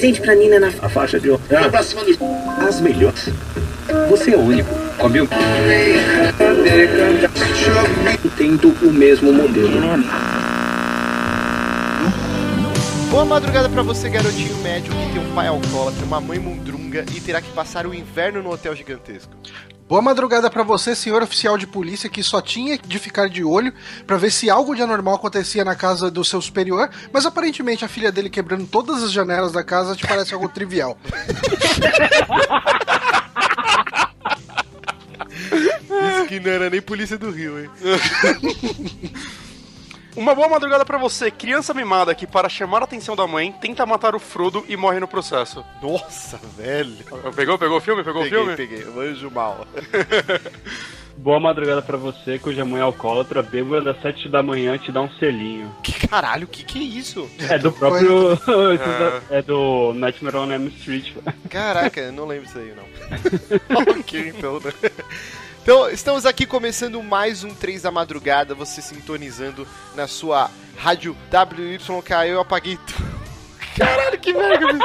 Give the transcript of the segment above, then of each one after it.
presente pra Nina na A faixa de ouro. As melhores. Você é o único. Come o Tendo o mesmo modelo. Boa madrugada pra você, garotinho médio que tem um pai alcoólatra, uma mãe mundrunga e terá que passar o inverno no hotel gigantesco. Boa madrugada pra você, senhor oficial de polícia, que só tinha de ficar de olho pra ver se algo de anormal acontecia na casa do seu superior, mas aparentemente a filha dele quebrando todas as janelas da casa te parece algo trivial. Isso que não era nem polícia do Rio, hein? Uma boa madrugada pra você, criança mimada que, para chamar a atenção da mãe, tenta matar o Frodo e morre no processo. Nossa, velho. Pegou, pegou o filme? Pegou Peguei, o filme? peguei. Eu anjo mal. Boa madrugada pra você, cuja mãe é alcoólatra, bêbada às 7 da manhã te dá um selinho. Que caralho, que que é isso? É do próprio. é do Nightmare on Elm Street. Caraca, eu não lembro disso aí, não. ok, então, né? Então, estamos aqui começando mais um 3 da madrugada, você sintonizando na sua rádio WYK, eu apaguei tudo. Caralho, que merda!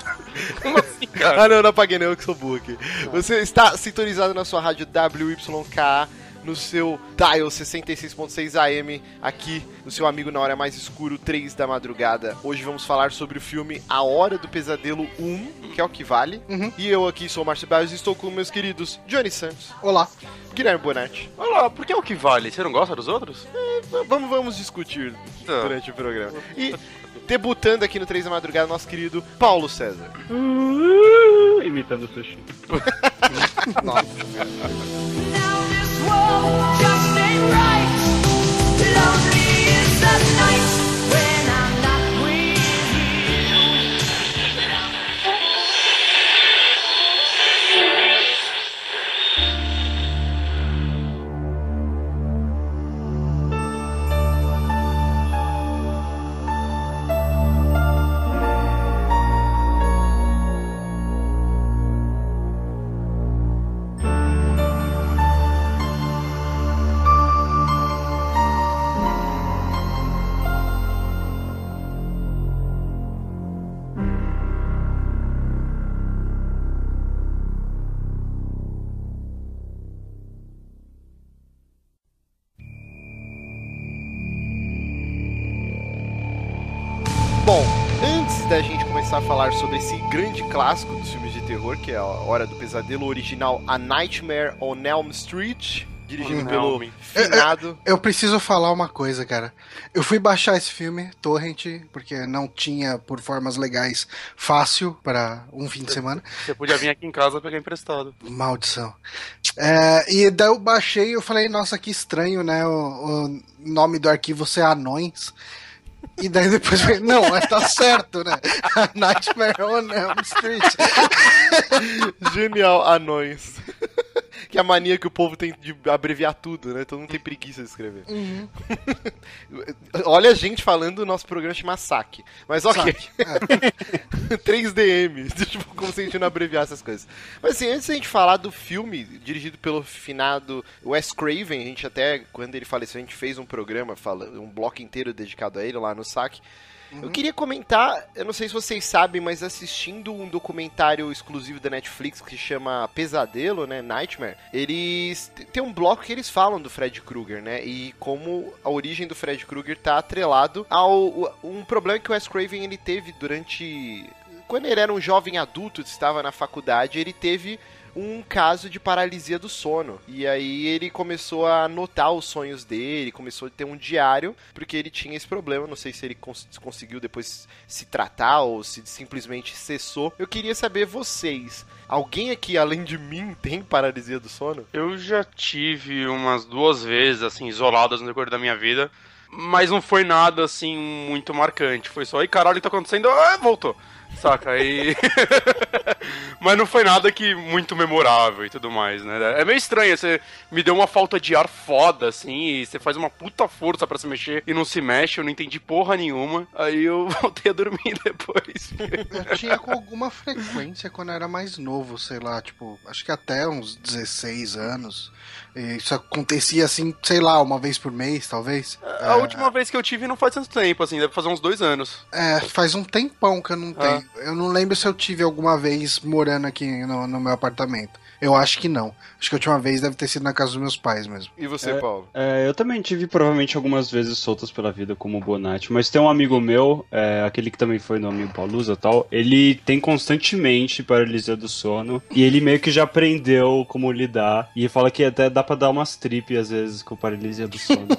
Como assim, cara? Ah, não, não apaguei não, eu que sou burro aqui. Você está sintonizado na sua rádio WYK, no seu dial 66.6 AM, aqui no seu amigo na hora mais escuro, 3 da madrugada. Hoje vamos falar sobre o filme A Hora do Pesadelo 1, que é o que vale. Uhum. E eu aqui sou o Márcio Barros e estou com meus queridos Johnny Santos, Olá. Guilherme Bonatti. Olha lá, por que é o que vale? Você não gosta dos outros? V- Vamos, vamos discutir Tá. durante o programa. E debutando aqui no 3 da madrugada, nosso querido Paulo César. Uh, imitando o sushi. This world just ain't right. Sobre esse grande clássico dos filmes de terror, que é a Hora do Pesadelo original A Nightmare on Elm Street, dirigido Hum, pelo Elm. finado. Eu preciso falar uma coisa, cara. Eu fui baixar esse filme, Torrent, porque não tinha por formas legais fácil para um fim de semana. Você podia vir aqui em casa pegar emprestado. Maldição. É, e daí eu baixei e eu falei, nossa, que estranho, né? O, o nome do arquivo ser Anões. E daí depois falei, não, é, tá certo, né? Nightmare on Elm Street. Genial, anões. Que é a mania que o povo tem de abreviar tudo, né? Todo mundo tem preguiça de escrever. Uhum. Olha a gente falando do nosso programa chama Saque. Mas ok. Saque, é. 3DM. Tipo, como se a gente não abreviasse essas coisas. Mas assim, antes da gente falar do filme dirigido pelo finado Wes Craven, a gente até, quando ele faleceu, a gente fez um programa, um bloco inteiro dedicado a ele lá no Saque. Eu queria comentar, eu não sei se vocês sabem, mas assistindo um documentário exclusivo da Netflix que chama Pesadelo, né, Nightmare, eles tem um bloco que eles falam do Fred Krueger, né, e como a origem do Fred Krueger tá atrelado ao um problema que o Wes Craven ele teve durante quando ele era um jovem adulto, estava na faculdade, ele teve um caso de paralisia do sono. E aí ele começou a anotar os sonhos dele, começou a ter um diário, porque ele tinha esse problema. Não sei se ele cons conseguiu depois se tratar ou se simplesmente cessou. Eu queria saber vocês. Alguém aqui, além de mim, tem paralisia do sono? Eu já tive umas duas vezes, assim, isoladas no decorrer da minha vida. Mas não foi nada, assim, muito marcante. Foi só, ai caralho, o que tá acontecendo? Ah, voltou. Saca? Aí. Mas não foi nada que muito memorável e tudo mais, né? É meio estranho, você me deu uma falta de ar foda, assim, e você faz uma puta força pra se mexer e não se mexe, eu não entendi porra nenhuma. Aí eu voltei a dormir depois. Eu tinha com alguma frequência quando eu era mais novo, sei lá, tipo, acho que até uns 16 anos. E Isso acontecia assim, sei lá, uma vez por mês, talvez. A última vez que eu tive não faz tanto tempo, assim, deve fazer uns dois anos. É, faz um tempão que eu não Ah. tenho. eu não lembro se eu tive alguma vez morando aqui no, no meu apartamento. Eu acho que não. Acho que a última vez deve ter sido na casa dos meus pais mesmo. E você, É. Paulo? É, eu também tive provavelmente algumas vezes soltas pela vida como Bonatti, mas tem um amigo meu, é, aquele que também foi no Amigo Palusa e tal, ele tem constantemente paralisia do sono e ele meio que já aprendeu como lidar e fala que até dá pra dar umas trip às vezes com paralisia do sono.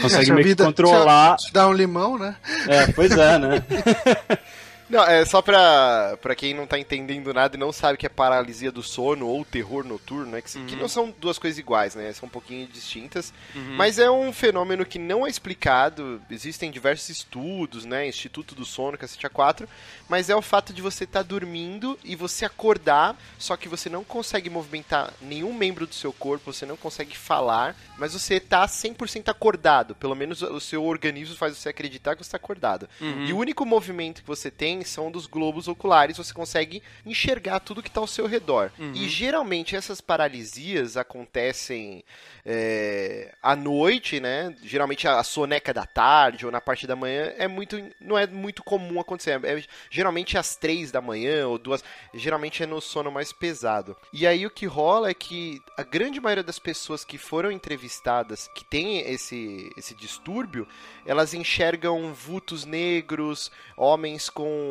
Consegue Essa meio que vida- controlar. Se dá um limão, né? É, pois é, né? Não, é só pra, pra quem não tá entendendo nada e não sabe que é paralisia do sono ou terror noturno, né? Que, que não são duas coisas iguais, né? São um pouquinho distintas. Mas é um fenômeno que não é explicado. Existem diversos estudos, né? Instituto do Sono, cacete A4. Mas é o fato de você estar dormindo e você acordar, só que você não consegue movimentar nenhum membro do seu corpo, você não consegue falar, mas você tá 100% acordado. Pelo menos o seu organismo faz você acreditar que você tá acordado. E o único movimento que você tem são dos globos oculares, você consegue enxergar tudo que tá ao seu redor. E geralmente essas paralisias acontecem é, à noite, né? Geralmente a soneca da tarde ou na parte da manhã é muito, não é muito comum acontecer. É, geralmente às três da manhã ou duas. Geralmente é no sono mais pesado. E aí o que rola é que a grande maioria das pessoas que foram entrevistadas que tem esse, esse distúrbio, elas enxergam vultos negros, homens com,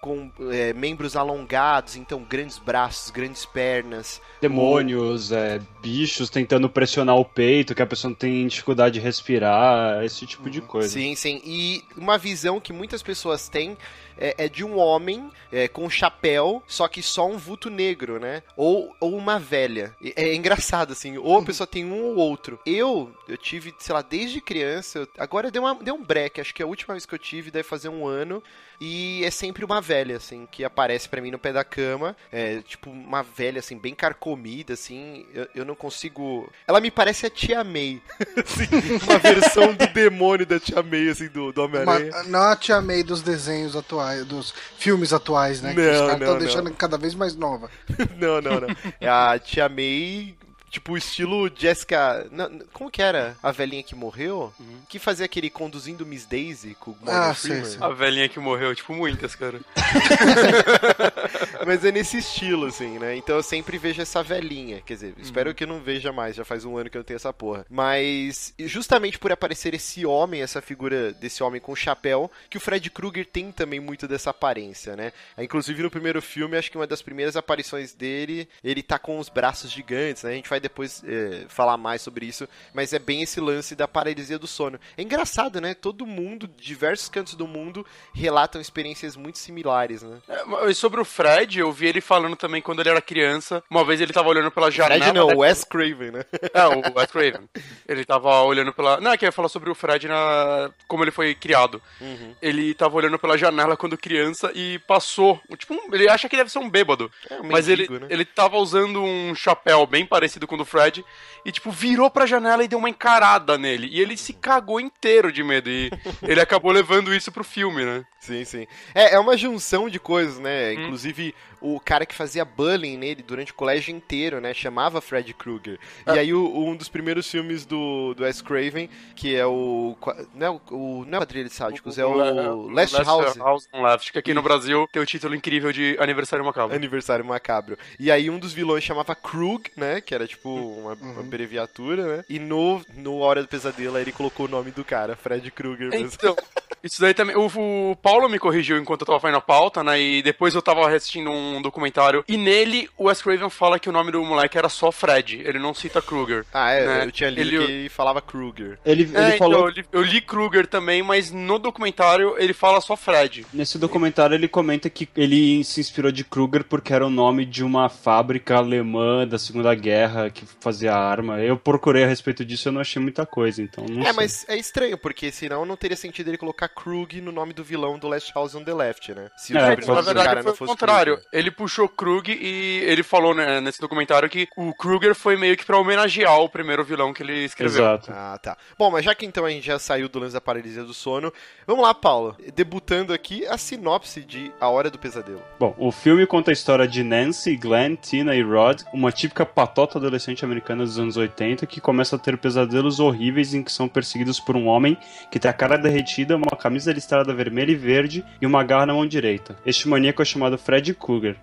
com é, membros alongados, então grandes braços, grandes pernas. Demônios, é, bichos tentando pressionar o peito, que a pessoa tem dificuldade de respirar, esse tipo de coisa. Sim, sim. E uma visão que muitas pessoas têm é, é de um homem é, com chapéu, só que só um vulto negro, né? Ou, ou uma velha. É engraçado, assim. Ou a pessoa tem um ou outro. Eu, eu tive, sei lá, desde criança. eu- agora deu, uma, deu um break. Acho que a última vez que eu tive deve fazer um ano. E é sempre uma velha, assim, que aparece pra mim no pé da cama. É tipo uma velha, assim, bem carcomida, assim. Eu, eu não consigo. Ela me parece a Tia May. assim, uma versão do demônio da Tia May, assim, do, do Homem-Aranha. Não a tia May dos desenhos atuais, dos filmes atuais, né? que Não, os caras estão deixando cada vez mais nova. não, não, não. É a Tia May. Tipo, estilo Jessica. como que era? A velhinha que morreu? Que fazia aquele conduzindo Miss Daisy com o Morgan Ah, Freeman? sei. A velhinha que morreu, tipo, muitas, cara. Mas é nesse estilo, assim, né? Então eu sempre vejo essa velhinha. Quer dizer, espero Uhum. que eu não veja mais, já faz um ano que eu tenho essa porra. Mas justamente por aparecer esse homem, essa figura desse homem com chapéu, que o Fred Krueger tem também muito dessa aparência, né? Inclusive no primeiro filme, acho que uma das primeiras aparições dele, ele tá com os braços gigantes, né? A gente vai depois é, falar mais sobre isso, mas é bem esse lance da paralisia do sono. É engraçado, né? Todo mundo, diversos cantos do mundo, relatam experiências muito similares, né? É, mas sobre o Fred, eu vi ele falando também quando ele era criança. Uma vez ele tava olhando pela janela. Fred não, né? o Wes Craven, né? É, o Wes Craven. Ele tava olhando pela. Não, é que eu ia falar sobre o Fred na. como ele foi criado. Uhum. Ele tava olhando pela janela quando criança e passou. Tipo, um- ele acha que deve ser um bêbado. É um mas ele, mendigo, né? ele tava usando um chapéu bem parecido com o do Fred. E, tipo, virou pra janela e deu uma encarada nele. E ele se cagou inteiro de medo. E ele acabou levando isso pro filme, né? Sim, sim. É, é uma junção de coisas, né? Hum. Inclusive, o cara que fazia bullying nele durante o colégio inteiro, né? Chamava Fred Krueger. E aí, o- um dos primeiros filmes do, do Wes Craven, que é o... Não é o, o- não é o Quadrilha de Sádicos, é o Last House. House on Left, que aqui no Brasil tem o título incrível de Aniversário Macabro. Aniversário Macabro. E aí um dos vilões chamava Krug, né? Que era tipo uma, uma abreviatura, né? E no, no Hora do Pesadelo ele colocou o nome do cara, Fred Krueger mesmo. Então, isso daí também. O, o Paulo me corrigiu enquanto eu tava fazendo a pauta, né? E depois eu tava assistindo um documentário. E nele, o Wes Craven fala que o nome do moleque era só Fred. Ele não cita Kruger. Ah, é, né? eu tinha lido Ele- que ele falava Kruger. Ele, ele É, então, falou eu, li, eu li Kruger também, mas no documentário ele fala só Fred. Nesse documentário ele comenta que ele se inspirou de Kruger porque era o nome de uma fábrica alemã da Segunda Guerra que fazia arma. Eu procurei a respeito disso e não achei muita coisa, então não É, sei. mas é estranho, porque senão não teria sentido ele colocar Krug no nome do vilão do Last House on the Left, né? Se o É, sobrenome na verdade, foi o contrário. Kruger. Ele puxou Krug e ele falou né, nesse documentário que o Kruger foi meio que pra homenagear o primeiro vilão que ele escreveu. Exato. Ah, tá. Bom, mas já que então a gente já saiu do lance da paralisia do sono, vamos lá, Paulo. Debutando aqui a sinopse de A Hora do Pesadelo. Bom, o filme conta a história de Nancy, Glenn, Tina e Rod, uma típica patota adolescente americana dos anos 80 que começa a ter pesadelos horríveis em que são perseguidos por um homem que tem a cara derretida, uma camisa listrada vermelha e verde e uma garra na mão direita. Este maníaco é chamado Fred Krueger.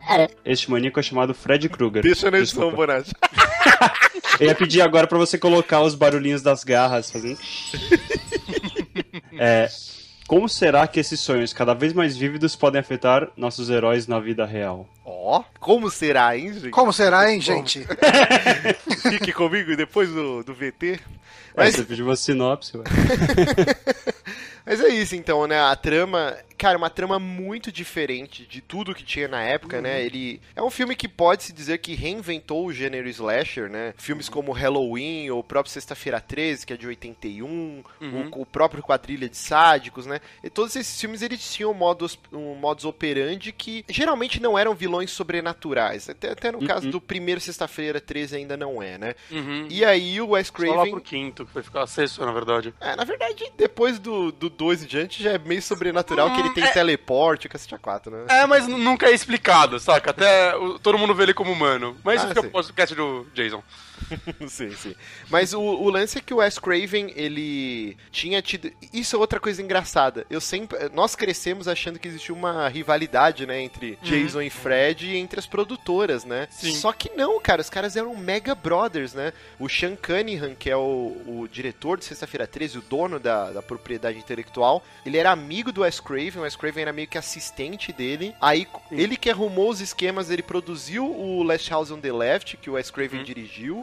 Este maníaco é chamado Fred Krueger. Deixa na edição. Bonatti. Eu ia pedir agora pra você colocar os barulhinhos das garras fazendo. É, como será que esses sonhos cada vez mais vívidos podem afetar nossos heróis na vida real? Ó, como será, hein, gente? Como será, hein, gente? Fique comigo depois do, do VT. Mas... Mas, você pediu uma sinopse, ué. mas é isso então, né? A trama, cara, uma trama muito diferente de tudo que tinha na época, né? Ele é um filme que pode-se dizer que reinventou o gênero slasher, né? Filmes como Halloween ou o próprio Sexta-feira 13, que é de 81, o, o próprio Quadrilha de Sádicos, né? E todos esses filmes eles tinham modus, um modus operandi que geralmente não eram vilões sobrenaturais. Até, até no caso do primeiro Sexta-feira 13 ainda não é, né? Uhum. E aí o Wes Só lá Craven... pro quinto, que vai ficar sexto, na verdade. É, na verdade, depois do 2 em diante já é meio sobrenatural que ele tem teleporte, o cacete a 4, né? É, mas nunca é explicado, saca? Até o- todo mundo vê ele como humano. Mas Ah, isso fica sim. pro podcast do Jason. sim, sim. Mas o, o lance é que o Wes Craven, ele tinha tido. Isso é outra coisa engraçada. Eu sempre. Nós crescemos achando que existia uma rivalidade, né, entre Jason e Fred e entre as produtoras, né? Sim. Só que não, cara, os caras eram mega brothers, né? O Sean Cunningham, que é o, o diretor de Sexta-feira 13, o dono da, da propriedade intelectual, ele era amigo do Wes Craven, o Wes Craven era meio que assistente dele. Aí ele que arrumou os esquemas, ele produziu o Last House on the Left, que o Wes Craven dirigiu.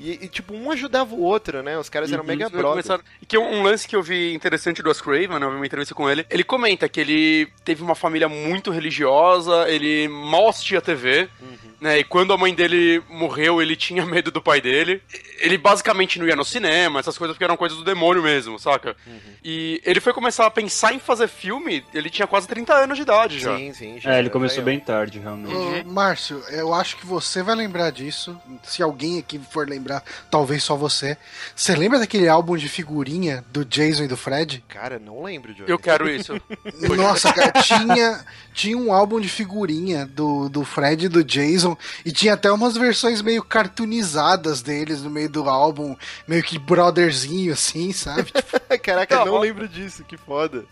E, e, tipo, um ajudava o outro, né? Os caras eram mega Eles brothers. E que um, um lance que eu vi interessante do Wes Craven, né, eu vi uma entrevista com ele, ele comenta que ele teve uma família muito religiosa, ele mal assistia TV, Uhum. né, e quando a mãe dele morreu, ele tinha medo do pai dele. Ele basicamente não ia no cinema, essas coisas porque eram coisas do demônio mesmo, saca? Uhum. E ele foi começar a pensar em fazer filme, ele tinha quase 30 anos de idade já. Sim, sim. já É, ele começou bem tarde, realmente. Ô, Márcio, eu acho que você vai lembrar disso. Se alguém aqui for lembrar, talvez só você. Você lembra daquele álbum de figurinha do Jason e do Fred? Cara, não lembro, Johnny. Eu quero isso. Nossa, cara, tinha, tinha um álbum de figurinha do, do Fred e do Jason. E tinha até umas versões meio cartoonizadas deles no meio do álbum. Meio que brotherzinho, assim, sabe? Caraca, Não, não ó. lembro disso, que foda.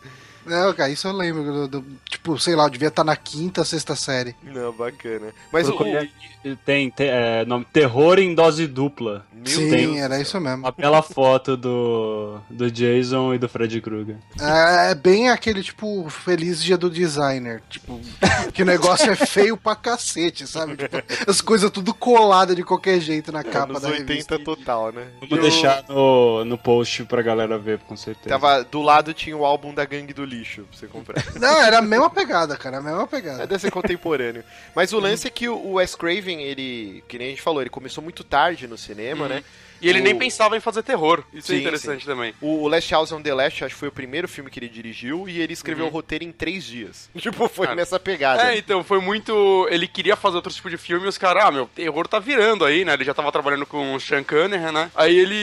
Não, cara, isso eu lembro. do- do- tipo, sei lá, eu devia estar na quinta, sexta série. Não, bacana. Mas o. Tem, tem é, nome, Terror em Dose Dupla. Meu Sim, Deus era céu. isso mesmo. Uma bela foto do, do Jason e do Freddy Krueger. É, é bem aquele, tipo, feliz dia do designer. Tipo, que o negócio é feio pra cacete, sabe? Tipo, as coisas tudo coladas de qualquer jeito na capa Anos da 80 revista. total, né? Vamos deixar no, no post pra galera ver, com certeza. Tava do lado tinha o álbum da Gangue do Lixo pra você comprar. Não, era a mesma pegada, cara, a mesma É, pegada. deve ser contemporâneo. Mas o lance é que o o Wes Craven, ele, que nem a gente falou, ele começou muito tarde no cinema, né? E ele O- nem pensava em fazer terror. Isso é Sim, interessante também. O Last House on the Left, acho que foi o primeiro filme que ele dirigiu e ele escreveu o roteiro em três dias. Tipo, foi Ah. nessa pegada. É, então, foi muito. Ele queria fazer outro tipo de filme e os caras, ah, meu, terror tá virando aí, né? Ele já tava trabalhando com o Sean Cunningham, né? Aí ele.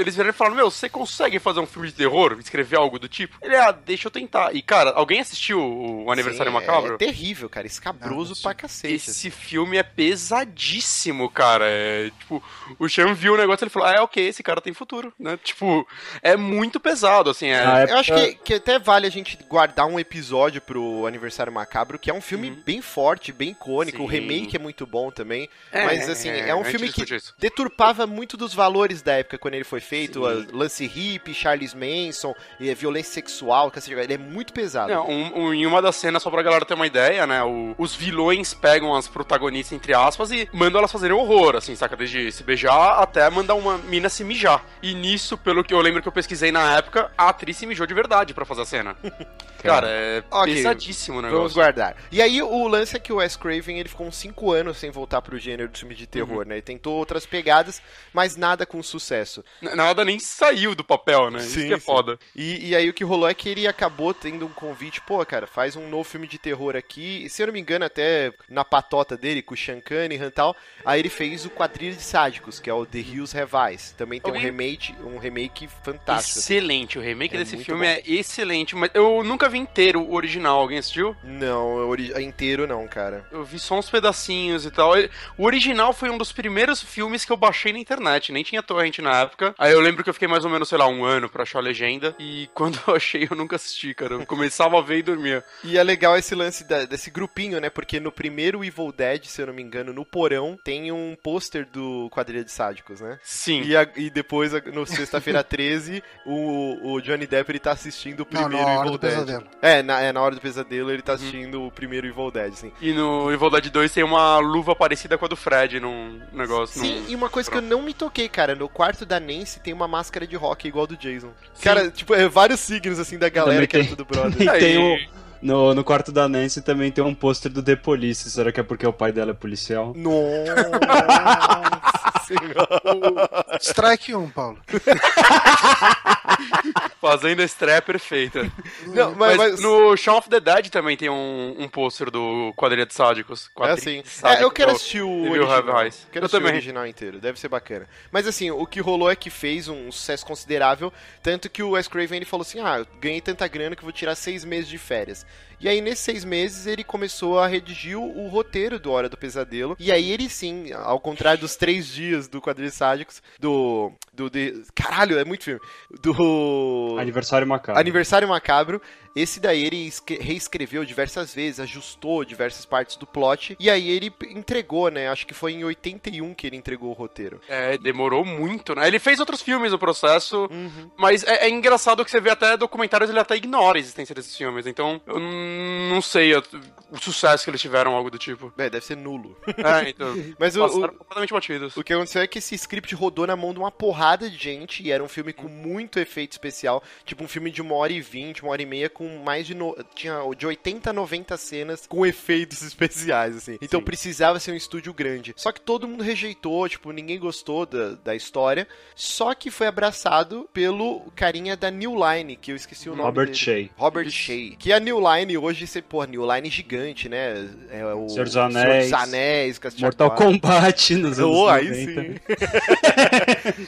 Eles vieram e falaram, meu, você consegue fazer um filme de terror? Escrever algo do tipo? Ele, ah, deixa eu tentar. E, cara, alguém assistiu o o Aniversário Sim, Macabro? É terrível, cara. Escabroso Não, pra cacete. Esse filme é pesadíssimo, cara. É, tipo, o Sean viu o negócio e ele falou, ah, é ok, esse cara tem futuro, né? Tipo, é muito pesado, assim, é. Na Eu época- acho que, que até vale a gente guardar um episódio pro Aniversário Macabro, que é um filme bem forte, bem icônico. O Sim. remake é muito bom também. É, mas, assim, é, um a gente filme que isso. deturpava muito dos valores da época quando ele foi feito. a lance hippie, Charles Manson, e a violência sexual. Ele é muito pesado. Não, um- um- em uma das cenas, só pra galera ter uma ideia, né? o- os vilões pegam as protagonistas, entre aspas, e mandam elas fazerem horror, assim, saca? Desde se beijar até mandar uma mina se mijar. E nisso, pelo que eu lembro que eu pesquisei na época, a atriz se mijou de verdade pra fazer a cena. Cara, é Ok, pesadíssimo o Vamos negócio. guardar. E aí o lance é que o Wes Craven ele ficou uns 5 anos sem voltar pro gênero do filme de terror, né? Ele tentou outras pegadas, mas nada com sucesso. Nada nem saiu do papel, né? Isso Sim, que é sim. foda. E, e aí o que rolou é que ele acabou tendo um convite, pô, cara, faz um novo filme de terror aqui. E, se eu não me engano, até na patota dele, com o Cunningham e tal. Aí ele fez o Quadrilha de Sádicos, que é o The Hills Have Eyes. Também tem um Alguém- remake, um remake fantástico. Excelente, o remake É desse filme bom. é excelente, mas eu nunca vi inteiro o original. Alguém assistiu? Não, ori- inteiro não, cara. Eu vi só uns pedacinhos e tal. O original foi um dos primeiros filmes que eu baixei na internet, nem tinha torrent na época. Aí eu lembro que eu fiquei mais ou menos, sei lá, um ano pra achar a legenda. E quando eu achei, eu nunca assisti, cara. Eu começava a ver e dormia. E é legal esse lance da- desse grupinho, né? Porque no primeiro Evil Dead, se eu não me engano, no porão, tem um pôster do Quadrilha de Sádicos, né? Sim. E, a- e depois, no sexta-feira 13, o, o Johnny Depp ele tá assistindo o Não, primeiro na hora Evil do Dead. pesadelo. É na, é, na hora do pesadelo ele tá assistindo o primeiro Evil Dead, assim. E no Evil Dead 2 tem uma luva parecida com a do Fred num negócio. Sim, num- e uma coisa que eu não me toquei, cara, no quarto da Nancy tem uma máscara de rock igual do Jason. Cara, tipo, é vários signos, assim, da galera que é tudo brother. E tem o, no, no quarto da Nancy também tem um pôster do The Police. Será que é porque o pai dela é policial? Nossa senhora. Strike 1, Paulo. Fazendo a estreia perfeita. Não, Mas, mas, mas- no Shaun of the Dead também tem um, um pôster do Quadrilha de Sádicos. É assim. É, eu quero assistir o original. Quero Eu assistir o também. original inteiro, deve ser bacana. Mas assim, o que rolou é que fez um sucesso considerável, tanto que o Wes Craven ele falou assim: ah, eu ganhei tanta grana que eu vou tirar seis meses de férias. E aí, nesses seis meses, ele começou a redigir o, roteiro do Hora do Pesadelo. E aí, ele sim, ao contrário dos três dias do Quadrilhos Sádicos, do. Do de- caralho, é muito filme. Do. Aniversário macabro. Aniversário Macabro. Esse daí ele reescreveu diversas vezes, ajustou diversas partes do plot. E aí ele entregou, né? Acho que foi em 81 que ele entregou o roteiro. É, demorou muito, né? Ele fez outros filmes no processo, Uhum. mas é, é engraçado que você vê até documentários, ele até ignora a existência desses filmes. Então, eu não sei eu- o sucesso que eles tiveram, algo do tipo. É, deve ser nulo. É, então. Mas o, o, completamente batidos. o que aconteceu é que esse script rodou na mão de uma porrada de gente e era um filme com muito efeito especial. Tipo um filme de uma hora e vinte, uma hora e meia, com mais de. No... Tinha de 80 a 90 cenas com efeitos especiais, assim. Então Sim. precisava ser um estúdio grande. Só que todo mundo rejeitou, tipo, ninguém gostou da, da história. Só que foi abraçado pelo carinha da New Line, que eu esqueci o nome Robert dele. Shea. Robert Shea. Que a New Line hoje, você, pô, New Line gigante, né? É o Senhor dos Senhor Anéis. dos Anéis, Mortal Kombat nos anos Oh, aí 90. sim.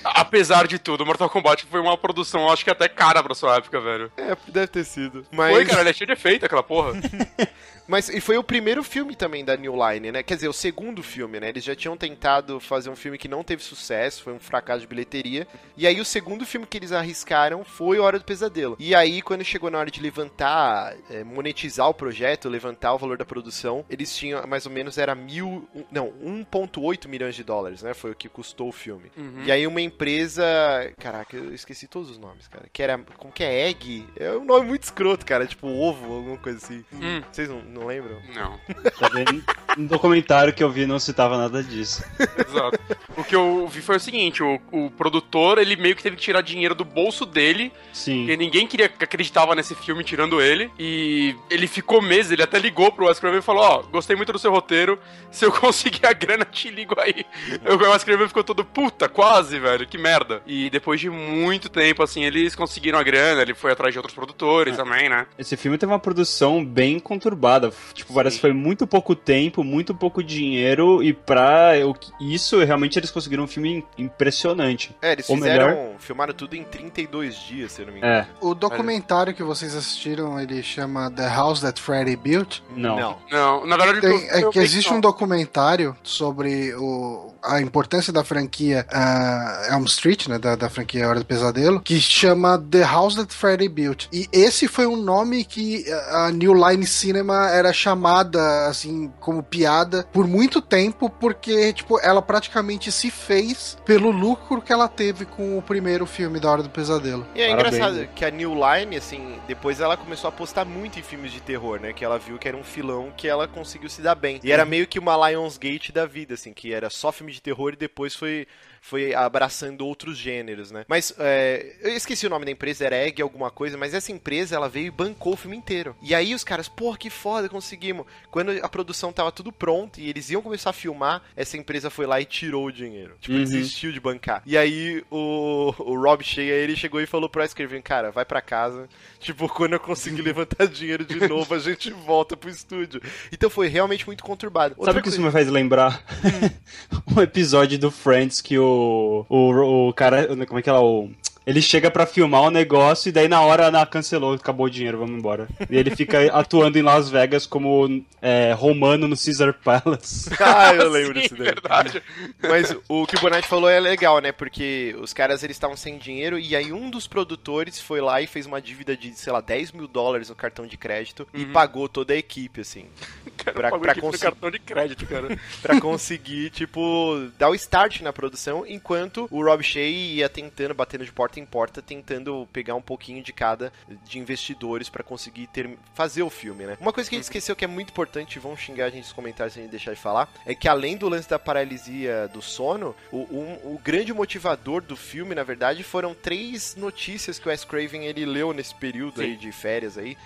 Apesar de tudo, Mortal Kombat foi uma produção, acho que até cara pra sua época, velho. É, deve ter sido. Mas, Foi, cara, ele é cheio de efeito, aquela porra. mas e foi o primeiro filme também da New Line, né? Quer dizer, o segundo filme, né? Eles já tinham tentado fazer um filme que não teve sucesso, foi um fracasso de bilheteria. E aí o segundo filme que eles arriscaram foi Hora do Pesadelo. E aí, quando chegou na hora de levantar, é, monetizar o projeto, levantar o valor da produção, eles tinham mais ou menos era mil. Não, 1,8 milhões de dólares, né? Foi o que custou o filme. Uhum. E aí uma empresa. Caraca, eu esqueci todos os nomes, cara. Que era. Como que é? Egg? É um nome muito escroto, cara. Tipo ovo, alguma coisa assim. Hum. Vocês não, não lembram? Não, Também, no documentário que eu vi não citava nada disso. exato. O que eu vi foi o seguinte, o, o produtor, ele meio que teve que tirar dinheiro do bolso dele, Sim. porque ninguém queria acreditava nesse filme tirando ele, e ele ficou meses, ele até ligou pro Wes Craven e falou, ó, gostei muito do seu roteiro, se eu conseguir a grana, te ligo aí. o Wes Craven ficou todo, puta, quase, velho, que merda. E depois de muito tempo, assim, eles conseguiram a grana, ele foi atrás de outros produtores também, né? Esse filme teve uma produção bem conturbada. Tipo, parece que foi muito pouco tempo, muito pouco dinheiro, e pra eu- isso, realmente eles conseguiram um filme impressionante. É, eles Ou fizeram. Filmaram tudo em 32 dias, se eu não me engano. É, O documentário que vocês assistiram, ele chama The House That Freddy Built. não. Não, na verdade... Tem- eu- é eu que existe não. um documentário sobre o, a importância da franquia ah, Elm Street, né, da, da franquia Hora do Pesadelo, que chama The House That Freddy Built. E esse foi um nome que a New Line Cinema era chamada, assim, como piada por muito tempo, porque, tipo, ela praticamente se fez pelo lucro que ela teve com o primeiro filme da Hora do Pesadelo. E é Parabéns, engraçado que a New Line, assim, depois ela começou a apostar muito em filmes de terror, né? Que ela viu que era um filão que ela conseguiu se dar bem. E Uhum. era meio que uma Lionsgate da vida, assim, que era só filme de terror e depois foi, foi abraçando outros gêneros, né? Mas é, eu esqueci o nome da empresa, era Egg alguma coisa, mas essa empresa ela veio e bancou o filme inteiro. E aí os caras, pô, que foda, conseguimos. Quando a produção tava tudo pronto e eles iam começar a filmar, essa empresa foi lá e tirou o dinheiro. Tipo, Uhum. desistiu de bancar. E aí o, o Rob Shea, ele chegou e falou pro Wes Craven, cara, vai pra casa. Tipo, quando eu conseguir levantar dinheiro de novo, a gente volta pro estúdio. Então foi realmente muito conturbado. Sabe o que isso me faz lembrar? um episódio do Friends que o, o, o cara. Como é que é lá? O, Ele chega pra filmar o negócio e daí na hora na cancelou, acabou o dinheiro, vamos embora. E ele fica atuando em Las Vegas como é, romano no Caesar Palace. Ah, eu lembro Sim, disso daí. verdade. Mas o que o Bonatti falou é legal, né? Porque os caras eles estavam sem dinheiro e aí um dos produtores foi lá e fez uma dívida de, sei lá, 10 mil dólares no cartão de crédito e pagou toda a equipe, assim. Cara, pra pra conseguir- cartão de crédito, cara. Pra conseguir, tipo, dar o start na produção, enquanto o Rob Shea ia tentando, batendo de porta em porta, tentando pegar um pouquinho de cada de investidores pra conseguir ter, fazer o filme, né? Uma coisa que a gente esqueceu que é muito importante, vão xingar a gente nos comentários se a gente deixar de falar, é que além do lance da paralisia do sono, o, um- o grande motivador do filme, na verdade, foram três notícias que o Wes Craven ele leu nesse período aí de férias aí,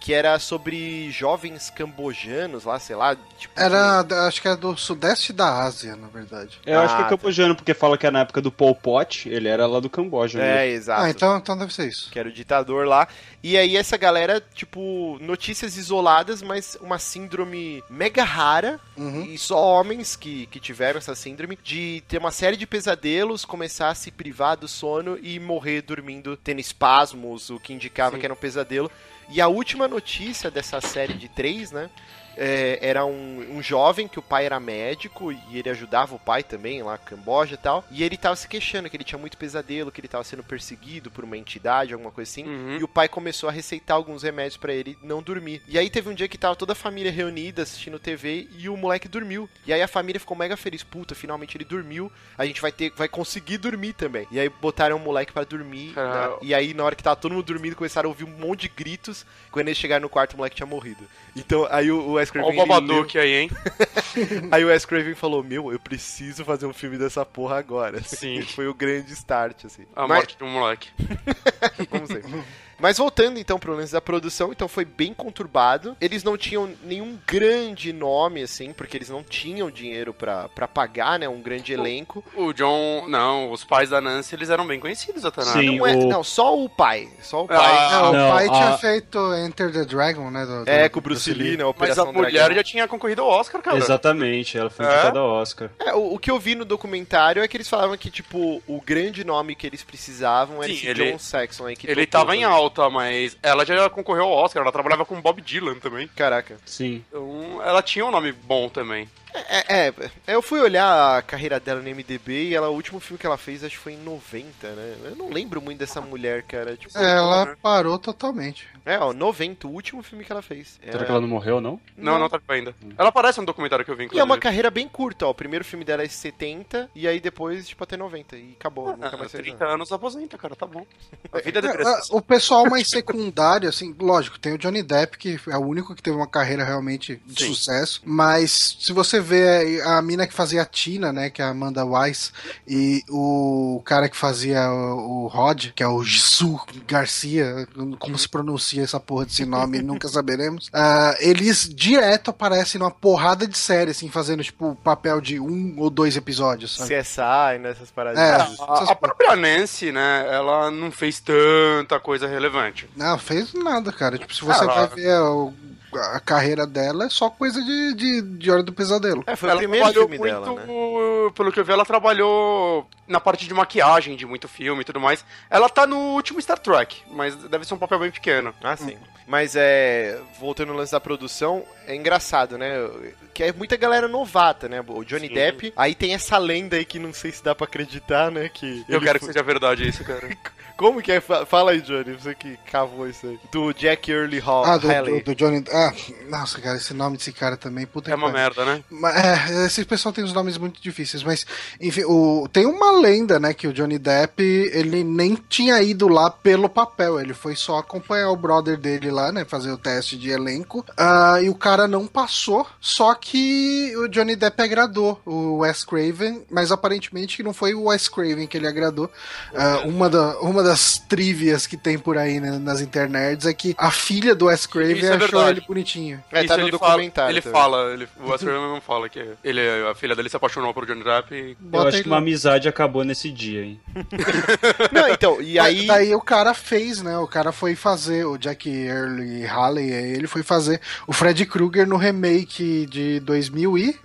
que era sobre jovens cambojanos lá, sei lá, tipo, Era, acho que era do sudeste da Ásia, na verdade. Eu acho que Ah, é tá. cambojano, porque fala que é na época do Pol Pot, ele era lá do Camboja. né? É, exato. Ah, então, então deve ser isso. que era o ditador lá. E aí essa galera, tipo, notícias isoladas, mas uma síndrome mega rara, Uhum. e só homens que, que tiveram essa síndrome, de ter uma série de pesadelos, começar a se privar do sono e morrer dormindo, tendo espasmos, o que indicava que era um pesadelo. E a última notícia dessa série de três, né? É, era um, um jovem que o pai era médico e ele ajudava o pai também lá, Camboja e tal. E ele tava se queixando que ele tinha muito pesadelo, que ele tava sendo perseguido por uma entidade, alguma coisa assim. Uhum. E o pai começou a receitar alguns remédios pra ele não dormir. E aí teve um dia que tava toda a família reunida assistindo TV e o moleque dormiu. E aí a família ficou mega feliz. Puta, finalmente ele dormiu. A gente vai ter, vai conseguir dormir também. E aí botaram o moleque pra dormir. Ah. né? E aí na hora que tava todo mundo dormindo começaram a ouvir um monte de gritos. Quando eles chegaram no quarto o moleque tinha morrido. Então aí o, o Wes Olha Craven o ele leu- Babadook aí, hein? Aí o Wes Craven falou: Meu, eu preciso fazer um filme dessa porra agora. Sim. Foi o grande start, assim. A Mas- morte um moleque. como sempre. Mas voltando então pro lance da produção, então foi bem conturbado. Eles não tinham nenhum grande nome, assim, porque eles não tinham dinheiro pra pra pagar, né? Um grande elenco. O John. Não, os pais da Nancy, eles eram bem conhecidos até na Sim. Não, é, o- não, só o pai. Só o pai. Ah, É, o não, pai a- tinha feito Enter the Dragon, né? do- do- é, com o Bruce Lee, né? Mas Operação a mulher Dragão. já tinha concorrido ao Oscar, cara. Exatamente, ela foi É? indicada ao Oscar. É, o, o que eu vi no documentário é que eles falavam que, tipo, o grande nome que eles precisavam era Sim, esse ele- John Saxon aí que Ele tava em fazer. Alta, mas ela já concorreu ao Oscar, ela trabalhava com Bob Dylan também. Caraca. Sim. Então, ela tinha um nome bom também. É, é, eu fui olhar a carreira dela no MDB e ela, o último filme que ela fez acho que foi em 90, né? Eu não lembro muito dessa mulher, cara. Tipo, Ela parou totalmente. É, ó, 90, o último filme que ela fez. Será É- que ela não morreu, não? Não, não, tá viva ainda. Ela aparece no documentário que eu vi, E é inclusive. uma carreira bem curta, ó. O primeiro filme dela é 70 e aí depois, tipo, até 90. E acabou, nunca Ah, mais fez 30 nada. anos aposenta, cara, tá bom. A vida é É, depressa. O pessoal mais secundário, assim, lógico, tem o Johnny Depp, que é o único que teve uma carreira realmente de Sim. sucesso. Mas se você vê a mina que fazia a Tina, né, que é a Amanda Weiss, e o cara que fazia o, o Rod, que é o Jisoo Garcia, como se pronuncia essa porra desse nome, nunca saberemos. ah, eles direto aparecem numa porrada de série, assim, fazendo, tipo, papel de um ou dois episódios, sabe? CSI, nessas paradas. É. Essas- A, a própria Nancy, né, ela não fez tanta coisa relevante. Não, fez nada, cara. Tipo, se você Ah, vai ver o- a carreira dela, é só coisa de, de, de Hora do Pesadelo. É, foi o ela primeiro trabalhou filme muito, dela, né? pelo que eu vi, ela trabalhou na parte de maquiagem de muito filme e tudo mais. Ela tá no último Star Trek, mas deve ser um papel bem pequeno. Ah, sim. Mas é. Voltando no lance da produção, é engraçado, né? Que é muita galera novata, né? O Johnny Sim. Depp. Aí tem essa lenda aí que não sei se dá pra acreditar, né? Que Eu quero que foi- seja verdade isso, cara. Como que é? Fa- Fala aí, Johnny, você que cavou isso aí. Do Jack Early Hall. Ah, do, do, do Johnny. Ah, nossa, cara, esse nome desse cara também, puta É uma pariu. merda, né? Mas, É, esse pessoal tem uns nomes muito difíceis, mas enfim, o, tem uma lenda, né, que o Johnny Depp, ele nem tinha ido lá pelo papel, ele foi só acompanhar o brother dele lá, né, fazer o teste de elenco, ah, e o cara não passou, só que o Johnny Depp agradou o Wes Craven, mas aparentemente não foi o Wes Craven que ele agradou. Ah, uma, da, uma das trivias que tem por aí né, nas internets é que a filha do Wes Craven Isso é achou verdade. ele bonitinho. É, Isso tá no ele documentário. Fala, ele também. fala, ele, o Wes Craven fala que ele, a filha dele se apaixonou por Johnny Depp e... Eu Bota acho que uma lá. amizade acabou nesse dia, hein? Não, então, e aí. Daí o cara fez, né? O cara foi fazer, o Jack Early Halley, aí ele foi fazer o Fred Krueger no remake de 2000 e...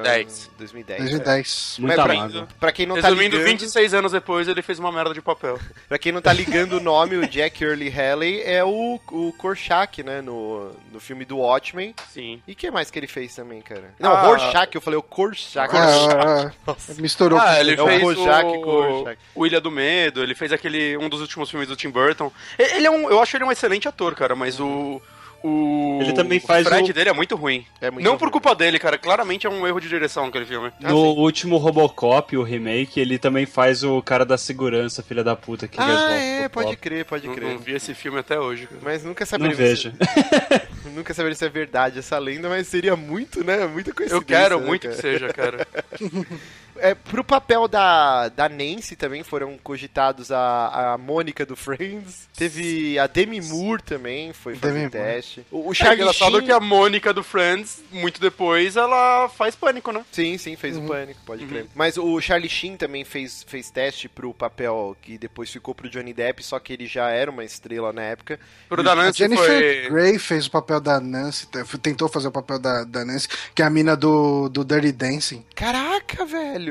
Hum, 10. 2010. 2010. Muita Mas pra- mágoa. Pra quem não tá Resumindo, ligando, 26 anos depois, ele fez uma merda de papel. pra quem não tá ligando o nome, o Jack Early Haley é o, o Korshak, né, no, no filme do Watchmen. Sim. E o que mais que ele fez também, cara? Não, Ah. Rorschach, eu falei o Korshak. Ah, ah, misturou Ah, ele É o fez Kojak o... Korshak. o Ilha do Medo, ele fez aquele um dos últimos filmes do Tim Burton. Ele é um, eu acho ele um excelente ator, cara, mas o o Ele também o faz Fred o- dele é muito ruim. É muito Não por ruim. culpa dele, cara, claramente é um erro de direção aquele filme. Ah, No sim. último Robocop, o remake, ele também faz o cara da segurança, filha da puta, que Ah, resolve é, o pode crer, pode Não, crer. não vi esse filme até hoje, cara. Mas nunca Não saberia vejo. se, nunca saberia se é verdade essa lenda, mas seria muito, né? Muita coincidência. Eu quero né, muito cara? que seja, cara. É, pro papel da, da Nancy também foram cogitados a, a Mônica do Friends. Teve a Demi Moore também, foi fazer Demi teste. O, o É Charlie engraçado Sheen... que a Mônica do Friends, muito depois, ela faz pânico, né? Sim, sim, fez o Pânico, pode crer. Mas o Charlie Sheen também fez, fez teste pro papel que depois ficou pro Johnny Depp, só que ele já era uma estrela na época. Pro da A Nancy Jennifer foi... Grey fez o papel da Nancy, tentou fazer o papel da, da Nancy, que é a mina do, do Dirty Dancing. Caraca, velho!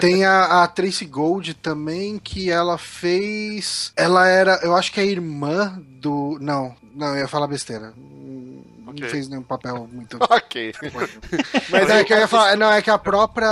Tem a, a Tracy Gold também, que ela fez. Ela era, eu acho que é irmã do. Não, não, eu ia falar besteira. Hum, Ok. Não fez nenhum papel muito. Ok. Mas é que eu ia falar, não, é que a própria.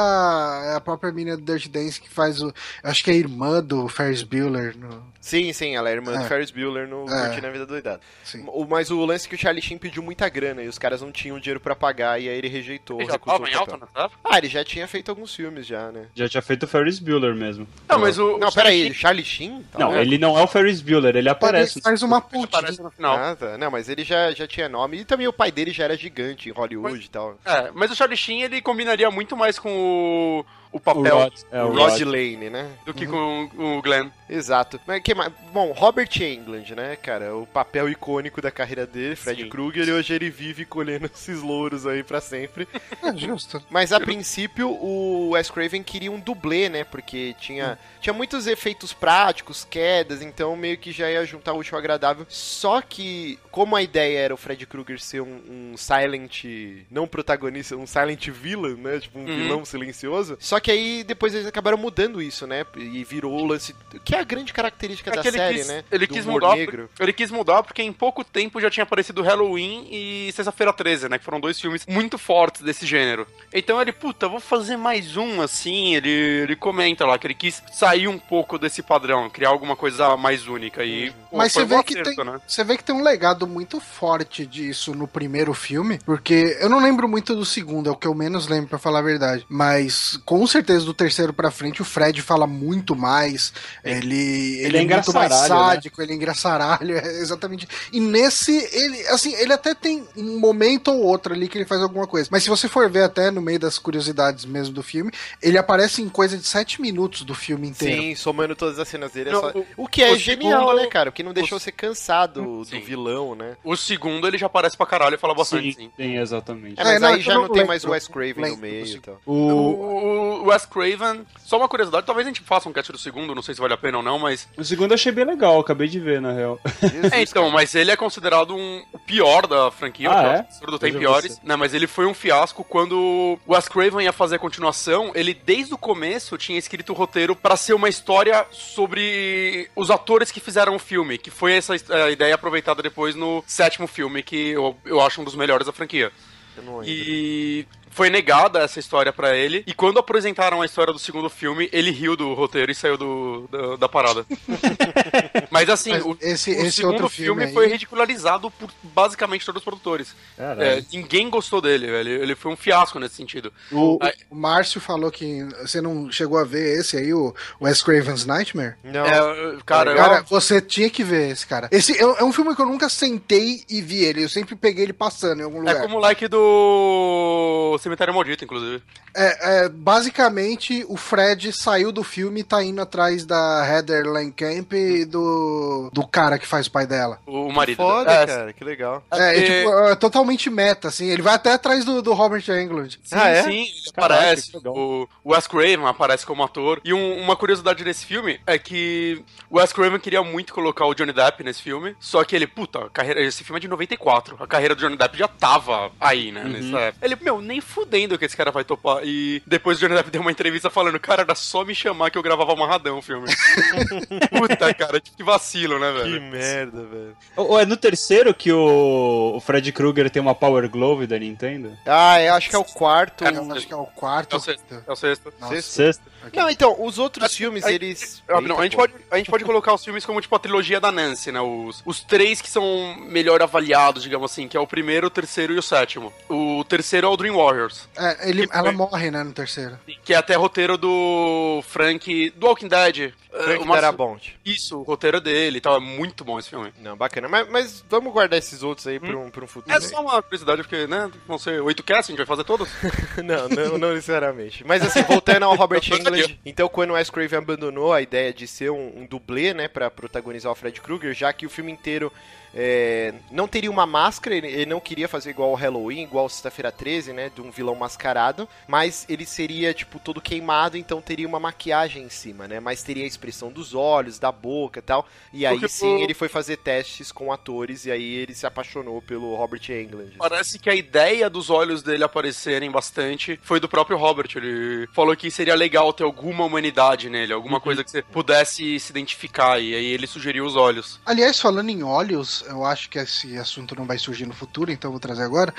é a própria mina do Dirty Dancing que faz o. eu Acho que é a irmã do Ferris Bueller. No, Sim, sim, ela é irmã do É. Ferris Bueller no É. Curtindo a Vida Doidada. sim. O- Mas o lance é que o Charlie Sheen pediu muita grana e os caras não tinham dinheiro pra pagar e aí ele rejeitou. Ele já tava o em alta época? Ah, ele já tinha feito alguns filmes já, né? Já tinha feito o Ferris Bueller mesmo. Não, mas o... Não, o peraí, Charlie Charlie Sheen? Tá Não, louco? ele não é o Ferris Bueller, ele aparece. Ele faz uma pontinha. aparece no final. Ah, tá. Não, mas ele já, já tinha nome. E também o pai dele já era gigante em Hollywood e tal. É, mas o Charlie Sheen, ele combinaria muito mais com o, o O papel Rod, é, o o Rod Rod. Lane, né? do que com o Glenn. Exato. Mas que mais? Bom, Robert Englund, né, cara? O papel icônico da carreira dele, Fred. Krueger, e hoje ele vive colhendo esses louros aí pra sempre. É justo. Mas a princípio o Wes Craven queria um dublê, né? Porque tinha, tinha muitos efeitos práticos, quedas, então meio que já ia juntar o último ao agradável. Só que, como a ideia era o Fred Krueger ser um, um silent, não protagonista, um silent villain, né? Tipo um Uhum. vilão silencioso. Só que aí depois eles acabaram mudando isso, né? E virou o lance. Que é a grande característica É da que série, quis, né? ele Do quis mudar, negro. ele quis mudar porque em pouco tempo já tinha aparecido Halloween e Sexta-feira 13, né, que foram dois filmes muito fortes desse gênero. Então ele, puta, vou fazer mais um assim, ele, ele comenta lá que ele quis sair um pouco desse padrão, criar alguma coisa mais única e pô, Mas você um vê que acerto, tem, né? você vê que tem um legado muito forte disso no primeiro filme, porque eu não lembro muito do segundo, é o que eu menos lembro pra falar a verdade, mas com certeza do terceiro pra frente o Fred fala muito mais, ele ele, é é, muito mais né? sádico, ele é engraçaralho, é exatamente. E nesse ele assim, ele até tem um momento ou outro ali que ele faz alguma coisa, mas se você for ver até no meio das curiosidades mesmo do filme, ele aparece em coisa de sete minutos do filme inteiro. Sim, somando todas as cenas dele. é Não, só- o- O que é o genial, segundo- né, cara? O que não deixou ser cansado Sim. do vilão, né? O segundo ele já aparece pra caralho e fala bastante, Sim, sim. sim, exatamente. É, mas É, não, aí já não não tem mais o lembro. Wes Craven no Lembro, meio sim. e tal. O, O, o Wes Craven, só uma curiosidade, talvez a gente faça um cast do segundo, não sei se vale a pena ou não, mas o segundo eu achei bem legal, acabei de ver, na real. Jesus, É, então, mas ele é considerado um, o pior da franquia, Ah, o é? Absurdo tem Veja piores, né, mas ele foi um fiasco quando o Wes Craven ia fazer a continuação, ele desde o começo tinha escrito o roteiro pra ser uma história sobre os atores que fizeram o filme, que foi essa a ideia aproveitada depois no sétimo filme, que eu, eu acho um dos melhores da franquia. Eu não lembro. E foi negada essa história pra ele. E quando apresentaram a história do segundo filme, ele riu do roteiro e saiu do, da, da parada. Mas assim, Mas o, esse- o esse segundo outro filme, filme aí- foi ridicularizado por basicamente todos os produtores. É, ninguém gostou dele, velho. Ele foi um fiasco nesse sentido. O, Aí- o Márcio falou que você não chegou a ver esse aí, o Wes Craven's Nightmare? Não. É, cara, Cara, eu- você tinha que ver esse cara. Esse é, é um filme que eu nunca sentei e vi ele. Eu sempre peguei ele passando em algum é lugar. como o like do Cemitério Maldito, inclusive. É, é, basicamente, o Fred saiu do filme e tá indo atrás da Heather Langenkamp e do, do cara que faz o pai dela. O, o marido. Foda, é, cara, que legal. É, porque- tipo, é totalmente meta, assim. Ele vai até atrás do, do Robert Englund. Sim, Ah, é? sim, ele Caraca, aparece. que. O Wes Craven aparece como ator. E um- uma curiosidade desse filme é que o Wes Craven queria muito colocar o Johnny Depp nesse filme. Só que ele, puta, a carreira, esse filme é de 94. A carreira do Johnny Depp já tava aí, né? Nessa época. Ele, meu, nem fudendo que esse cara vai topar. E depois o Johnny Depp deu uma entrevista falando, cara, era só me chamar que eu gravava amarradão o filme. Puta, cara, que vacilo, né, Que velho? merda, velho. Ou é no terceiro que o, o Fred Krueger tem uma Power Glove da Nintendo? Ah, eu acho que é o quarto. É, Eu acho que é o quarto. É o sexto. É o sexto. Nossa. Sexto? Não, então, os outros filmes, Aí- eles. Ah, não, a, gente pode, a gente pode colocar os filmes como, tipo, a trilogia da Nancy, né? Os, os três que são melhor avaliados, digamos assim, que é o primeiro, o terceiro e o sétimo. O terceiro é o Dream Warriors, É, ele, Que ela foi- morre, né, no terceiro. que é até roteiro do Frank, do Walking Dead. Frank É, uma- Darabont. Isso, o roteiro dele e tal, é muito bom esse filme. Não, bacana. Mas, mas vamos guardar esses outros aí pra, um, pra um futuro. É só uma curiosidade, porque, né, vão ser oito casts, a gente vai fazer todos. Não, não, não necessariamente. Mas assim, voltando ao Robert Englund, então quando o Wes Craven abandonou a ideia de ser um, um dublê, né, pra protagonizar o Fred Krueger, já que o filme inteiro é, não teria uma máscara, ele, não queria fazer igual o Halloween, igual Sexta-feira 13, né, de um vilão mascarado, mas ele seria, tipo, todo queimado, então teria uma maquiagem em cima, né, mas teria a expressão dos olhos, da boca e tal, e aí Porque sim ele foi fazer testes com atores, e aí ele se apaixonou pelo Robert Englund. Parece que a ideia dos olhos dele aparecerem bastante foi do próprio Robert. Ele falou que seria legal ter alguma humanidade nele, alguma coisa que você pudesse se identificar, e aí ele sugeriu os olhos. Aliás, falando em olhos, eu acho que esse assunto não vai surgir no futuro, então eu vou trazer agora.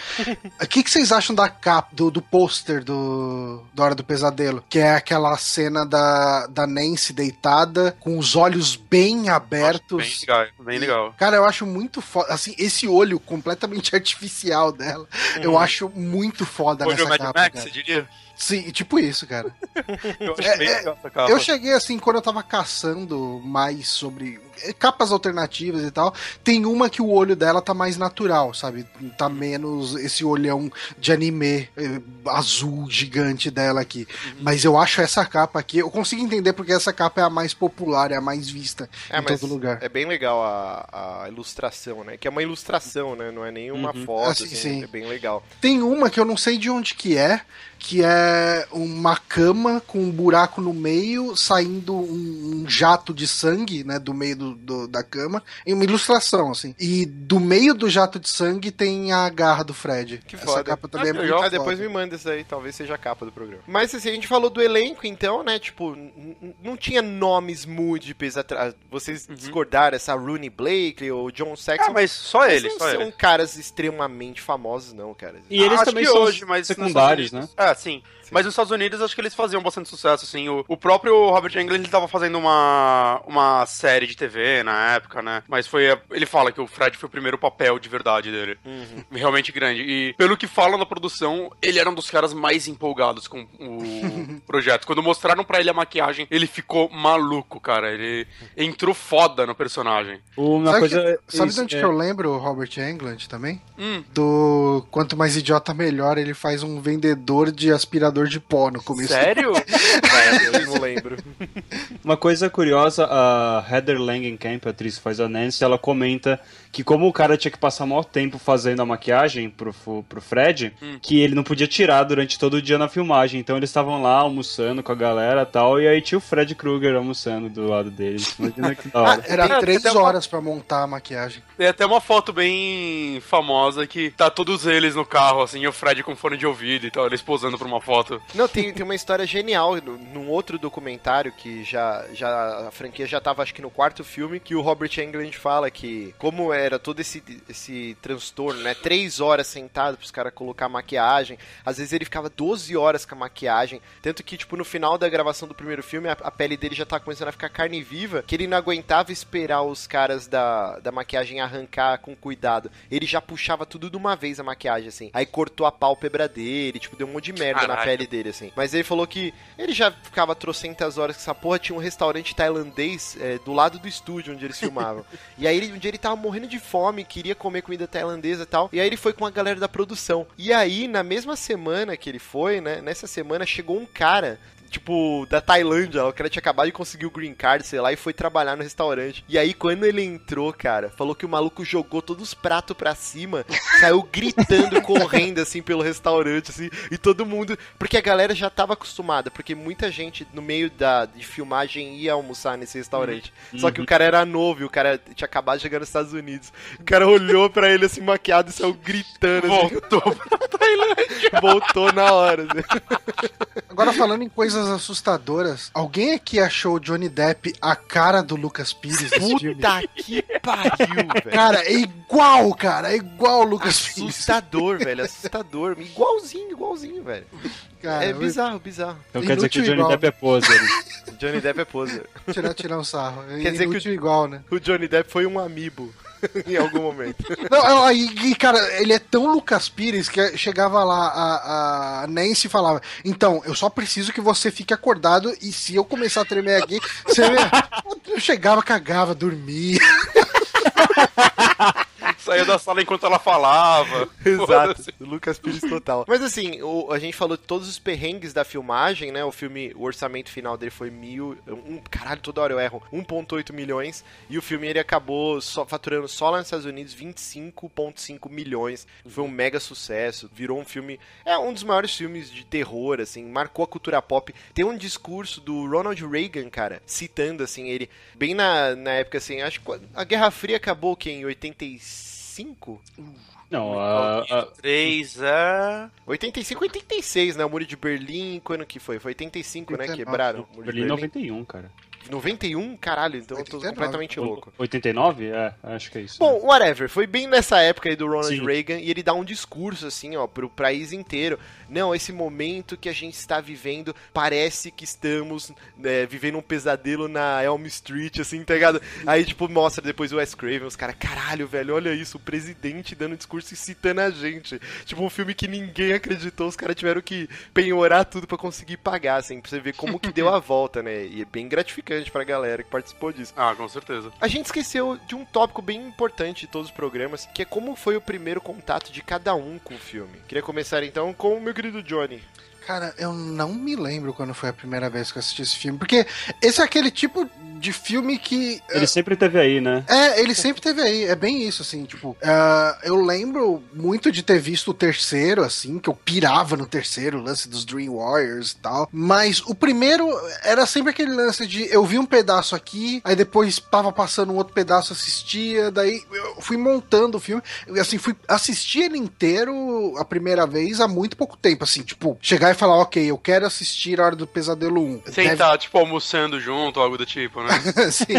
O que, que vocês acham da capa, do, do pôster do, do Hora do Pesadelo? Que é aquela cena da, da Nancy deitada, com os olhos bem abertos. Bem legal, bem legal. Cara, eu acho muito foda. Assim, esse olho completamente artificial dela, eu acho muito foda Olho nessa Mad capa. Max, cara. você diria? Sim, tipo isso, cara. Eu É, é, legal essa capa. Eu cheguei assim, quando eu tava caçando mais sobre capas alternativas e tal, tem uma que o olho dela tá mais natural, sabe? Tá menos esse olhão de anime eh, azul gigante dela aqui. Mas eu acho essa capa aqui, eu consigo entender porque essa capa é a mais popular, é a mais vista É, em mas todo lugar. é bem legal a, a ilustração, né? Que é uma ilustração, né? Não é nenhuma foto, Ah, sim, assim, sim. é bem legal. Tem uma que eu não sei de onde que é, que é uma cama com um buraco no meio, saindo um, um jato de sangue, né, do meio do, do- da cama, em uma ilustração, assim. E do meio do jato de sangue tem a garra do Fred. Que Essa foda. capa também Ah, é muito legal. Ah, depois me manda isso aí, talvez seja a capa do programa. Mas assim, a gente falou do elenco, então, né? Tipo, não tinha nomes múltiplos atrás. Vocês discordaram, essa Rooney Blake ou John Saxon. Ah, mas só Eles ele, não só são ele. caras extremamente famosos, não, cara. E eles Acho também que são hoje, mas secundários, né? É, sim. Mas nos Estados Unidos acho que eles faziam bastante sucesso, assim. O, o próprio Robert Englund ele tava fazendo uma, uma série de TV na época, né? Mas foi. a- Ele fala que o Fred foi o primeiro papel de verdade dele. Realmente grande. E pelo que falam na produção, ele era um dos caras mais empolgados com o projeto. Quando mostraram pra ele a maquiagem, ele ficou maluco, cara. Ele entrou foda no personagem. Uma Sabe, coisa. que, sabe isso, de onde é- que eu lembro o Robert Englund também? Hum. Do Quanto Mais Idiota Melhor, ele faz um vendedor de aspirador de pó no começo. Sério? É, eu não lembro. Uma coisa curiosa, a Heather Langenkamp, a atriz que faz a Nancy, ela comenta que como o cara tinha que passar maior tempo fazendo a maquiagem pro, pro Fred, que ele não podia tirar durante todo o dia na filmagem. Então eles estavam lá almoçando com a galera e tal, e aí tinha o Fred Krueger almoçando do lado deles. Imagina que da Ah, hora. era três uma- horas pra montar a maquiagem. Tem até uma foto bem famosa que tá todos eles no carro, assim, e o Fred com fone de ouvido e tal, eles posando pra uma foto. Não, tem, tem uma história genial no- num outro documentário que já, já a franquia já tava acho que no quarto filme, que o Robert Englund fala que como era todo esse, esse transtorno, né? Três horas sentado pros caras colocar maquiagem, às vezes ele ficava 12 horas com a maquiagem, tanto que, tipo, no final da gravação do primeiro filme, a, a pele dele já tava começando a ficar carne viva, que ele não aguentava esperar os caras da, da maquiagem arrancar com cuidado. Ele já puxava tudo de uma vez a maquiagem, assim. Aí cortou a pálpebra dele, tipo, deu um monte de merda na Caralho. Pele dele, assim. Mas ele falou que ele já ficava trocentas horas com essa porra, tinha um restaurante tailandês é, do lado do estúdio onde eles filmavam. e aí, um dia ele tava morrendo de fome, queria comer comida tailandesa e tal. E aí ele foi com a galera da produção. E aí, na mesma semana que ele foi, né, nessa semana chegou um cara tipo, da Tailândia. O cara tinha acabado de conseguir o green card, sei lá, e foi trabalhar no restaurante. E aí, quando ele entrou, cara, falou que o maluco jogou todos os pratos pra cima, saiu gritando, correndo, assim, pelo restaurante, assim, e todo mundo. Porque a galera já tava acostumada, porque muita gente no meio da de filmagem ia almoçar nesse restaurante. Só que o cara era novo e o cara tinha acabado de chegar nos Estados Unidos. O cara olhou pra ele assim, maquiado e saiu gritando. Assim, Voltou pra Tailândia. voltou na hora. assim. Agora falando em coisas assustadoras, alguém aqui achou o Johnny Depp a cara do Lucas Pires nesse filme? Puta que pariu, velho. Cara, é igual, cara, é igual o Lucas Pires. Assustador, velho, assustador. Igualzinho, igualzinho, velho. Cara, é bizarro, bizarro. Então quer dizer que o Johnny igual. Depp é poser. Johnny Depp é poser. Tirar, tirar um sarro. Quer dizer que o- igual, né? O Johnny Depp foi um amiibo em algum momento. Não, e, e, cara, ele é tão Lucas Pires que chegava lá a, a Nancy e falava: Então, eu só preciso que você fique acordado e se eu começar a tremer aqui, você. Eu chegava, cagava, dormia. Saía da sala enquanto ela falava. Exato, Foda-se. Lucas Pires total. Mas assim, o- a gente falou de todos os perrengues da filmagem, né? O filme, o orçamento final dele foi mil. Um, caralho, toda hora eu erro. 1,8 milhões. E o filme ele acabou só, faturando só lá nos Estados Unidos 25,5 milhões. Foi um mega sucesso. Virou um filme. É um dos maiores filmes de terror, assim. Marcou a cultura pop. Tem um discurso do Ronald Reagan, cara, citando, assim, ele. Bem na, na época, assim, acho que a Guerra Fria acabou que em 85? Não, a, a- 3 é. 85, 86, né? O Muro de Berlim, quando que foi? Foi 85, né? 89. Quebraram o Muro de Berlim Berlim. 91, cara. 91? Caralho, então eu tô 89. completamente louco. 89? É, acho que é isso. Bom, whatever, foi bem nessa época aí do Ronald Sim. Reagan e ele dá um discurso assim, ó, pro país inteiro. Não, esse momento que a gente está vivendo parece que estamos né, vivendo um pesadelo na Elm Street, assim, tá ligado? Aí, tipo, mostra depois o Wes Craven, os caras, caralho, velho, olha isso, o presidente dando discurso e citando a gente. Tipo, um filme que ninguém acreditou, os caras tiveram que penhorar tudo pra conseguir pagar, assim, pra você ver como que deu a volta, né? E é bem gratificante pra galera que participou disso. Ah, com certeza. A gente esqueceu de um tópico bem importante de todos os programas, que é como foi o primeiro contato de cada um com o filme. Queria começar então com o meu querido Johnny. Cara, eu não me lembro quando foi a primeira vez que eu assisti esse filme, porque esse é aquele tipo de filme que. Ele sempre teve aí, né? É, ele sempre teve aí, é bem isso, assim, tipo, ah, eu lembro muito de ter visto o terceiro, assim, que eu pirava no terceiro, o lance dos Dream Warriors e tal, mas o primeiro era sempre aquele lance de eu vi um pedaço aqui, aí depois tava passando um outro pedaço, assistia, daí eu fui montando o filme, eu, assim, fui assistir ele inteiro a primeira vez há muito pouco tempo, assim, tipo, chegar e falar, ok, eu quero assistir a Hora do Pesadelo 1. Sem Deve- estar, tipo, almoçando junto ou algo do tipo, né? Sim.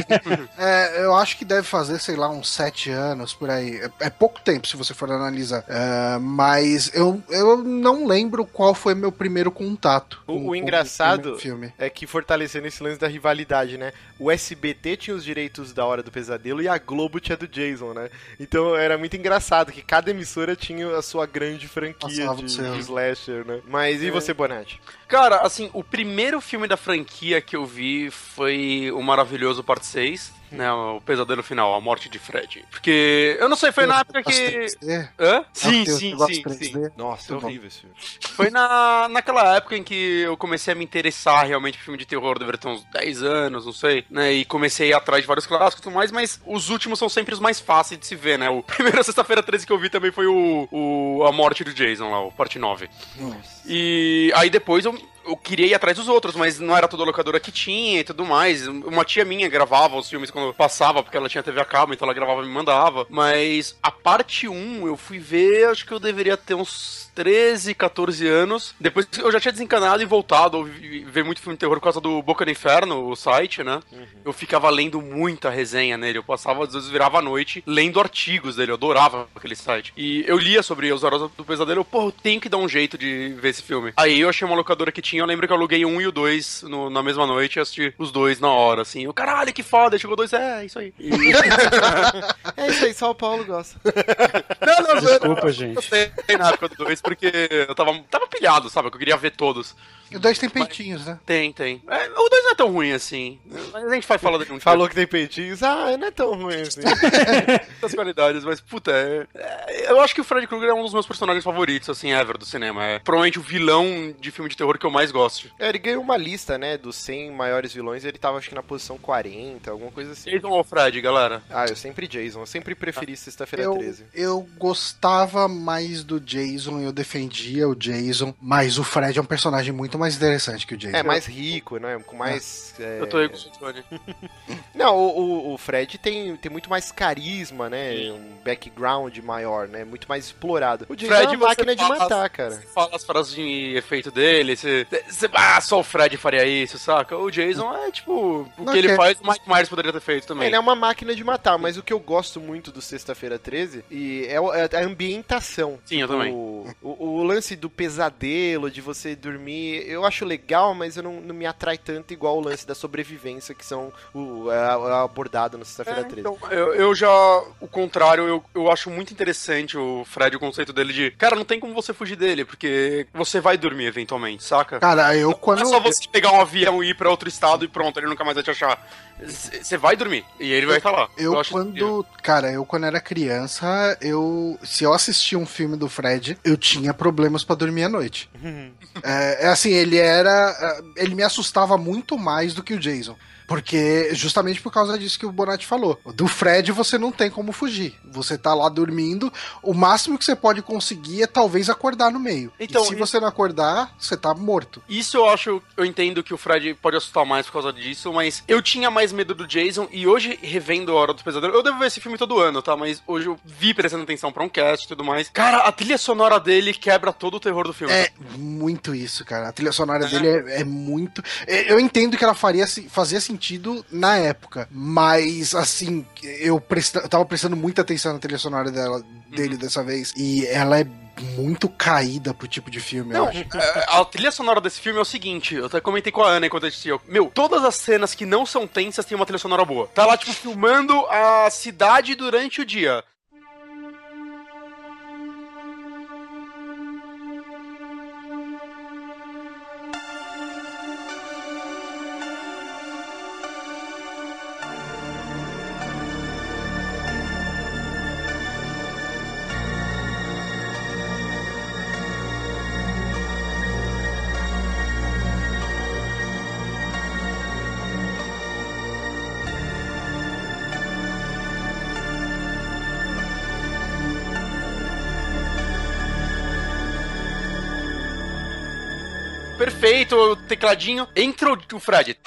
É, eu acho que deve fazer, sei lá, uns sete anos por aí. É, é pouco tempo, se você for analisar. É, mas eu, eu não lembro qual foi meu primeiro contato. O- com- o com engraçado- filme. É que fortalecendo esse lance da rivalidade, né? O SBT tinha os direitos da Hora do Pesadelo e a Globo tinha do Jason, né? Então era muito engraçado que cada emissora tinha a sua grande franquia Passava de, de slasher, né? Mas e você, Bonatti? Cara, assim, o primeiro filme da franquia que eu vi foi o Maravilhoso Parte 6, né? O Pesadelo Final, A Morte de Fred. Porque, eu não sei, foi na época que... 3D? Hã? Sim, sim, sim, 3D? sim. Nossa, é horrível esse filme. Foi na, naquela época em que eu comecei a me interessar realmente por filme de terror, deveria ter uns 10 anos, não sei, né? E comecei a ir atrás de vários clássicos e tudo mais, mas os últimos são sempre os mais fáceis de se ver, né? O primeiro Sexta-feira 13 que eu vi também foi o, o A Morte do Jason lá, o parte 9. E aí depois eu, eu queria ir atrás dos outros, mas não era toda locadora que tinha e tudo mais. Uma tia minha gravava os filmes quando passava, porque ela tinha TV a cabo, então ela gravava e me mandava. Mas a parte 1 eu fui ver, acho que eu deveria ter uns 13, 14 anos. Depois eu já tinha desencanado e voltado a ouvir- ver muito filme de terror por causa do Boca do Inferno, o site, né? Eu ficava lendo muita resenha nele. Eu passava, às vezes, virava a noite lendo artigos dele. Eu adorava aquele site. E eu lia sobre os Horas do Pesadelo. Eu, pô, eu tenho que dar um jeito de ver esse filme. Aí eu achei uma locadora que tinha. Eu lembro que eu aluguei um e o dois no- na mesma noite e assisti os dois na hora, assim. Eu, caralho, que foda. Aí Chegou dois, é, isso aí. E- É isso aí, só o Paulo gosta. não, não, Desculpa, eu gente. época do dois porque eu tava, tava pilhado, sabe? Que eu queria ver todos. E o dois tem peitinhos, né? Tem, tem. É, o dois não é tão ruim assim. Mas a gente vai falar de um Falou que tem peitinhos. Ah, não é tão ruim assim. das qualidades, mas puta, é, é- eu acho que o Freddy Krueger é um dos meus personagens favoritos, assim, ever do cinema. É provavelmente o vilão de filme de terror que eu mais goste. É, ele ganhou uma lista, né, dos 100 maiores vilões, ele tava acho que na posição 40, alguma coisa assim. Jason ou Fred, galera? Ah, eu sempre Jason, eu sempre preferi Sexta-feira Eu, 13. eu gostava mais do Jason, eu defendia o Jason, mas o Fred é um personagem muito mais interessante que o Jason. É, mais rico, né, com mais... é, Eu tô aí com o Tony. Não, o, o- o Fred tem, tem muito mais carisma, né, um background maior, né, muito mais explorado. O Jason Fred, é uma máquina de matar, cara. Fala as frases de efeito dele, você, você- Ah, só o Fred faria isso, saca? O Jason é tipo. O Não, que ele que- faz, o Mike Myers poderia ter feito também. Ele é uma máquina de matar, mas o que eu gosto muito do Sexta-feira 13 e é é a ambientação. Sim, eu também. O, o, lance do pesadelo, de você dormir, eu acho legal, mas eu não, não me atrai tanto igual o lance da sobrevivência, que são o, é, é abordado no Sexta-feira É, 13. então, eu, eu já. O contrário, eu, eu acho muito interessante o Fred, o conceito dele de. Cara, não tem como você fugir dele, porque você vai dormir eventualmente, saca? Cara, eu quando. Não é só você pegar um avião e ir pra outro estado e pronto, ele nunca mais vai te achar. Você vai dormir e ele vai lá. Eu, incrível. quando. Cara, eu quando era criança, eu. Se eu assistia um filme do Fred, eu tinha problemas pra dormir à noite. é, é assim, ele era. é, Ele me assustava muito mais do que o Jason. Porque, justamente por causa disso que o Bonatti falou. Do Fred você não tem como fugir. Você tá lá dormindo. O máximo que você pode conseguir é talvez acordar no meio. Então, e se e- você não acordar, você tá morto. Isso eu acho, eu entendo que o Fred pode assustar mais por causa disso, mas eu tinha mais medo do Jason e hoje, revendo a Hora do Pesadelo, eu devo ver esse filme todo ano, tá? Mas hoje eu vi prestando atenção pra um cast e tudo mais. Cara, a trilha sonora dele quebra todo o terror do filme. É muito isso, cara. A trilha sonora dele é, é muito. é, Eu entendo que ela faria se- fazia sentido na época, mas assim, eu, presta, eu tava prestando muita atenção na trilha sonora dela, dele dessa vez, e ela é muito caída pro tipo de filme, eu Não, acho. é, a trilha sonora desse filme é o seguinte, eu até comentei com a Ana enquanto a gente assistia. Meu, todas as cenas que não são tensas têm uma trilha sonora boa. Tá lá, tipo, filmando a cidade durante o dia. O tecladinho. Entra o o Fred.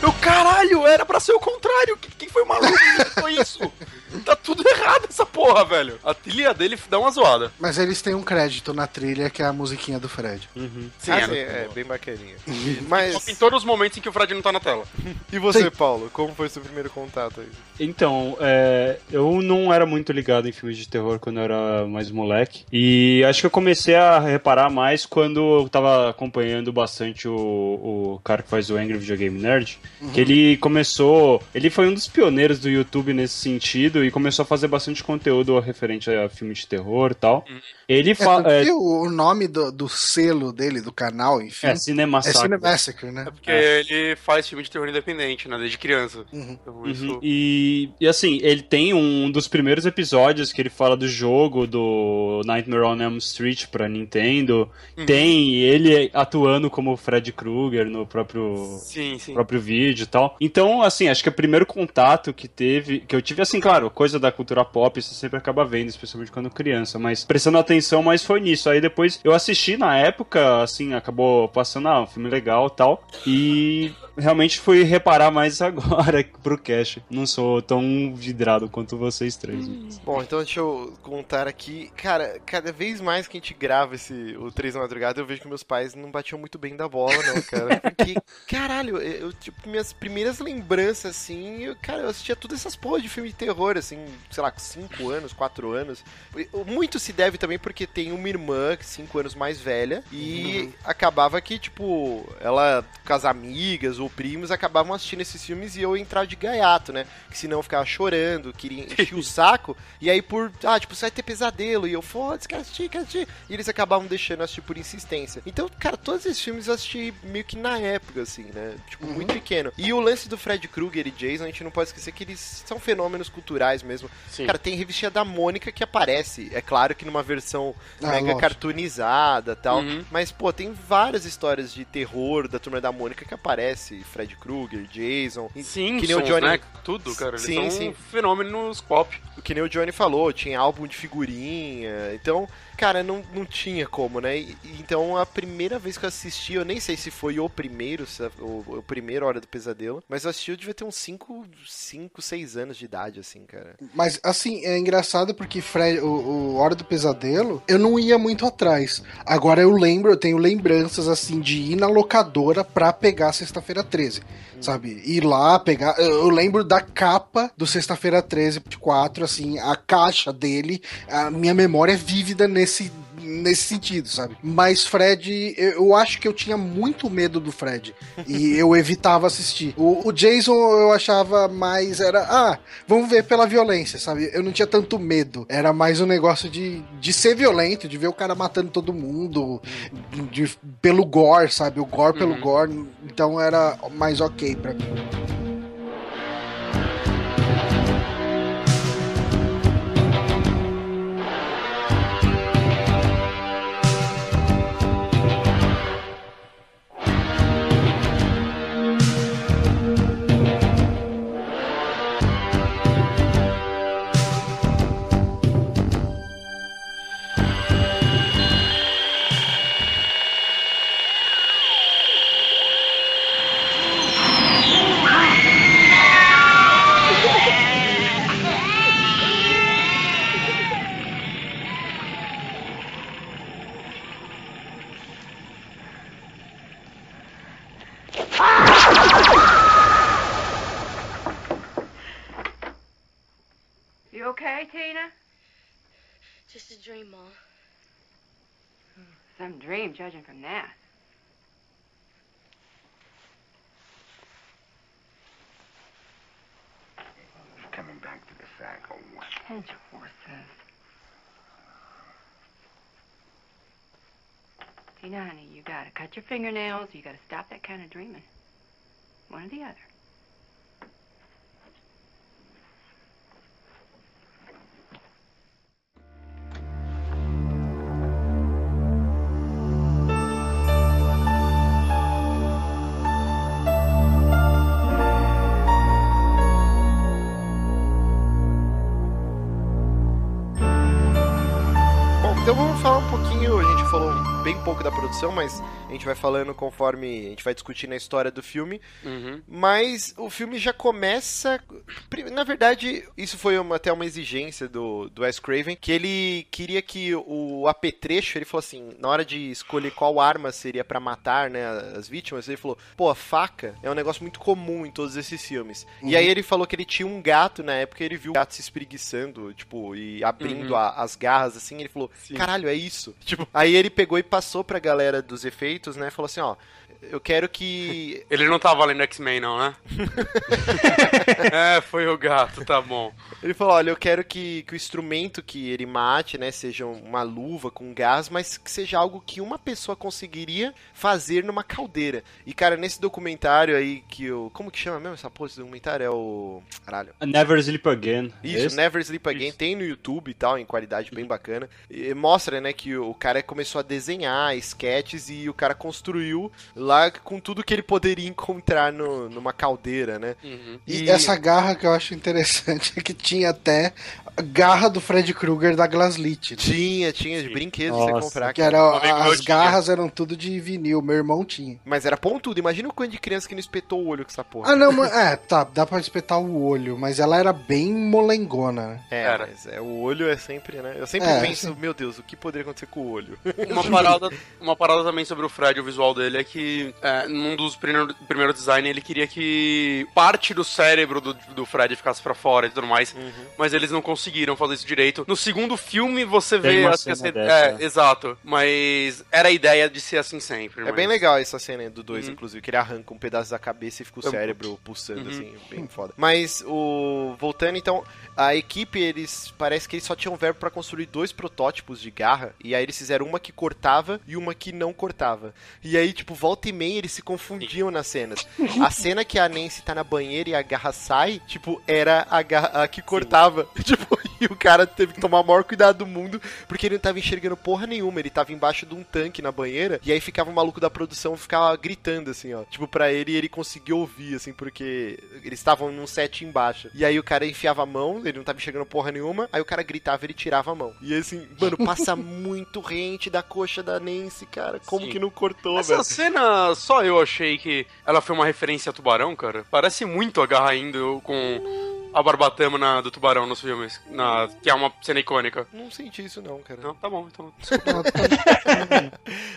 Meu caralho, era pra ser o contrário. Quem foi maluco que foi isso? Tá tudo errado essa porra, velho. A trilha dele dá uma zoada. Mas eles têm um crédito na trilha que é a musiquinha do Fred. Sim, Ah, é. sim, é bem bacaninha. Só Mas, tem todos os momentos em que o Fred não tá na tela. e você, Sim. Paulo? Como foi seu primeiro contato aí? Então, é, eu não era muito ligado em filmes de terror quando eu era mais moleque. E acho que eu comecei a reparar mais quando eu tava acompanhando bastante o, o cara que faz o Angry Video Game Nerd. Que ele começou. Ele foi um dos pioneiros do YouTube nesse sentido e começou a fazer bastante conteúdo referente a filmes de terror e tal. Ele É, fala. É, que o, nome do, do selo dele, do canal, enfim, é, é, Cinema Saga. Cinemassacre, né? Porque ele faz filme de terror independente, né? Desde criança. Uhum. Então, isso... Uhum. E, e assim, ele tem um dos primeiros episódios que ele fala do jogo do Nightmare on Elm Street pra Nintendo. Uhum. Tem ele atuando como Fred Krueger no próprio Sim, sim. próprio vídeo e tal. Então, assim, acho que o primeiro contato que teve, que eu tive, assim, claro, coisa da cultura pop, você sempre acaba vendo, especialmente quando criança, mas prestando atenção mais foi nisso. Aí depois eu assisti na época, assim, acabou passando, ah, um filme legal e tal, e realmente fui reparar mais agora pro cast. Não sou tão vidrado quanto vocês três. Bom, então deixa eu contar aqui. Cara, cada vez mais que a gente grava esse, o 3 da madrugada, eu vejo que meus pais não batiam muito bem da bola, não, cara. Porque, caralho, eu, tipo, minhas primeiras lembranças, assim, eu, cara, eu assistia todas essas porras de filme de terror, assim, sei lá, com 5 anos, 4 anos. Muito se deve também porque tem uma irmã, 5 anos mais velha, e acabava que, tipo, ela com as amigas, ou primos acabavam assistindo esses filmes e eu entrava de gaiato, né? Que senão eu ficava chorando, queria encher o saco. E aí por, ah, tipo, você vai ter pesadelo. E eu, foda-se, quero assistir, quero assistir. E eles acabavam deixando assistir por insistência. Então, cara, todos esses filmes eu assisti meio que na época, assim, né? Tipo, muito pequeno. E o lance do Fred Krueger e Jason, a gente não pode esquecer que eles são fenômenos culturais mesmo. Sim. Cara, tem revistinha da Mônica que aparece. É claro que numa versão Ah, mega lógico. cartoonizada e tal. Uhum. Mas, pô, tem várias histórias de terror da turma da Mônica que aparece. Fred Krueger, Jason. Sim, que nem o Johnny. né? Tudo, cara. Eles Sim, são sim. um fenômeno nos pop. Que nem o Johnny falou, tinha álbum de figurinha. Então, cara, não, não tinha como, né? E- então, a primeira vez que eu assisti, eu nem sei se foi o primeiro, é o, o primeiro Hora do Pesadelo, mas eu assisti, eu devia ter uns 5, 5, 6 anos de idade, assim, cara. Mas, assim, é engraçado porque Fred, o, o Hora do Pesadelo, eu não ia muito atrás. Agora eu lembro, eu tenho lembranças, assim, de ir na locadora pra pegar Sexta-feira 13, sabe? Ir lá, pegar... Eu, eu lembro da capa do Sexta-feira 13, 4, assim, a caixa dele, a minha memória é vívida nesse... Nesse sentido, sabe? Mas Fred, eu, eu acho que eu tinha muito medo do Fred. E eu evitava assistir. O, o Jason eu achava mais. Era. Ah, vamos ver pela violência, sabe? Eu não tinha tanto medo. Era mais um negócio de, de ser violento, de ver o cara matando todo mundo, de- pelo gore, sabe? O gore pelo Uhum. gore. Então era mais ok pra mim. Dream, Mom. Some dream, judging from that. Coming back to the sack or what? Hedge horses. Tina, honey, you gotta cut your fingernails. You gotta stop that kind of dreaming. One or the other. Então vamos falar um pouquinho, a gente falou bem pouco da produção, mas a gente vai falando conforme a gente vai discutindo a história do filme. Uhum. Mas o filme já começa. Na verdade, isso foi uma- até uma exigência do, do Wes Craven, que ele queria que o apetrecho, ele falou assim, na hora de escolher qual arma seria pra matar né, as vítimas, ele falou: pô, a faca é um negócio muito comum em todos esses filmes. E aí ele falou que ele tinha um gato na época, ele viu o gato se espreguiçando, tipo, e abrindo Uhum. a- as garras assim, ele falou: Sim. caralho, é isso. Tipo, aí ele pegou e passou pra galera dos efeitos, né? Falou assim: ó. Eu quero que Ele não tava lendo X-Men, não, né? é, foi o gato, tá bom. Ele falou, olha, eu quero que, que o instrumento que ele mate, né, seja uma luva com gás, mas que seja algo que uma pessoa conseguiria fazer numa caldeira. E, cara, nesse documentário aí que eu... Como que chama mesmo essa porra desse documentário? É o... Caralho. Never Sleep Again. Isso, Esse? Never Sleep Again, tem no YouTube e tal, em qualidade bem bacana. E mostra, né, que o cara começou a desenhar sketches e o cara construiu lá com tudo que ele poderia encontrar no, numa caldeira, né? Uhum. E, essa garra que eu acho interessante é que tinha até a garra do Fred Krueger da Glaslit. né? Tinha, tinha de Sim. brinquedos pra você Nossa, comprar. Que era, as tinha. garras eram tudo de vinil, meu irmão tinha. Mas era pontudo. Imagina o quanto de criança que não espetou o olho com essa porra. Ah, não, mas, é, tá, dá pra espetar o olho, mas ela era bem molengona, né? É, Era. mas é, o olho é sempre, né? Eu sempre É, penso, meu Deus, o que poderia acontecer com o olho? Uma parada, uma parada também sobre o Fred, o visual dele, é que que é, num dos primeiros primeiro design ele queria que parte do cérebro do, do Fred ficasse pra fora e tudo mais, Uhum. mas eles não conseguiram fazer isso direito. No segundo filme você Tem vê uma acho que cena essa- dessa, é, né? exato, mas era a ideia de ser assim sempre. É mas- bem legal essa cena do 2, Uhum. inclusive, que ele arranca um pedaço da cabeça e fica o cérebro pulsando, Uhum. assim, bem foda. Mas, o voltando, então, a equipe, eles, parece que eles só tinham verbo pra construir dois protótipos de garra, e aí eles fizeram uma que cortava e uma que não cortava. E aí, tipo, volta e meia eles se confundiam nas cenas. A cena que a Nancy tá na banheira e a garra sai, tipo, era a garra a que cortava. Tipo, e o cara teve que tomar o maior cuidado do mundo, porque ele não tava enxergando porra nenhuma, ele tava embaixo de um tanque na banheira, e aí ficava o maluco da produção, ficava gritando, assim, ó. Tipo, pra ele, ele conseguiu ouvir, assim, porque eles estavam num set embaixo. E aí o cara enfiava a mão, ele não tava enxergando porra nenhuma, aí o cara gritava, ele tirava a mão. E assim, mano, passa muito rente da coxa da Nancy, cara. Como Sim. que não cortou, Essa velho? cena, só eu achei que ela foi uma referência a Tubarão, cara. Parece muito a Garra indo com a Barbatama na- do Tubarão nos filmes, na, que é uma cena icônica. Não senti isso não, cara. Não, tá bom, então.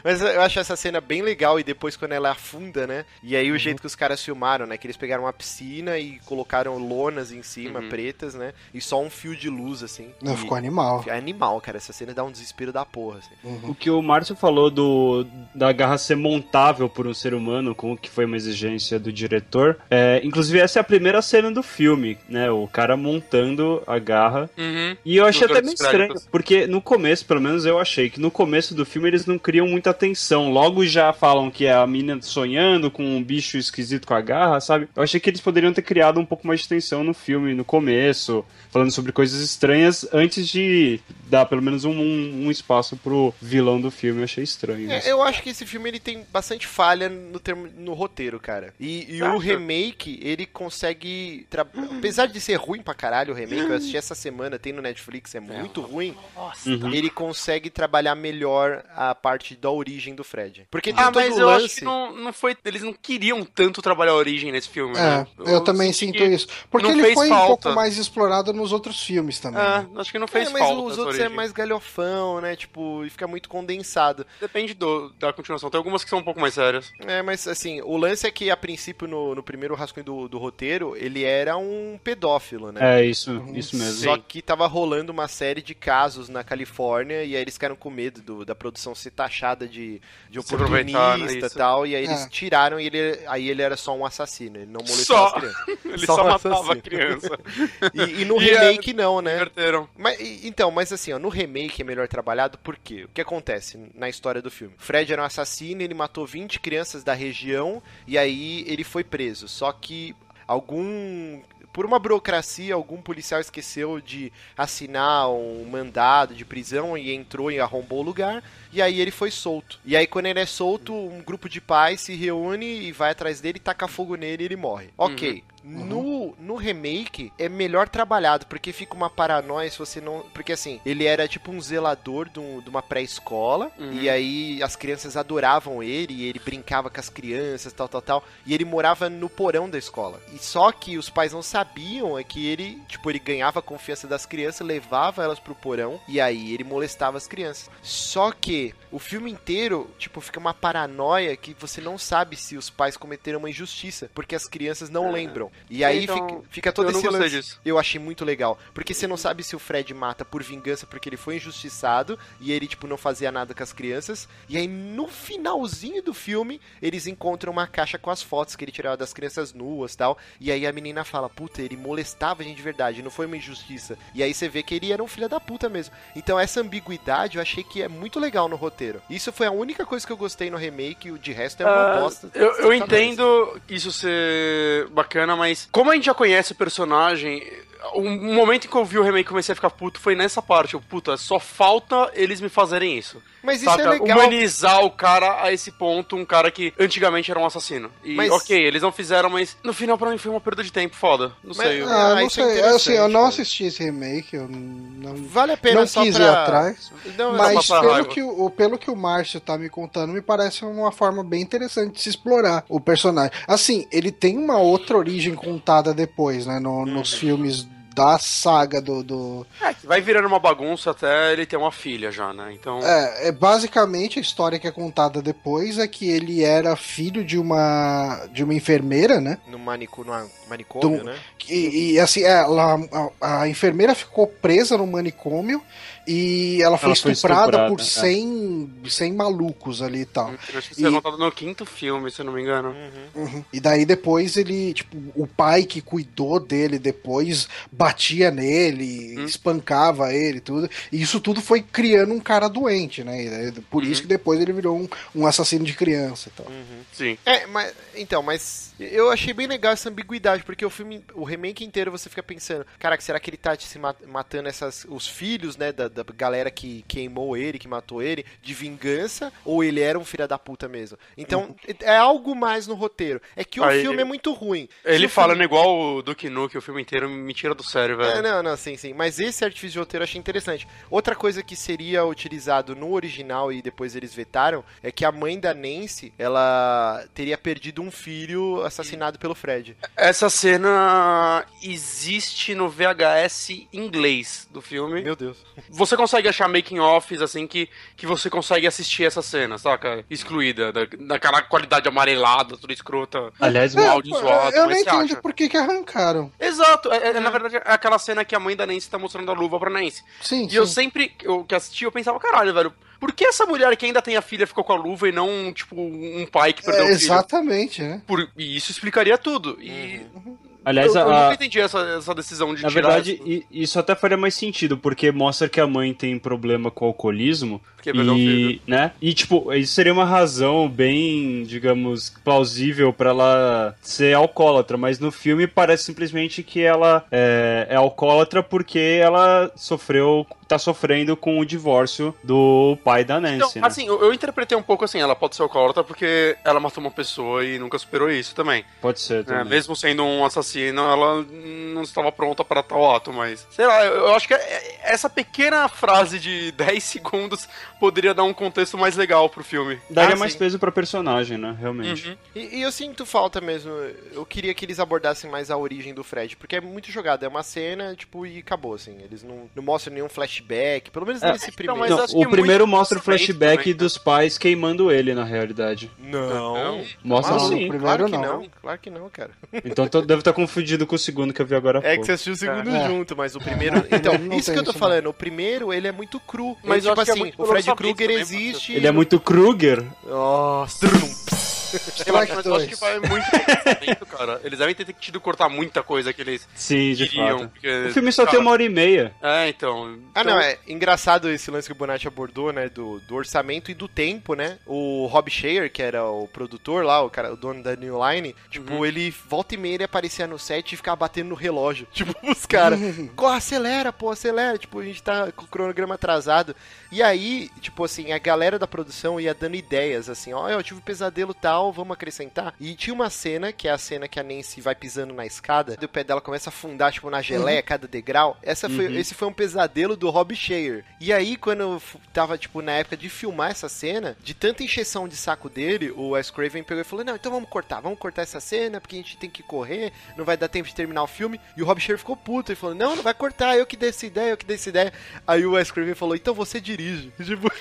Mas eu acho essa cena bem legal e depois quando ela afunda, né? E aí o jeito que os caras filmaram, né? Que eles pegaram uma piscina e colocaram lonas em cima, Uhum. pretas, né? E só um fio de luz, assim. Não, E- ficou animal. É animal, cara. Essa cena dá um desespero da porra, assim. O que o Márcio falou do da garra ser montável por um ser humano, como que foi uma exigência do diretor. É, inclusive, essa é a primeira cena do filme, né? O cara montando a garra. Uhum. E eu achei Nos até meio créditos. estranho, porque no começo, pelo menos eu achei, que no começo do filme eles não criam muita atenção. Logo já falam que é a menina sonhando com um bicho esquisito com a garra, sabe? Eu achei que eles poderiam ter criado um pouco mais de tensão no filme, no começo, falando sobre coisas estranhas, antes de dar pelo menos um, um, um espaço pro vilão do filme. Eu achei estranho. É, eu acho que esse filme ele tem bastante falha no, termo, no roteiro, cara. E, e o remake, ele consegue. tra- Apesar de ser ruim pra caralho o remake, eu assisti essa semana, tem no Netflix, é muito ruim. Nossa. Uhum. Ele consegue trabalhar melhor a parte da origem do Fred. Porque tem Ah, todo mas o eu lance. acho que não, não foi. Eles não queriam tanto trabalhar a origem nesse filme, É, né? eu também senti sinto isso. Porque ele foi um falta. pouco mais explorado nos outros filmes também. né? É, acho que não fez É, mas falta. os essa outros é origem. mais galhofão, né? Tipo, e fica muito condensado. Depende do, da continuação. Tem algumas que são um pouco mais sérias. É, mas assim, o lance é que a princípio no, no primeiro rascunho do, do roteiro, ele era um pedófilo, né? É, isso, isso mesmo. Só que tava rolando uma série de casos na Califórnia e aí eles ficaram com medo do- da produção ser taxada de, de oportunista e tal. E aí eles É. tiraram e ele, aí ele era só um assassino. Ele não molestava Só. as crianças. Ele Só só, um matava a criança. E, e no E é- remake não, né? Inverteram. Mas, então, mas assim, ó, no remake é melhor trabalhado por quê? O que acontece na história do filme? Fred era um assassino, ele matou 20 crianças da região e aí ele foi preso. Só que algum. Por uma burocracia, algum policial esqueceu de assinar um mandado de prisão e entrou e arrombou o lugar. E aí ele foi solto. E aí, quando ele é solto, um grupo de pais se reúne e vai atrás dele, taca fogo nele e ele morre. Ok. No, no remake é melhor trabalhado, porque fica uma paranoia se você não. Porque assim, ele era tipo um zelador de, um- de uma pré-escola, Uhum. e aí as crianças adoravam ele, e ele brincava com as crianças, tal, tal, tal. E ele morava no porão da escola. E só que os pais não sabiam é que ele, tipo, ele ganhava a confiança das crianças, levava elas pro porão, e aí ele molestava as crianças. Só que see o filme inteiro, tipo, fica uma paranoia que você não sabe se os pais cometeram uma injustiça, porque as crianças não lembram. E aí Então, fica, fica todo esse lance. disso. Eu achei muito legal. Porque você não sabe se o Fred mata por vingança porque ele foi injustiçado e ele, tipo, não fazia nada com as crianças. E aí, no finalzinho do filme, eles encontram uma caixa com as fotos que ele tirava das crianças nuas e tal. E aí a menina fala, puta, ele molestava a gente de verdade, não foi uma injustiça. E aí você vê que ele era um filho da puta mesmo. Então essa ambiguidade eu achei que é muito legal no roteiro. Isso foi a única coisa que eu gostei no remake, o de resto é uma Ah, bosta. Eu, eu entendo isso ser bacana, mas como a gente já conhece o personagem, um momento em que eu vi o remake e comecei a ficar puto foi nessa parte. Eu, puta, só falta eles me fazerem isso. Mas isso Saca? é legal. Humanizar o cara a esse ponto, um cara que antigamente era um assassino. E Mas- ok, eles não fizeram, mas no final pra mim foi uma perda de tempo foda. Não Mas- sei. eu- Ah, Ah, não é sei. assim, eu não assisti esse remake, eu não, Vale a pena não só quis pra... ir atrás. Não, Mas pelo raiva. que, o, pelo que o Márcio tá me contando, me parece uma forma bem interessante de se explorar o personagem. Assim, ele tem uma outra origem contada depois, né? no- nos filmes da saga do. do... É, que vai virando uma bagunça até ele ter uma filha já, né? Então. É, é, basicamente a história que é contada depois é que ele era filho de uma de uma enfermeira, né? No manico, no manicômio, Do- né? E, e, assim, ela, a, a enfermeira ficou presa no manicômio e ela foi Ela foi estuprada, estuprada, por é. 100, 100 malucos ali e tal. Eu acho que isso é E- contado no quinto filme, se eu não me engano. Uhum. E daí depois ele, tipo, o pai que cuidou dele depois batia nele, Hum. espancava ele e tudo. E isso tudo foi criando um cara doente, né? Por Uhum. isso que depois ele virou um, um assassino de criança e tal. Sim. É, mas então, mas eu achei bem legal essa ambiguidade, porque o filme, o remake inteiro você fica pensando, caraca, será que ele tá se ma- matando essas os filhos, né, da, da galera que queimou ele, que matou ele, de vingança, ou ele era um filho da puta mesmo? Então, é algo mais no roteiro. É que o Aí- filme é muito ruim. Ele falando filme- igual o Duke Nukem o filme inteiro me tira do sério, velho. É, não, não, sim, sim. Mas esse artifício de roteiro eu achei interessante. Outra coisa que seria utilizado no original e depois eles vetaram é que a mãe da Nancy, ela teria perdido um filho assassinado pelo Fred. Essa cena existe no VHS inglês do filme. Meu Deus. Você consegue achar making offs assim que, que você consegue assistir essa cena, saca? Excluída, da, daquela qualidade amarelada, tudo escrota. Aliás, um uma- áudio zoado, eu nem entendo por que, que arrancaram. Exato, é, é, na verdade é aquela cena que a mãe da Nancy tá mostrando a luva pra Nancy. Sim, E eu sim. sempre eu, que assisti, eu pensava, caralho, velho, por que essa mulher que ainda tem a filha ficou com a luva e não, tipo, um pai que perdeu É, o filho? exatamente, né? Por- e isso explicaria tudo. E aliás eu, eu a- nunca entendi essa, essa decisão de na tirar verdade, isso. isso até faria mais sentido, porque mostra que a mãe tem problema com o alcoolismo. Porque o E, filho. né? E, tipo, isso seria uma razão bem, digamos, plausível pra ela ser alcoólatra, mas no filme parece simplesmente que ela é, é alcoólatra porque ela sofreu, tá sofrendo com o divórcio do pai da Então, Nancy, né? assim, eu, eu interpretei um pouco assim, ela pode ser alcoólatra porque ela matou uma pessoa e nunca superou isso também. Pode ser né? também. mesmo sendo um assassino, ela não estava pronta para tal ato, mas. Sei lá, eu, eu acho que é- essa pequena frase de 10 segundos poderia dar um contexto mais legal pro filme. Daria Ah, mais sim. peso pra personagem, né? Realmente. Uhum. E, e eu sinto falta mesmo. Eu queria que eles abordassem mais a origem do Fred, porque é muito jogado. É uma cena, tipo, e acabou, assim. Eles não, não mostram nenhum flashback, pelo menos É, nesse então, primeiro. mas Não, que o primeiro mostra o flashback também, né? dos pais queimando ele, na realidade. Não. Mostra Maluco, sim. primeiro Claro que não. não. Claro que não, cara. Então tô, deve estar confundido com o segundo que eu vi agora É que pouco. você assistiu o segundo É. junto, mas o primeiro. Então, Não isso que eu tô falando. O primeiro, ele é muito cru. Mas Mas, tipo que é assim, o Fred orçamento Krueger existe. Ele é muito Kruger. Nossa. Eu acho, mas eu acho que vai muito cara. Eles devem ter tido que cortar muita coisa que eles Sim, de queriam. fato. porque, O filme só cara, tem uma hora e meia. É, então. Ah, então- não, é engraçado esse lance que o Bonatti abordou, né, do, do orçamento e do tempo, né? O Rob Shear, que era o produtor lá, o cara, o dono da New Line, tipo, Uhum. ele volta e meia ele aparecia no set e ficava batendo no relógio. Tipo, os caras, corre, acelera, pô, acelera. Tipo, a gente tá com o cronograma atrasado. E aí, tipo assim, a galera da produção ia dando ideias, assim, ó, eu tive um pesadelo tal, vamos acrescentar. E tinha uma cena, que é a cena que a Nancy vai pisando na escada, e o pé dela começa a afundar, tipo, na geleia, cada degrau. Essa foi, Uhum. Esse foi um pesadelo do Rob Shear. E aí, quando eu tava, tipo, na época de filmar essa cena, de tanta encheção de saco dele, o Wes Craven pegou e falou, não, então vamos cortar, vamos cortar essa cena, porque a gente tem que correr, não vai dar tempo de terminar o filme. E o Rob Shear ficou puto e falou, não, não vai cortar, eu que dei essa ideia, eu que dei essa ideia. Aí o Wes Craven falou, então você dirige. Tipo...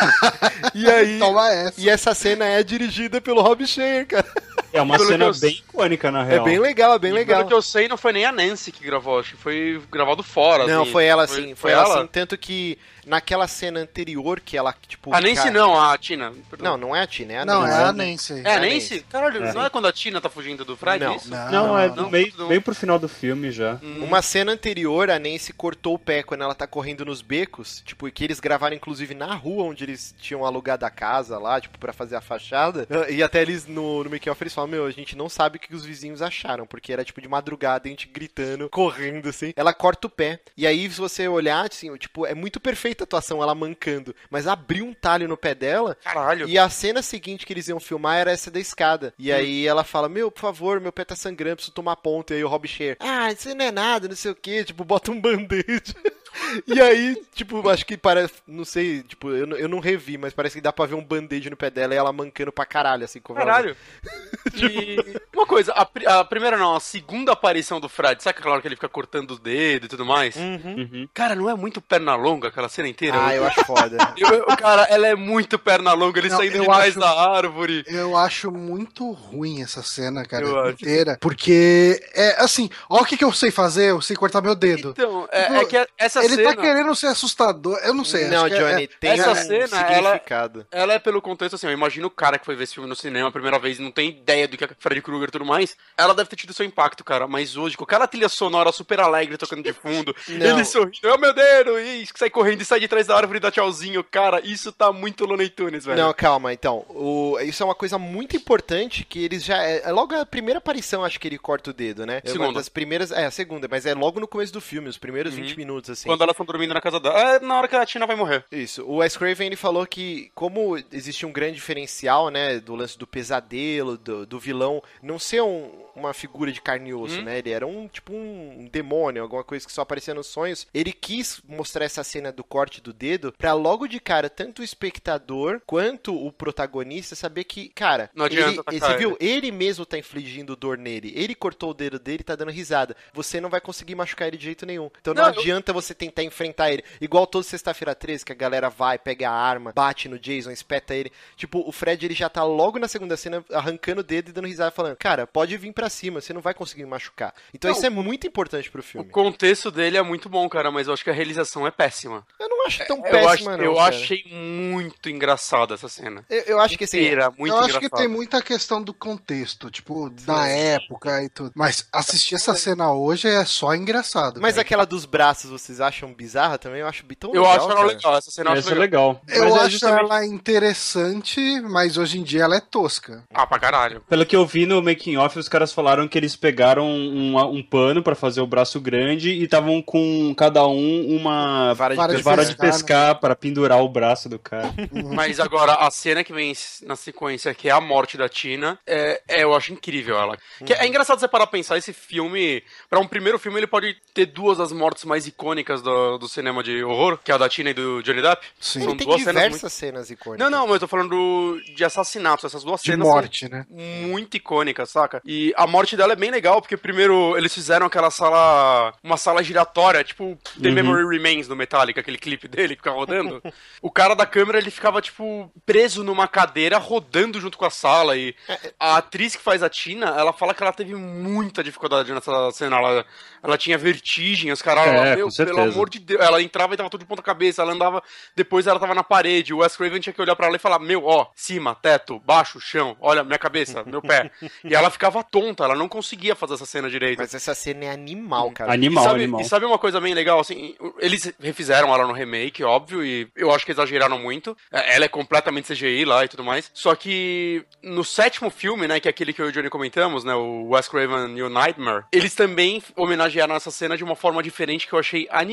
e aí... Toma essa. E essa cena é dirigida pelo Rob Shear, cara. É uma Pelo cena eu- bem icônica, na É real. bem legal, é bem E legal. Pelo que eu sei, não foi nem a Nancy que gravou, acho que foi gravado fora. Não, assim. foi ela sim, foi, ela ela? sim. Tanto que naquela cena anterior que ela, tipo. A Nancy cara- não, a Tina. Não, não é a Tina, é a Não, Nancy. é a Nancy. É a É a Nancy? Caralho, É. não é quando a Tina tá fugindo do Fred? Não. isso? Não, é não, meio, tudo- meio pro final do filme já. Hum. Uma cena anterior, a Nancy cortou o pé quando ela tá correndo nos becos, tipo, e que eles gravaram inclusive na rua onde eles tinham alugado a casa lá, tipo, pra fazer a fachada. E até eles no, no make-off eles falam: Meu, a gente não sabe o que os vizinhos acharam, porque era tipo de madrugada, a gente gritando, correndo assim. Ela corta o pé. E aí, se você olhar, assim, tipo, é muito perfeita a atuação, ela mancando, mas abriu um talho no pé dela. Caralho. E a cena seguinte que eles iam filmar era essa da escada. E aí ela fala: Meu, por favor, meu pé tá sangrando, preciso tomar ponto. E aí o Rob Shear, ah, isso não é nada, não sei o que, tipo, bota um band-aid. E aí, tipo, acho que parece. Não sei, tipo, eu, não- eu não revi, mas parece que dá pra ver um band-aid no pé dela e ela mancando pra caralho, assim, como ela- Caralho. E uma coisa, a, a primeira não, a segunda aparição do Fred, sabe aquela hora que ele fica cortando os dedos e tudo mais? Uhum. Cara, não é muito perna longa aquela cena inteira? Ah, eu acho foda. Eu- cara, ela é muito perna longa, ele Não, saindo de trás acho- da árvore. Eu acho muito ruim essa cena, cara, Eu acho. inteira. Porque, é assim, ó o que, que eu sei fazer, eu sei cortar meu dedo. Então, é, Tipo, é que essa Ele cena... tá querendo ser assustador, eu não sei. não, acho que é- Johnny, é- tem essa um cena, ela- significado. Ela é pelo contexto assim, eu imagino o cara que foi ver esse filme no cinema a primeira vez e não tem ideia do que é Freddy Krueger e tudo mais. Ela deve ter tido seu impacto, cara. Mas hoje, com aquela trilha sonora super alegre tocando de fundo, ele sorrindo, é o meu dedo, e sai correndo e sai de trás da árvore e dá tchauzinho. Cara, isso tá muito Looney Tunes, velho. Não, calma, então. O, isso é uma coisa muito importante que eles já. É, é logo a primeira aparição, acho que ele corta o dedo, né? É uma Segunda. das primeiras. É, a segunda, mas é logo no começo do filme, os primeiros 20 minutos, assim. Quando elas estão dormindo na casa dela. É na hora que a Tina vai morrer. Isso. O Wes Craven ele falou que, como existe um grande diferencial, né, do lance do pesadelo, do, do vilão, não ser um- uma figura de carne e osso, né? Ele era um tipo um demônio, alguma coisa que só aparecia nos sonhos. Ele quis mostrar essa cena do corte do dedo pra logo de cara tanto o espectador quanto o protagonista saber que, cara, Não adianta ele, você viu? Ele mesmo tá infligindo dor nele. Ele cortou o dedo dele e tá dando risada. Você não vai conseguir machucar ele de jeito nenhum. Então não, Não, eu- adianta você tentar enfrentar ele. Igual todo sexta-feira 13, que a galera vai, pega a arma, bate no Jason, espeta ele. Tipo, o Fred ele já tá logo na segunda cena arrancando o dedo e dando risada, falando: Cara, pode vir pra cima, você não vai conseguir me machucar. Então Não, isso é muito importante pro O filme. contexto dele é muito bom, cara, mas eu acho que a realização é péssima. Eu não acho tão eu péssima, acho, não. eu cara. achei muito engraçada essa cena. Eu, eu acho que assim. Eu acho engraçada. que tem muita questão do contexto, tipo, da época e tudo. Mas assistir essa cena hoje é só engraçado. Mas cara. aquela dos braços vocês acham bizarra também? Eu acho tão Eu legal, acho ela cara. legal, essa cena eu acho Essa é legal. legal. Eu Mas é acho justamente- ela interessante, mas hoje em dia ela é tosca. Ah, pra caralho. Pelo que eu vi no making off, os caras falaram que eles pegaram um, um pano pra fazer o braço grande e estavam com cada um uma Vara de Vara de pescar. vara de pescar para pendurar o braço do cara. Mas agora, a cena que vem na sequência, que é a morte da Tina, é, é- eu acho incrível ela. Que é engraçado você parar pra pensar, esse filme, pra um primeiro filme, ele pode ter duas das mortes mais icônicas do, do cinema de horror, que é a da Tina e do Johnny Depp. Sim. Ele tem duas cenas diversas muito... cenas icônicas. Não, não, mas eu tô falando do- de assassinatos, essas duas De cenas são morte, né? muito icônica, saca? E a morte dela é bem legal, porque primeiro eles fizeram aquela sala. Uma sala giratória, tipo The Uhum. Memory Remains do Metallica, aquele clipe dele que fica rodando. o cara da câmera ele ficava, tipo, preso numa cadeira, rodando junto com a sala. E a atriz que faz a Tina, ela fala que ela teve muita dificuldade nessa cena. Ela, ela tinha vertigem, os caras, É, ela, com meu, certeza. pelo amor de Deus. Ela entrava e tava tudo de ponta cabeça, ela andava, depois ela tava na parede. O Wes Craven tinha que olhar pra ela e falar: Meu, ó, cima, teto, baixo, chão, olha, minha cabeça, meu pé. e ela ficava tonta, ela não conseguia fazer essa cena direito. Mas essa cena é animal, cara. Animal, e, sabe, animal. e sabe uma coisa bem legal? Assim, eles refizeram ela no remake, óbvio, e eu acho que exageraram muito. É, Ela é completamente CGI lá e tudo mais. Só que no sétimo filme, né, que é aquele que eu e o Johnny comentamos, né, o Wes Craven e o Nightmare, eles também homenagearam essa cena de uma forma diferente que eu achei animal,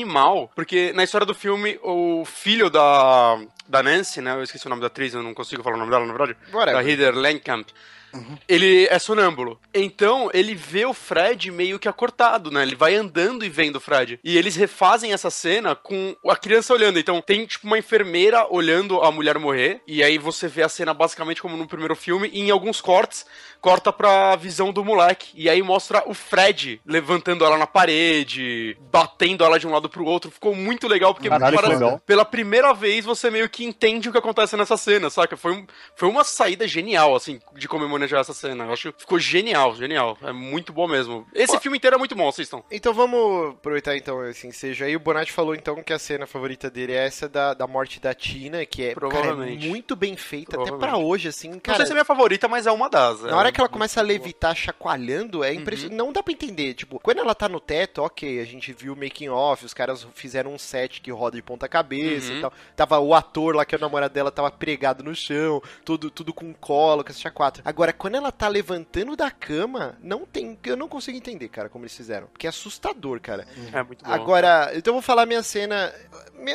porque na história do filme, o filho da, da Nancy, né, eu esqueci o nome da atriz, eu não consigo falar o nome dela, na verdade, Whatever. da Heather Langenkamp, ele é sonâmbulo. Então, ele vê o Fred meio que acortado, né? Ele vai andando e vendo o Fred. E eles refazem essa cena com a criança olhando. Então, tem tipo uma enfermeira olhando a mulher morrer. E aí você vê a cena basicamente como no primeiro filme. E em alguns cortes, corta pra visão do moleque. E aí mostra o Fred levantando ela na parede, batendo ela de um lado pro outro. Ficou muito legal, porque Caralho, legal. pela primeira vez você meio que entende o que acontece nessa cena, saca? Foi, um- foi uma saída genial, assim, de como manejar essa cena. Eu acho que ficou genial, genial. É muito bom mesmo. Esse filme inteiro é muito bom, assistam. Então vamos aproveitar então esse ensejo aí. O Bonatti falou então que a cena favorita dele é essa da, da morte da Tina, que é, cara, é Provavelmente. muito bem feita, até Provavelmente. pra hoje, assim, Não cara. sei se é minha favorita, mas é uma das. Na hora que ela começa a levitar, chacoalhando, é Uhum. impressionante. Não dá pra entender. Tipo, quando ela tá no teto, ok, a gente viu o making off, os caras fizeram um set que roda de ponta cabeça Uhum. e tal. Tava o ator lá, que é o namorado dela, tava pregado no chão, tudo, tudo com colo, com essa quatro. Agora, quando ela tá levantando da cama, não tem. Eu não consigo entender, cara, como eles fizeram. Porque é assustador, cara. É muito bom. Agora, então eu vou falar minha cena.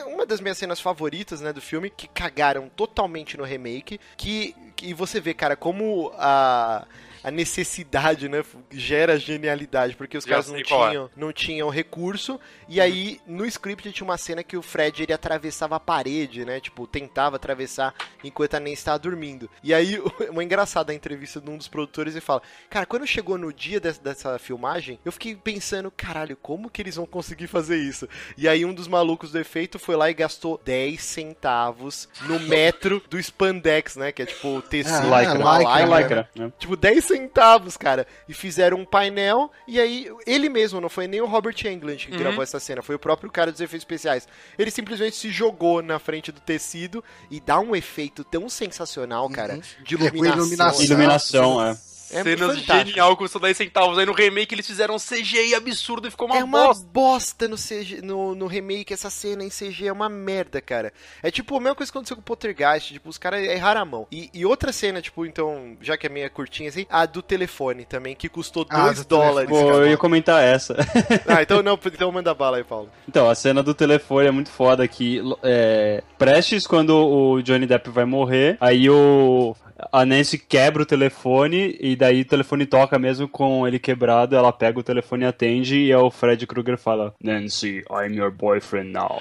Uma das minhas cenas favoritas, né, do filme, que cagaram totalmente no remake. Que, que você vê, cara, como a. a necessidade, né, gera genialidade, porque os Já caras não é. tinham, não tinham recurso, e aí no script tinha uma cena que o Fred ele atravessava a parede, né, tipo, tentava atravessar enquanto a Nancy estava dormindo. E aí, uma engraçada entrevista de um dos produtores, ele fala, cara, quando chegou no dia des- dessa filmagem, eu fiquei pensando, caralho, como que eles vão conseguir fazer isso? E aí um dos malucos do efeito foi lá e gastou 10 centavos no metro do spandex, né, que é tipo o tecido, Ah, Lycra. lycra, lycra. né? Tipo, 10 centavos, cara. E fizeram um painel. E aí, ele mesmo, não foi nem o Robert Englund que Uhum. gravou essa cena, foi o próprio cara dos efeitos especiais. Ele simplesmente se jogou na frente do tecido e dá um efeito tão sensacional, cara, de É, com iluminação. iluminação. Iluminação, é. É Cenas fantástico. genial, custou 10 centavos. Aí no remake eles fizeram um CGI absurdo e ficou uma, é uma bosta. bosta, no, CG, no, no remake, essa cena em CG é uma merda, cara. É tipo a mesma coisa que aconteceu com o Poltergeist, tipo, os caras erraram a mão. E, e outra cena, tipo, então, já que é meia curtinha assim, a do telefone também, que custou Ah, 2 do dólares. Pô, eu ia comentar essa. Ah, então não, então manda bala aí, Paulo. Então, a cena do telefone é muito foda que é, prestes quando o Johnny Depp vai morrer, aí o a Nancy quebra o telefone e daí o telefone toca mesmo com ele quebrado, ela pega o telefone e atende e é o Fred Krueger fala: "Nancy, I'm your boyfriend now".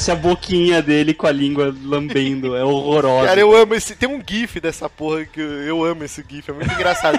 Aí aparece a boquinha dele com a língua lambendo, é horrorosa. Cara, eu amo esse. Tem um GIF dessa porra que eu, eu amo esse GIF, é muito engraçado.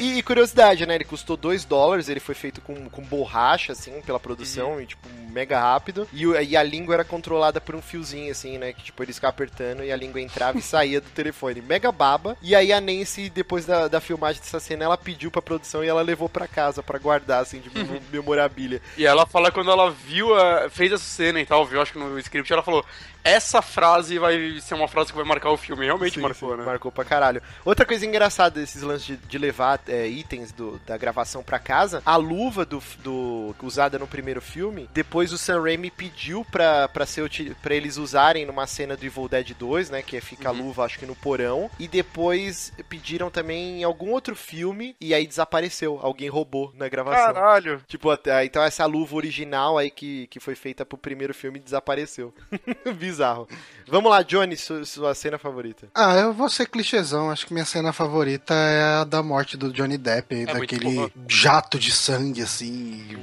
e, e curiosidade, né? Ele custou 2 dólares, ele foi feito com, com borracha, assim, pela produção, e tipo, mega rápido. E, e a língua era controlada por um fiozinho, assim, né? Que tipo, eles ficavam apertando e a língua entrava e saía do telefone. Mega baba. E aí a Nancy, depois da, da filmagem dessa cena, ela pediu pra produção e ela levou pra casa pra guardar, assim, de mem- memorabilia. E ela fala quando ela viu, a, fez essa cena e tal, viu, acho que no script, ela falou: essa frase vai ser uma frase que vai marcar o filme. Realmente Sim, marcou, sim, né? Marcou pra caralho. Outra coisa engraçada desses lances de, de levar é, itens do- da gravação pra casa, a luva do, do- usada no primeiro filme, depois o Sam Raimi pediu pra, pra, ser, pra eles usarem numa cena do Evil Dead 2, né? Que é fica a luva, acho que no porão. E depois pediram também em algum outro filme e aí desapareceu. Alguém roubou na gravação. Caralho. Tipo, até- então essa luva original aí que, que foi feita pro primeiro filme desapareceu. Bizarro. Vamos lá, Johnny, su- sua cena favorita. Ah, eu vou ser clichêzão. Acho que minha cena favorita é a da morte do Johnny Depp, É daquele jato de sangue, assim.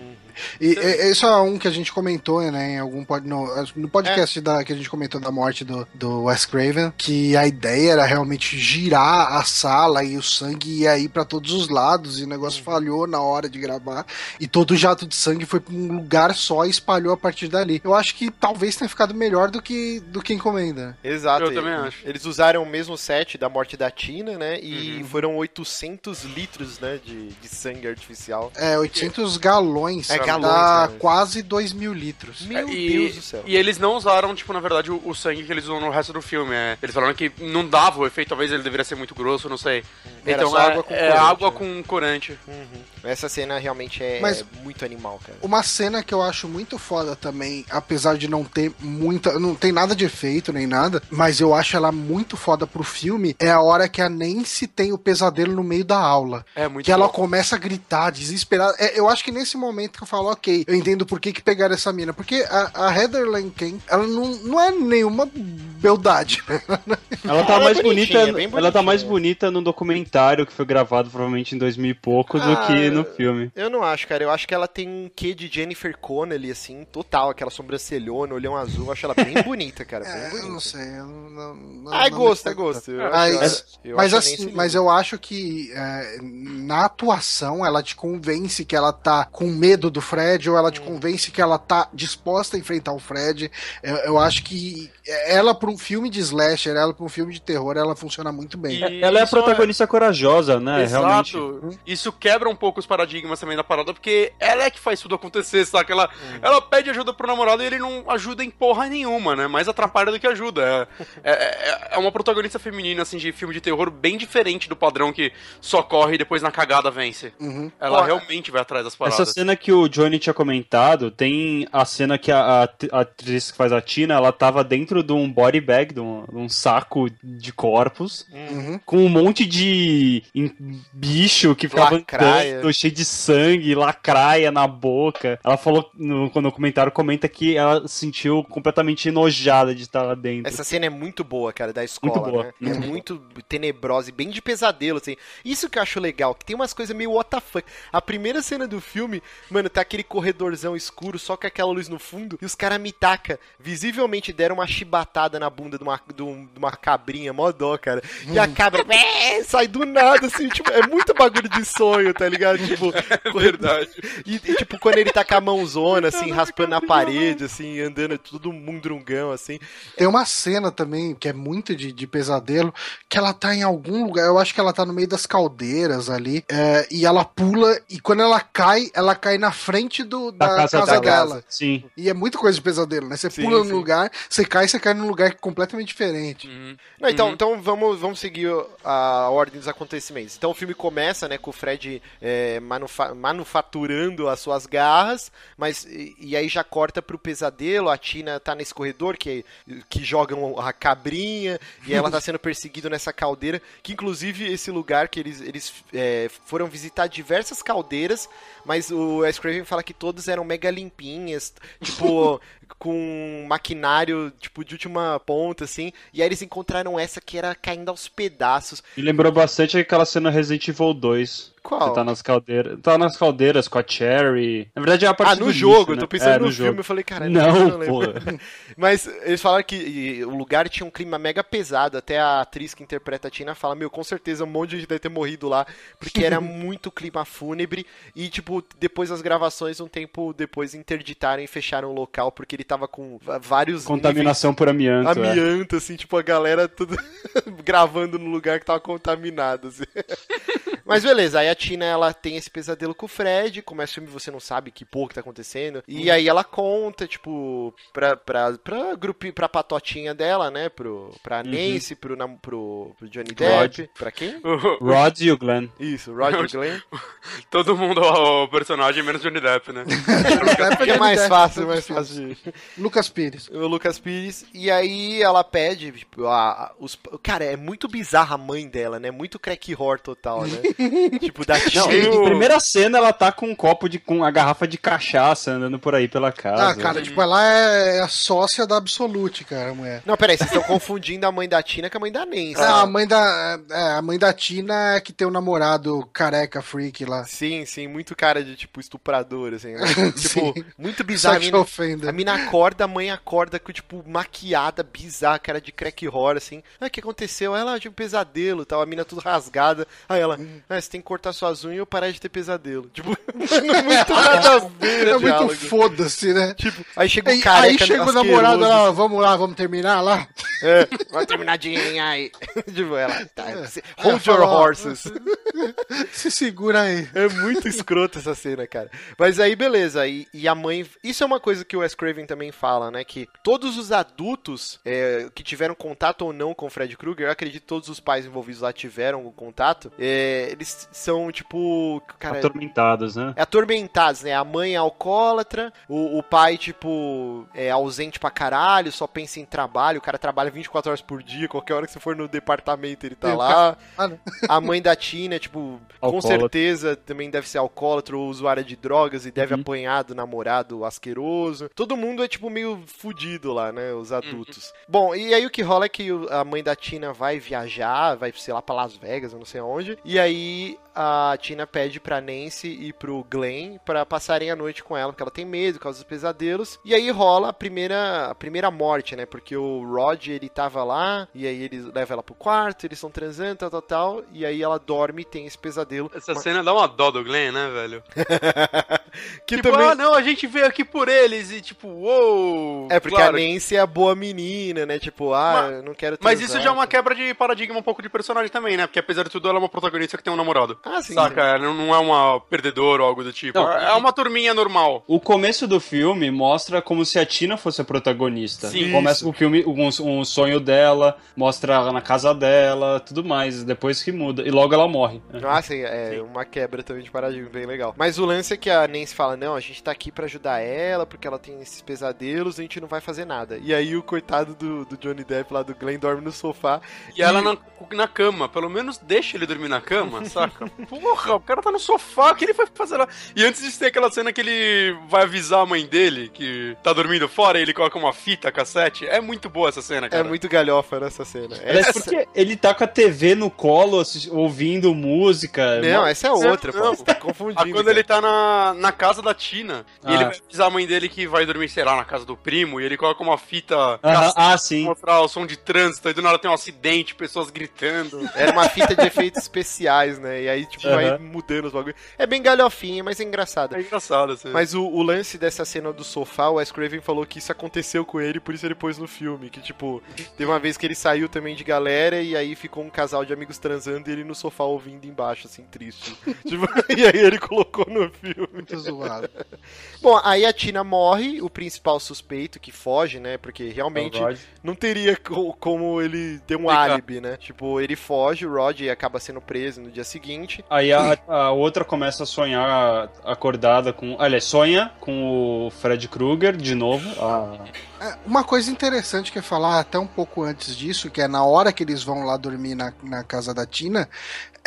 E, e- isso é um que a gente comentou, né, em algum pod, no, no podcast da, que a gente comentou da morte do, do Wes Craven, que a ideia era realmente girar a sala e o sangue ia ir pra todos os lados e o negócio falhou na hora de gravar e todo o jato de sangue foi pra um lugar só e espalhou a partir dali. Eu acho que talvez tenha ficado melhor do que do que encomenda. Exato. Eu também e- acho. Eles usaram o mesmo set da morte da Tina, né? E Uhum. foram 800 litros, né, de, de sangue artificial. É, 800 galões. É, que galões, dá né? quase 2 mil litros. Meu e, Deus do céu. E eles não usaram, tipo, na verdade, o, o sangue que eles usam no resto do filme. é. Eles falaram que não dava o efeito, talvez ele deveria ser muito grosso, não sei. Era então só é, água com é corante, água né? com corante. Uhum. Essa cena realmente é, Mas- é muito animal, cara. Uma cena que eu acho muito foda também, apesar de não ter muita. Não tem nada de efeito nem nada, mas eu acho ela muito foda pro filme, é a hora que a Nancy tem o pesadelo no meio da aula. É muito que ela bom. começa a gritar, desesperada. É, eu acho que nesse momento que eu falo, ok, eu entendo por que, que pegaram essa mina. Porque a, a Heather Lanken, ela não, não é nenhuma beldade. Ela tá Ela é mais bonitinha, bonita. Ela tá mais bonita no documentário que foi gravado provavelmente em 2000 e pouco do Ah, que no filme. Eu não acho, cara. Eu acho que ela tem um quê de Jennifer Connelly, assim, total. Aquela sobrancelhona, olhão azul. Eu acho ela bem bonita, cara. Bem É, bonita. eu não sei. eu não- não- Ah, é não gosto, é gosto. Eu Mas, acho- eu mas, acho assim, mas eu acho que é, na atuação ela te convence que ela tá com medo do Fred ou ela Hum. te convence que ela tá disposta a enfrentar o Fred. Eu, eu acho que ela pra um filme de slasher, ela pra um filme de terror, ela funciona muito bem. E Ela é a isso protagonista corajosa, né? Realmente. Exato. Isso quebra um pouco os paradigmas também da parada, porque ela é que faz tudo acontecer, saca? Ela, Hum. ela pede ajuda pro namorado e ele não ajuda em porra nenhuma, né? Mais atrapalha do que ajuda. É, é, é uma protagonista feminina, assim, de filme de terror bem diferente do padrão que socorre e depois na cagada vence. Uhum. Ela realmente vai atrás das Essa paradas. cena que o Johnny tinha comentado, tem a cena que a, a- atriz que faz a Tina, ela tava dentro de um body bag, de um, de um saco de corpos, Uhum. com um monte de bicho que ficava Lacraia. Cheio de sangue, lacraia na boca. Ela falou, no, no comentário, comenta que ela se sentiu completamente enojada de estar lá dentro. Essa cena é muito boa, cara, da escola, Muito boa, né? muito é boa. muito tenebrosa e bem de pesadelo, assim. Isso que eu acho legal, que tem umas coisas meio what the fuck. A primeira cena do filme, mano, tá aquele corredorzão escuro, só com aquela luz no fundo, e os caras me taca. Visivelmente deram uma chibatada na bunda de uma, de um- de uma cabrinha, mó dó, cara. E a cabra "Bé", sai do nada, assim, tipo, é muito bagulho de sonho, tá ligado? Tipo, Verdade. e, e, tipo, quando ele tá com a mãozona, assim, raspando na parede, assim, andando tudo mundrungão, assim. Tem uma cena também que é muito de, de pesadelo, que ela tá em algum lugar, eu acho que ela tá no meio das caldeiras ali, é, e ela pula, e quando ela cai, ela cai na frente do, da, Da casa, casa dela. Sim. E é muito coisa de pesadelo, né? Você Sim, pula sim. no lugar, você cai, você cai num lugar completamente diferente. Não, então, Uhum. então vamos, vamos seguir a ordem dos acontecimentos. Então o filme começa, né, com o Fred é, manufa- manufaturando as suas garras, mas e, e aí já corta pro pesadelo, a Tina tá nesse corredor que, que jogam a cabrinha, e ela tá sendo perseguida nessa caldeira, que inclusive esse lugar que eles, eles é, foram visitar diversas caldeiras, mas o Wes Craven fala que todas eram mega limpinhas, tipo, com maquinário, tipo, de última ponta, assim, e aí eles encontraram essa que era caindo aos pedaços. Me lembrou bastante aquela cena Resident Evil 2. Qual? Que tá nas caldeiras. Tá nas caldeiras com a Cherry. Na verdade é a parte Ah, no jogo, eu né? tô pensando É, no, no filme, jogo. eu falei, caralho, Não, lembro. pô. Mas eles falaram que o lugar tinha um clima mega pesado, até a atriz que interpreta a Tina fala, meu, com certeza um monte de gente deve ter morrido lá, porque era muito clima fúnebre, e tipo, depois das gravações, um tempo depois interditaram e fecharam o local, porque ele tava com vários Contaminação por amianto. níveis- é. amianto, assim, tipo, a galera tudo gravando no lugar que tava contaminado, assim. Mas beleza, aí a Tina ela tem esse pesadelo com o Fred, começa o filme você não sabe que porra que tá acontecendo. E aí ela conta, tipo, pra, pra, pra, grupi, pra patotinha dela, né? Pro, pra Nancy, pro, nam- pro, pro Johnny Depp. Pra quem? Rod e o Glenn. Isso, Roger Glenn. Todo mundo é o personagem, menos Johnny Depp, né? que é mais fácil, mais fácil. de- Lucas Pires. O Lucas Pires. E aí ela pede, tipo, a, a- os. Cara, é muito bizarra a mãe dela, né? Muito crack horror total, né? tipo, da Não, em primeira cena ela tá com um copo de. com a garrafa de cachaça andando por aí pela casa. Ah, cara, tipo, ela é a sócia da Absolute, cara, a mulher. Não, peraí, vocês estão confundindo a mãe da Tina com a mãe da Nancy. É, a mãe da, é, a mãe da Tina é que tem o namorado careca freak lá. Sim, sim, muito cara de, tipo, estuprador, assim, né? Tipo, Sim. muito bizarro. A mina, a mina acorda, a mãe acorda com, tipo, maquiada, bizarra, cara de crack horror, assim. Ah, o que aconteceu? Ela tinha um pesadelo tal, a mina tudo rasgada. Aí ela, ah, você tem que cortar suas unhas ou parar de ter pesadelo. Tipo, mano, muito nada a ver, É o muito foda-se, né? Tipo, aí chega Aí, careca aí chega o namorado lá, vamos lá, vamos terminar lá. É, vai terminar de aí. tipo, ela, tá, É, hold your horses. Se segura aí. É muito escroto essa cena, cara. Mas aí, beleza. E, e a mãe. Isso é uma coisa que o Wes Craven também fala, né? Que todos os adultos é, que tiveram contato ou não com o Fred Krueger, eu acredito que todos os pais envolvidos lá tiveram o contato. é, eles são, tipo. Cara, Atormentados, né? é atormentados, né? A mãe é alcoólatra, o, o pai, tipo, é ausente pra caralho, só pensa em trabalho. O cara trabalha 24 horas por dia, qualquer hora que você for no departamento ele tá E o lá. Ah, né? A mãe da Tina, tipo, com Alcoólatra. certeza também deve ser alcoólatra ou usuária de drogas e deve Uhum. apanhar do namorado asqueroso. Todo mundo é, tipo, meio fudido lá, né? Os adultos. Bom, e aí o que rola é que a mãe da Tina vai viajar, vai, sei lá, pra Las Vegas, eu não sei aonde. E aí the a Tina pede pra Nancy e pro Glenn pra passarem a noite com ela, porque ela tem medo por causa dos pesadelos. E aí rola a primeira, a primeira morte, né? Porque o Rod, ele tava lá, e aí ele leva ela pro quarto, eles estão transando, tal, tal, tal. E aí ela dorme e tem esse pesadelo. Essa cena dá uma dó do Glenn, né, velho? que tipo, também... ah, não, a gente veio aqui por eles e tipo, uou. É, porque claro. a Nancy é a boa menina, né? Tipo, ah, eu não quero Mas transar. isso já é uma quebra de paradigma um pouco de personagem também, né? Porque apesar de tudo, ela é uma protagonista que tem um namorado. Ah, sim. Saca? Ela não é uma perdedora ou algo do tipo. Não, é uma turminha normal. O começo do filme mostra como se a Tina fosse a protagonista. Sim. Começa Isso. o filme, um, um sonho dela, mostra ela na casa dela, tudo mais. Depois que muda. E logo ela morre. Ah, sim, é uma quebra também de paradigma, bem legal. Mas o lance é que a Nancy fala, não, a gente tá aqui pra ajudar ela, porque ela tem esses pesadelos, a gente não vai fazer nada. E aí o coitado do, do Johnny Depp lá do Glenn dorme no sofá. E ela na, na cama. Pelo menos deixa ele dormir na cama, saca? Porra, o cara tá no sofá, o que ele vai fazer lá? E antes de ter aquela cena que ele vai avisar a mãe dele que tá dormindo fora e ele coloca uma fita cassete. É muito boa essa cena, É cara. muito galhofa nessa cena. Aliás, Essa... porque ele tá com a TV no colo, ouvindo música. Não, essa é outra, Não. pô. Tá Ah, confundindo. quando cara. ele tá na, na casa da Tina e Ah. ele vai avisar a mãe dele que vai dormir, sei lá, na casa do primo e ele coloca uma fita ah, pra sim. mostrar o som de trânsito e do nada tem um acidente, pessoas gritando. Era uma fita de efeitos especiais, né? E aí, tipo, vai Aham. mudando os bagulhos. É bem galhofinha, mas é engraçada. É engraçado, assim. Mas o, o lance dessa cena do sofá, o Wes Craven falou que isso aconteceu com ele, por isso ele pôs no filme. Que, tipo, teve uma vez que ele saiu também de galera e aí ficou um casal de amigos transando e ele no sofá ouvindo embaixo, assim, triste. Tipo, e aí ele colocou no filme. Muito zoado. Bom, aí a Tina morre, o principal suspeito que foge, né? Porque realmente não teria co- como ele ter um Explicar. álibi, né? Tipo, ele foge, o Rod acaba sendo preso no dia seguinte. Aí a, a outra começa a sonhar acordada com. Aliás, sonha com o Fred Krueger de novo. A- É, Uma coisa interessante que é falar até um pouco antes disso, que é na hora que eles vão lá dormir na, na casa da Tina,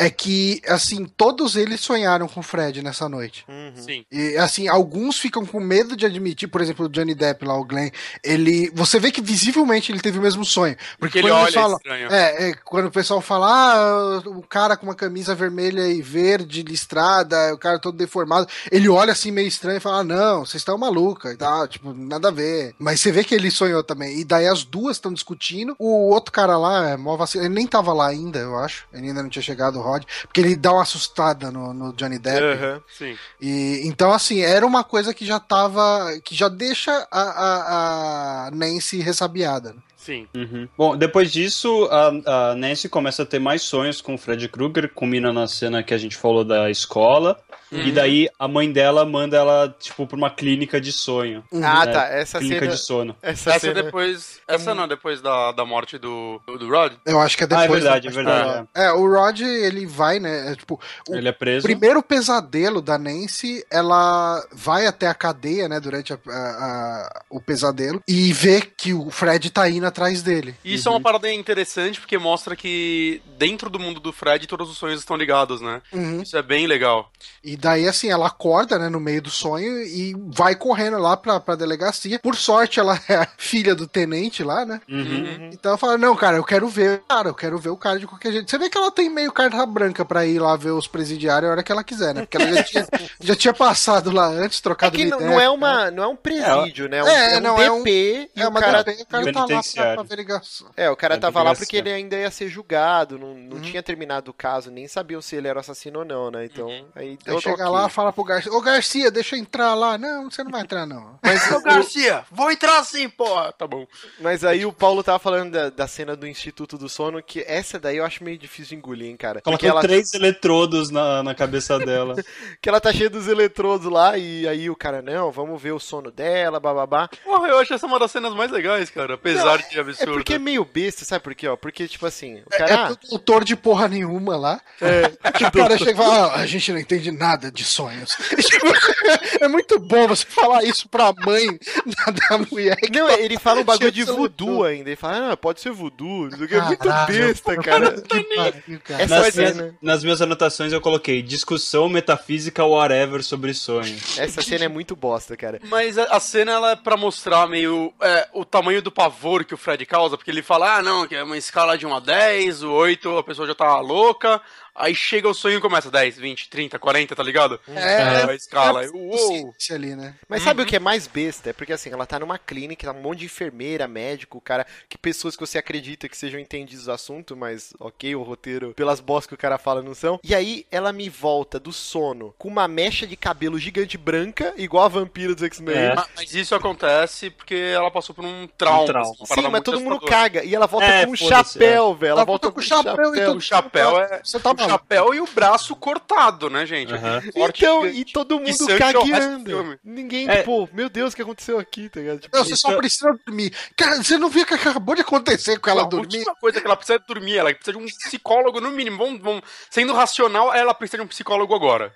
é que, assim, todos eles sonharam com o Fred nessa noite. Uhum. Sim. E, assim, alguns ficam com medo de admitir, por exemplo, o Johnny Depp lá, o Glenn, ele... Você vê que visivelmente ele teve o mesmo sonho. Porque, ele quando olha estranho. É, é, quando o pessoal fala, ah, o cara com uma camisa vermelha e verde listrada, o cara todo deformado, ele olha assim meio estranho e fala, ah, não, vocês estão maluca e tal, tipo, nada a ver. Mas você vê que ele sonhou também. E daí as duas estão discutindo, o outro cara lá, é mó vacilo, ele nem tava lá ainda, eu acho, ele ainda não tinha chegado, o Rod, porque ele dá uma assustada no, no Johnny Depp. Aham. Sim. E, então, assim, era uma coisa que já tava, que já deixa a, a, a Nancy ressabiada. Sim. Uhum. Bom, depois disso, a, a Nancy começa a ter mais sonhos com o Fred Krueger, culmina na cena que a gente falou da escola. Uhum. E daí a mãe dela manda ela, tipo, pra uma clínica de sonho. Ah, né? tá. Essa Clínica cena. de sono. Essa, Essa cena. depois. Essa não, depois da, da morte do, do Rod? Eu acho que é Ah, é depois. verdade, da- é verdade. É, o Rod, ele vai, né? É, tipo, o Ele é preso. primeiro pesadelo da Nancy, ela vai até a cadeia, né? Durante a- a- a- o pesadelo e vê que o Fred tá indo atrás dele. E Isso é uma parada interessante porque mostra que dentro do mundo do Fred todos os sonhos estão ligados, né? Uhum. Isso é bem legal. E daí, assim, ela acorda, né, no meio do sonho e vai correndo lá pra, pra delegacia. Por sorte, ela é a filha do tenente lá, né? Uhum. Então ela fala, não, cara, eu quero ver o cara, eu quero ver o cara de qualquer jeito. Você vê que ela tem meio carta branca pra ir lá ver os presidiários a hora que ela quiser, né? Porque ela já tinha, já tinha passado lá antes, É trocado que não, ideia, não é né? uma, não é um presídio, né? É, É, um, não, DP é um- e É o uma cara DP, o cara tá lá pra, pra. É, o cara É tava lá porque ele ainda ia ser julgado, não, não Uhum. tinha terminado o caso, nem sabiam se ele era assassino ou não, né? Então, aí deu Aí chega lá, fala pro Garcia, ô Garcia, deixa eu entrar lá. Não, você não vai entrar, não. Mas, Ô o- Garcia, vou entrar sim, porra. Tá bom. mas aí o Paulo tava falando da, da cena do Instituto do Sono, que essa daí eu acho meio difícil de engolir, hein, cara. Colocou ela, três eletrodos na, na cabeça dela. que ela tá cheia dos eletrodos lá, e aí o cara, não, vamos ver o sono dela, bababá. Porra, eu acho essa uma das cenas mais legais, cara. Apesar de Que É absurdo. porque é meio besta, sabe por quê? Ó? Porque, tipo assim, o É, cara. é tudo autor de porra nenhuma lá. que o cara chega e fala, "Ah, a gente não entende nada de sonhos. é muito bom você falar isso pra mãe da, da mulher. que Não, ele fala um bagulho de voodoo ainda. Ele fala, ah, pode ser voodoo. Não. É muito besta, cara. Cara. Essa Nas cena, minhas, nas minhas anotações eu coloquei discussão metafísica whatever sobre sonhos. essa cena é muito bosta, cara. Mas a, a cena ela é pra mostrar meio é, o tamanho do pavor que o Fred causa, porque ele fala, ah, não, que é uma escala de 1 a 10, o 8 a pessoa já tá louca, aí chega o sonho e começa 10, 20, 30, 40, tá ligado? É, a escala. é Uou! ali, né? Mas sabe o que é mais besta? É porque assim, ela tá numa clínica, tá um monte de enfermeira, médico, cara, que pessoas que você acredita que sejam entendidos do assunto, mas ok, o roteiro, pelas bostas que o cara fala, não são. E aí ela me volta do sono com uma mecha de cabelo gigante branca, igual a vampira dos X-Men. É. Ma- Mas isso acontece porque ela passou por um trauma. Um trauma. assim, Sim, mas todo mundo caga. E ela volta É, com um foda-se, chapéu, velho. Ela Ela volta volta com chapéu e tudo. O chapéu é Você tá maluco. Chapéu e o braço cortado, né, gente? Corte Então, e todo E mundo do cagueando. Ninguém, É. tipo, meu Deus, o que aconteceu aqui, tá ligado? Tipo, Não, você Isso só é- precisa dormir. Cara, você não viu o que acabou de acontecer com ela a dormir? última coisa que ela precisa é dormir, ela precisa de um psicólogo no mínimo. Vamos, vamos- sendo racional, ela precisa de um psicólogo agora.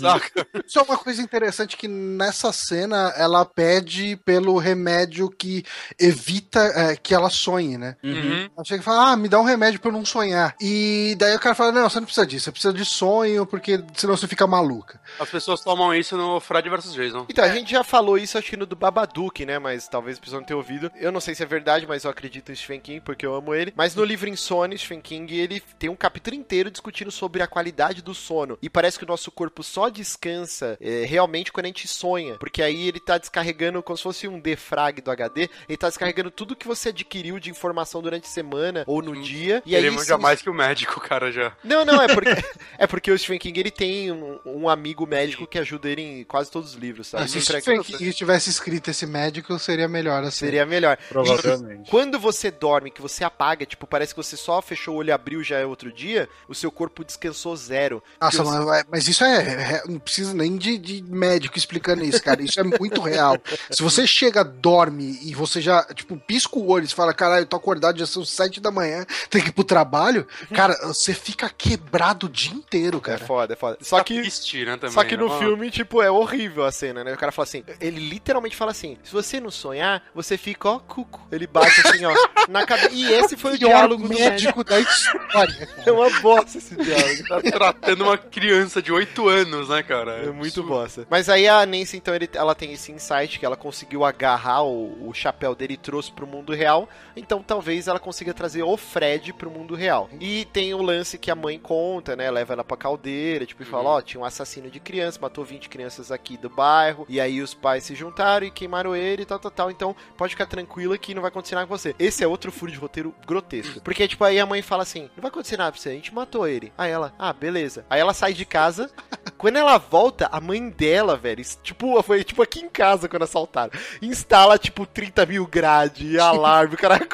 Saca? Isso é uma coisa interessante que nessa cena ela pede pelo remédio que evita é, que ela sonhe, né? Uhum. Ela chega e fala, ah, me dá um remédio pra eu não sonhar. E daí o cara fala, não, você não precisa disso, você precisa de sonho, porque senão você fica maluca. As pessoas tomam isso no Fred vs Jason. Então, a gente já falou isso, acho que no do Babadook, né? Mas talvez não tenham ouvido. Eu não sei se é verdade, mas eu acredito em Stephen King, porque eu amo ele. Mas no livro Insônia, Stephen King, ele tem um capítulo inteiro discutindo sobre a qualidade do sono. E parece que o nosso corpo só descansa é, realmente quando a gente sonha. Porque aí ele tá descarregando, como se fosse um defrag do HD, ele tá descarregando tudo que você adquiriu de informação durante a semana ou no dia. E ele aí, manja mais que o médico, cara, já. Não, não, é porque, é porque o Stephen King ele tem um, um amigo médico que ajuda ele em quase todos os livros, sabe? Ah, se Stephen King tivesse escrito esse médico, seria melhor assim. Seria melhor. Provavelmente. Quando você dorme, que você apaga, tipo, parece que você só fechou o olho e abriu já é outro dia, o seu corpo descansou zero. Nossa, mas, mas isso é, é- Não precisa nem de, de médico explicando isso, cara. Isso é muito real. Se você chega, dorme e você já, tipo, pisca o olho e fala, caralho, eu tô acordado, já são sete da manhã, tem que ir pro trabalho, cara, você fica quebrado o dia inteiro, É cara. foda, é foda. Só Tá que. triste, né, também, Só que no né? filme, tipo, é horrível a cena, né? O cara fala assim, ele literalmente fala assim: se você não sonhar, você fica, ó, cuco. Ele bate assim, ó, na cabeça. E esse foi o Pior diálogo médico. médico da história. É uma bosta esse diálogo. Tá tratando uma criança de 8 anos, né, cara? É muito absurdo. bosta. Mas aí a Nancy, então, ele- ela tem esse insight que ela conseguiu agarrar o, o chapéu dele e trouxe pro mundo real. Então talvez ela consiga trazer o Fred pro mundo real. E tem o lance que a mãe conta, né? Leva ela pra caldeira, tipo, e fala: Ó, tinha um assassino de criança, matou 20 crianças aqui do bairro. E aí os pais se juntaram e queimaram ele e tal, tal, tal. Então pode ficar tranquila que não vai acontecer nada com você. Esse é outro furo de roteiro grotesco. Porque, tipo, aí a mãe fala assim: Não vai acontecer nada pra você, a gente matou ele. Aí ela, ah, beleza. Aí ela sai de casa. Quando ela volta, a mãe dela, velho, tipo, foi tipo aqui em casa quando assaltaram. Instala, tipo, 30 mil grade, alarme, caralho.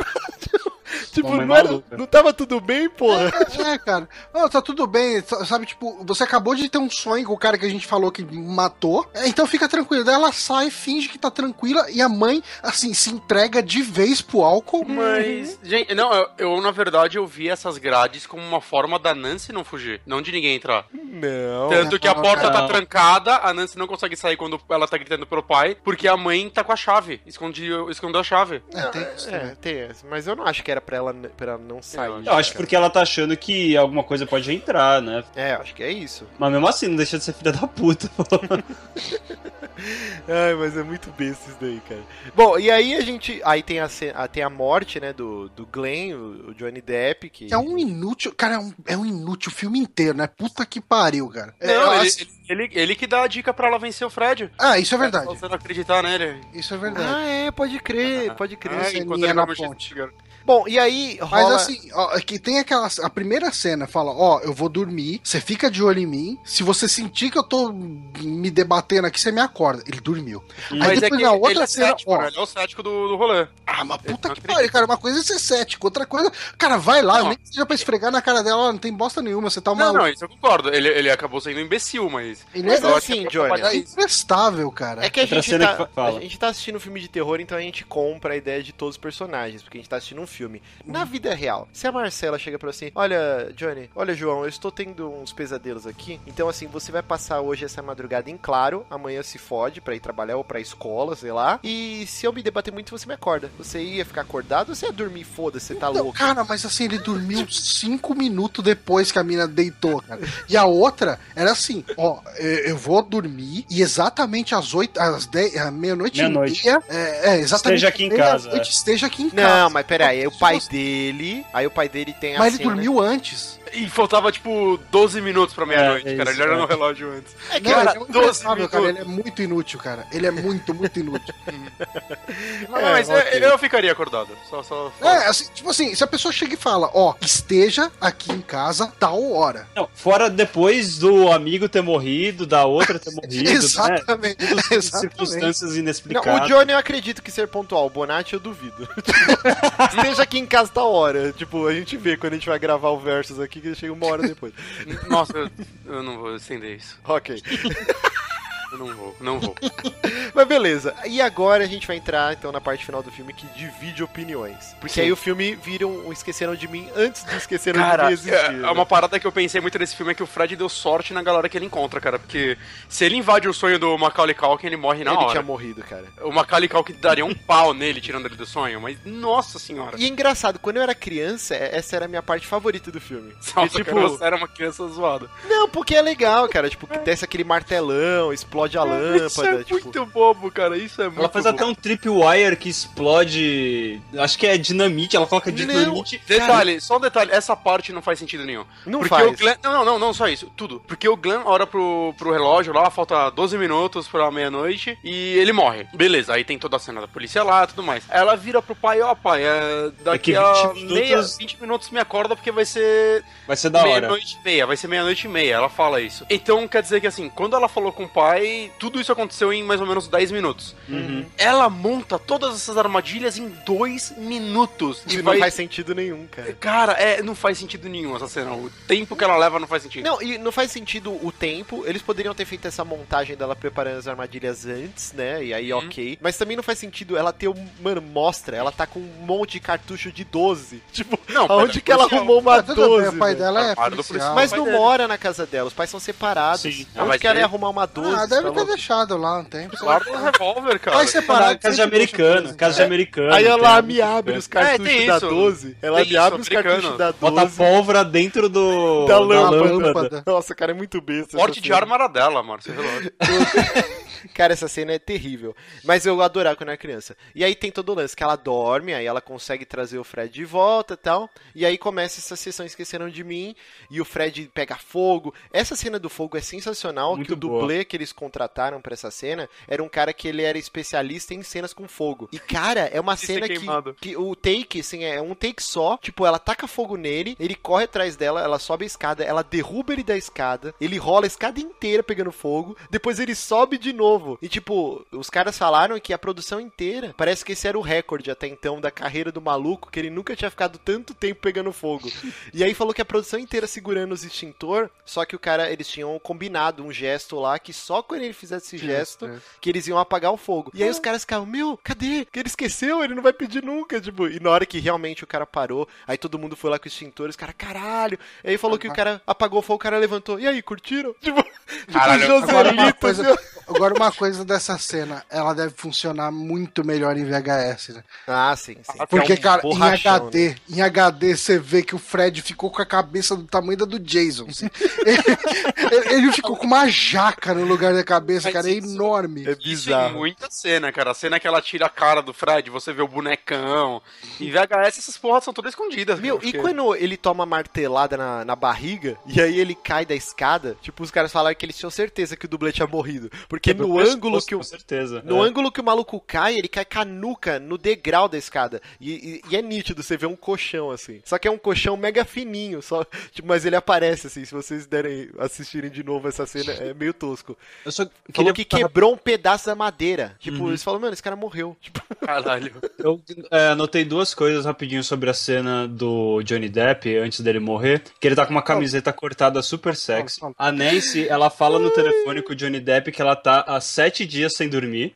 Tipo, não, era- maluca. não tava tudo bem, porra? É, cara. Ó, tá tudo bem, sa- sabe, tipo, você acabou de ter um sonho com o cara que a gente falou que matou, é, então fica tranquilo. Daí ela sai, finge que tá tranquila e a mãe, assim, se entrega de vez pro álcool. Mas, gente, não, eu, eu, na verdade eu vi essas grades como uma forma da Nancy não fugir, não de ninguém entrar. Não. Tanto que a não, porta tá não. trancada, a Nancy não consegue sair quando ela tá gritando pro pai, porque a mãe tá com a chave, escondeu a chave. É, tem isso É, tem essa. Mas eu não acho que era pra ela, pra ela não sair. Eu acho cara. porque ela tá achando que alguma coisa pode entrar, né? É, acho que é isso. Mas mesmo assim, não deixa de ser filha da puta. Ai, mas é muito besta isso daí, cara. Bom, e aí a gente. Aí tem a, tem a morte, né, do, do Glenn, o, o Johnny Depp, que. É um inútil, cara, é um, é um inútil o filme inteiro, né? Puta que pariu, cara. É, Não, ele, assim- ele, ele que dá a dica pra ela vencer o Fred. Ah, isso é Pra verdade. você não acreditar nele. Isso é verdade. Ah, é, pode crer, pode crer. É, ceninha enquanto ele na ponte. cigarro. Bom, e aí Mas rola... assim, ó, é que tem aquela. A primeira cena fala: Ó, eu vou dormir, você fica de olho em mim. Se você sentir que eu tô me debatendo aqui, você me acorda. Ele dormiu. Aí Mas é depois que na ele outra é cena. cético, ó, né? Ele é o cético do, do rolê. Ah, mas puta não que pariu, cara. Uma coisa é ser cético, outra coisa. Cara, vai lá, Não. nem que seja pra esfregar na cara dela, ó, não tem bosta nenhuma, você tá Não, maluco. não, isso eu concordo. Ele, ele acabou sendo um imbecil, mas. Ele Mas é, eu assim, Johnny, é imprestável, cara. É que a gente, tá, que a gente tá assistindo um filme de terror, então a gente compra a ideia de todos os personagens, porque a gente tá assistindo um filme. Na vida real, se a Marcela chega pra você, olha, Johnny, olha, João, eu estou tendo uns pesadelos aqui, então assim, você vai passar hoje essa madrugada em claro, amanhã se fode pra ir trabalhar ou pra escola, sei lá, e se eu me debater muito, você me acorda. Você ia ficar acordado ou você ia dormir? Foda-se, você tá Não, louco. cara, mas assim, ele dormiu cinco minutos depois que a mina deitou, cara. E a outra era assim, ó, eu eu vou dormir e exatamente às oito, às dez, à meia-noite Meia-noite. meia, é, é, exatamente Esteja aqui em casa, é. Esteja aqui em Não, casa. mas pera aí, aí o pai dele, aí o pai dele tem a Mas ele dormiu antes. E faltava, tipo, 12 minutos pra meia-noite, É, cara. isso, Ele olhou é. no relógio antes. É que, Não, cara, ele é 12 imprestável, cara. Ele minutos. é muito inútil, cara. Ele é muito, muito inútil. Não, É, mas eu- ok. eu, ficaria acordado. Só, só. É, assim, tipo assim, se a pessoa chega e fala, ó, esteja aqui em casa tal hora. Não, fora depois do amigo ter morrido, da outra ter morrido, né? Exatamente. Tudo Exatamente. circunstâncias Não, inexplicadas. o Johnny eu acredito que ser pontual. O Bonatti eu duvido. Esteja aqui em casa tá hora. Tipo, a gente vê quando a gente vai gravar o Versus aqui, que ele chega uma hora depois. Nossa, eu, eu não vou estender isso. ok. Eu não vou, não vou. Mas beleza. E agora a gente vai entrar, então, na parte final do filme que divide opiniões. Porque aí o filme vira um, Esqueceram de Mim antes do Esqueceram de Cara, Mim existir. é, né? é uma parada que eu pensei muito nesse filme é que o Fred deu sorte na galera que ele encontra, cara. Porque se ele invade o sonho do Macaulay Culkin, ele morre na Ele hora. tinha morrido, cara. O Macaulay Culkin daria um pau nele, tirando ele do sonho, mas nossa senhora. E é engraçado, quando eu era criança, é- essa era a minha parte favorita do filme. Nossa, E, tipo, cara, você era uma criança zoada. não, porque é legal, cara. Tipo, desce aquele martelão, explode a Isso lâmpada. é tipo... muito bobo, cara. Isso é muito Ela faz bobo. até um tripwire que explode. Acho que é dinamite, ela coloca dinamite. Detalhe, só um detalhe, essa parte não faz sentido nenhum. Não Porque faz. o Glenn. Não, não, não, não, só isso, tudo. Porque o Glenn olha pro, pro relógio lá, falta 12 minutos pra meia-noite e ele morre. Beleza, aí tem toda a cena da polícia lá e tudo mais. Aí ela vira pro pai, ó, pai, é, daqui Daqui a 20 meia, minutos- 20 minutos me acorda porque vai ser Vai ser da hora. meia-noite e meia, vai ser meia-noite e meia, ela fala isso. Então quer dizer que assim, quando ela falou com o pai, tudo isso aconteceu em mais ou menos 10 minutos. Uhum. Ela monta todas essas armadilhas em 2 minutos. E E não vai... faz sentido nenhum, cara. Cara, é, não faz sentido nenhum essa cena. O tempo que ela leva não faz sentido. Não, e não faz sentido o tempo. Eles poderiam ter feito essa montagem dela preparando as armadilhas antes, né? E aí, Uhum. ok. Mas também não faz sentido ela ter um. Mano, mostra, ela tá com um monte de cartucho de 12. Tipo, Não, aonde pera, que ela arrumou uma Ah, tudo bem, 12? o pai dela é policial. Mas não dele. mora na casa dela, os pais são separados. Sim. Ah, Onde mas que ela ia arrumar uma 12? Ah, deve tá ter louco? deixado lá um tempo. Guarda um revólver, cara. Vai separar. Casa de americano, casa de americano. Aí tem ela me abre os É, cartuchos da isso. 12. Ela Tem me isso, abre os americano. cartuchos da 12. Bota pólvora dentro do. da da lâmpada. Nossa, cara, é muito besta. Porte de arma era dela, mano. Seu relógio. Cara, essa cena é terrível. Mas eu adorava quando era criança. E aí tem todo o lance que ela dorme, aí ela consegue trazer o Fred de volta e tal. E aí começa essa sessão Esqueceram de Mim. E o Fred pega fogo. Essa cena do fogo é sensacional. Muito que o boa. dublê que eles contrataram pra essa cena era um cara que ele era especialista em cenas com fogo. E, cara, é uma cena que, que o take, assim, é um take só. Tipo, ela taca fogo nele, ele corre atrás dela, ela sobe a escada, ela derruba ele da escada, ele rola a escada inteira pegando fogo, depois ele sobe de novo. E, tipo, os caras falaram que a produção inteira, parece que esse era o recorde até então da carreira do maluco, que ele nunca tinha ficado tanto tempo pegando fogo. E aí falou que a produção inteira segurando os extintor, só que o cara, eles tinham combinado um gesto lá que só quando ele fizesse esse gesto, que eles iam apagar o fogo. E aí os caras ficavam, meu, cadê? Que ele esqueceu, ele não vai pedir nunca, tipo. E na hora que realmente o cara parou, aí todo mundo foi lá com o extintor, os caras, caralho. E aí falou que o cara apagou o fogo, o cara levantou. E aí, curtiram? Tipo, tipo Caralho, Agora uma, Joselito, coisa, assim, ó. Agora uma coisa dessa cena, ela deve funcionar muito melhor em VHS, né? Ah, sim, sim. Porque, É um cara, em HD, né? em HD você vê que o Fred ficou com a cabeça do tamanho da do Jason. assim. ele, ele ficou com uma jaca no lugar da cabeça, Mas cara, é isso- enorme. É Isso em bizarro. muita cena, cara. A cena que ela tira a cara do Fred, você vê o bonecão. Em VHS, essas porras são todas escondidas. Meu, cara, e porque- quando ele toma martelada na, na barriga, e aí ele cai da escada, tipo, os caras falaram que eles tinham certeza que o dublê tinha morrido. Porque no ângulo que o. Com certeza. No é. ângulo que o maluco cai, ele cai com a nuca no degrau da escada. E, e- e é nítido, você vê um colchão assim. Só que é um colchão mega fininho, só, tipo, mas ele aparece assim. Se vocês derem assistirem de novo essa cena, é meio tosco. Eu só Falou queria que quebrou um pedaço da madeira. Tipo, Uhum. eles falam, mano, esse cara morreu. Tipo, Caralho. Eu é, anotei duas coisas rapidinho sobre a cena do Johnny Depp antes dele morrer. Que ele tá com uma camiseta cortada super sexy. A Nancy, ela fala no telefone com o Johnny Depp que ela tá há sete dias sem dormir.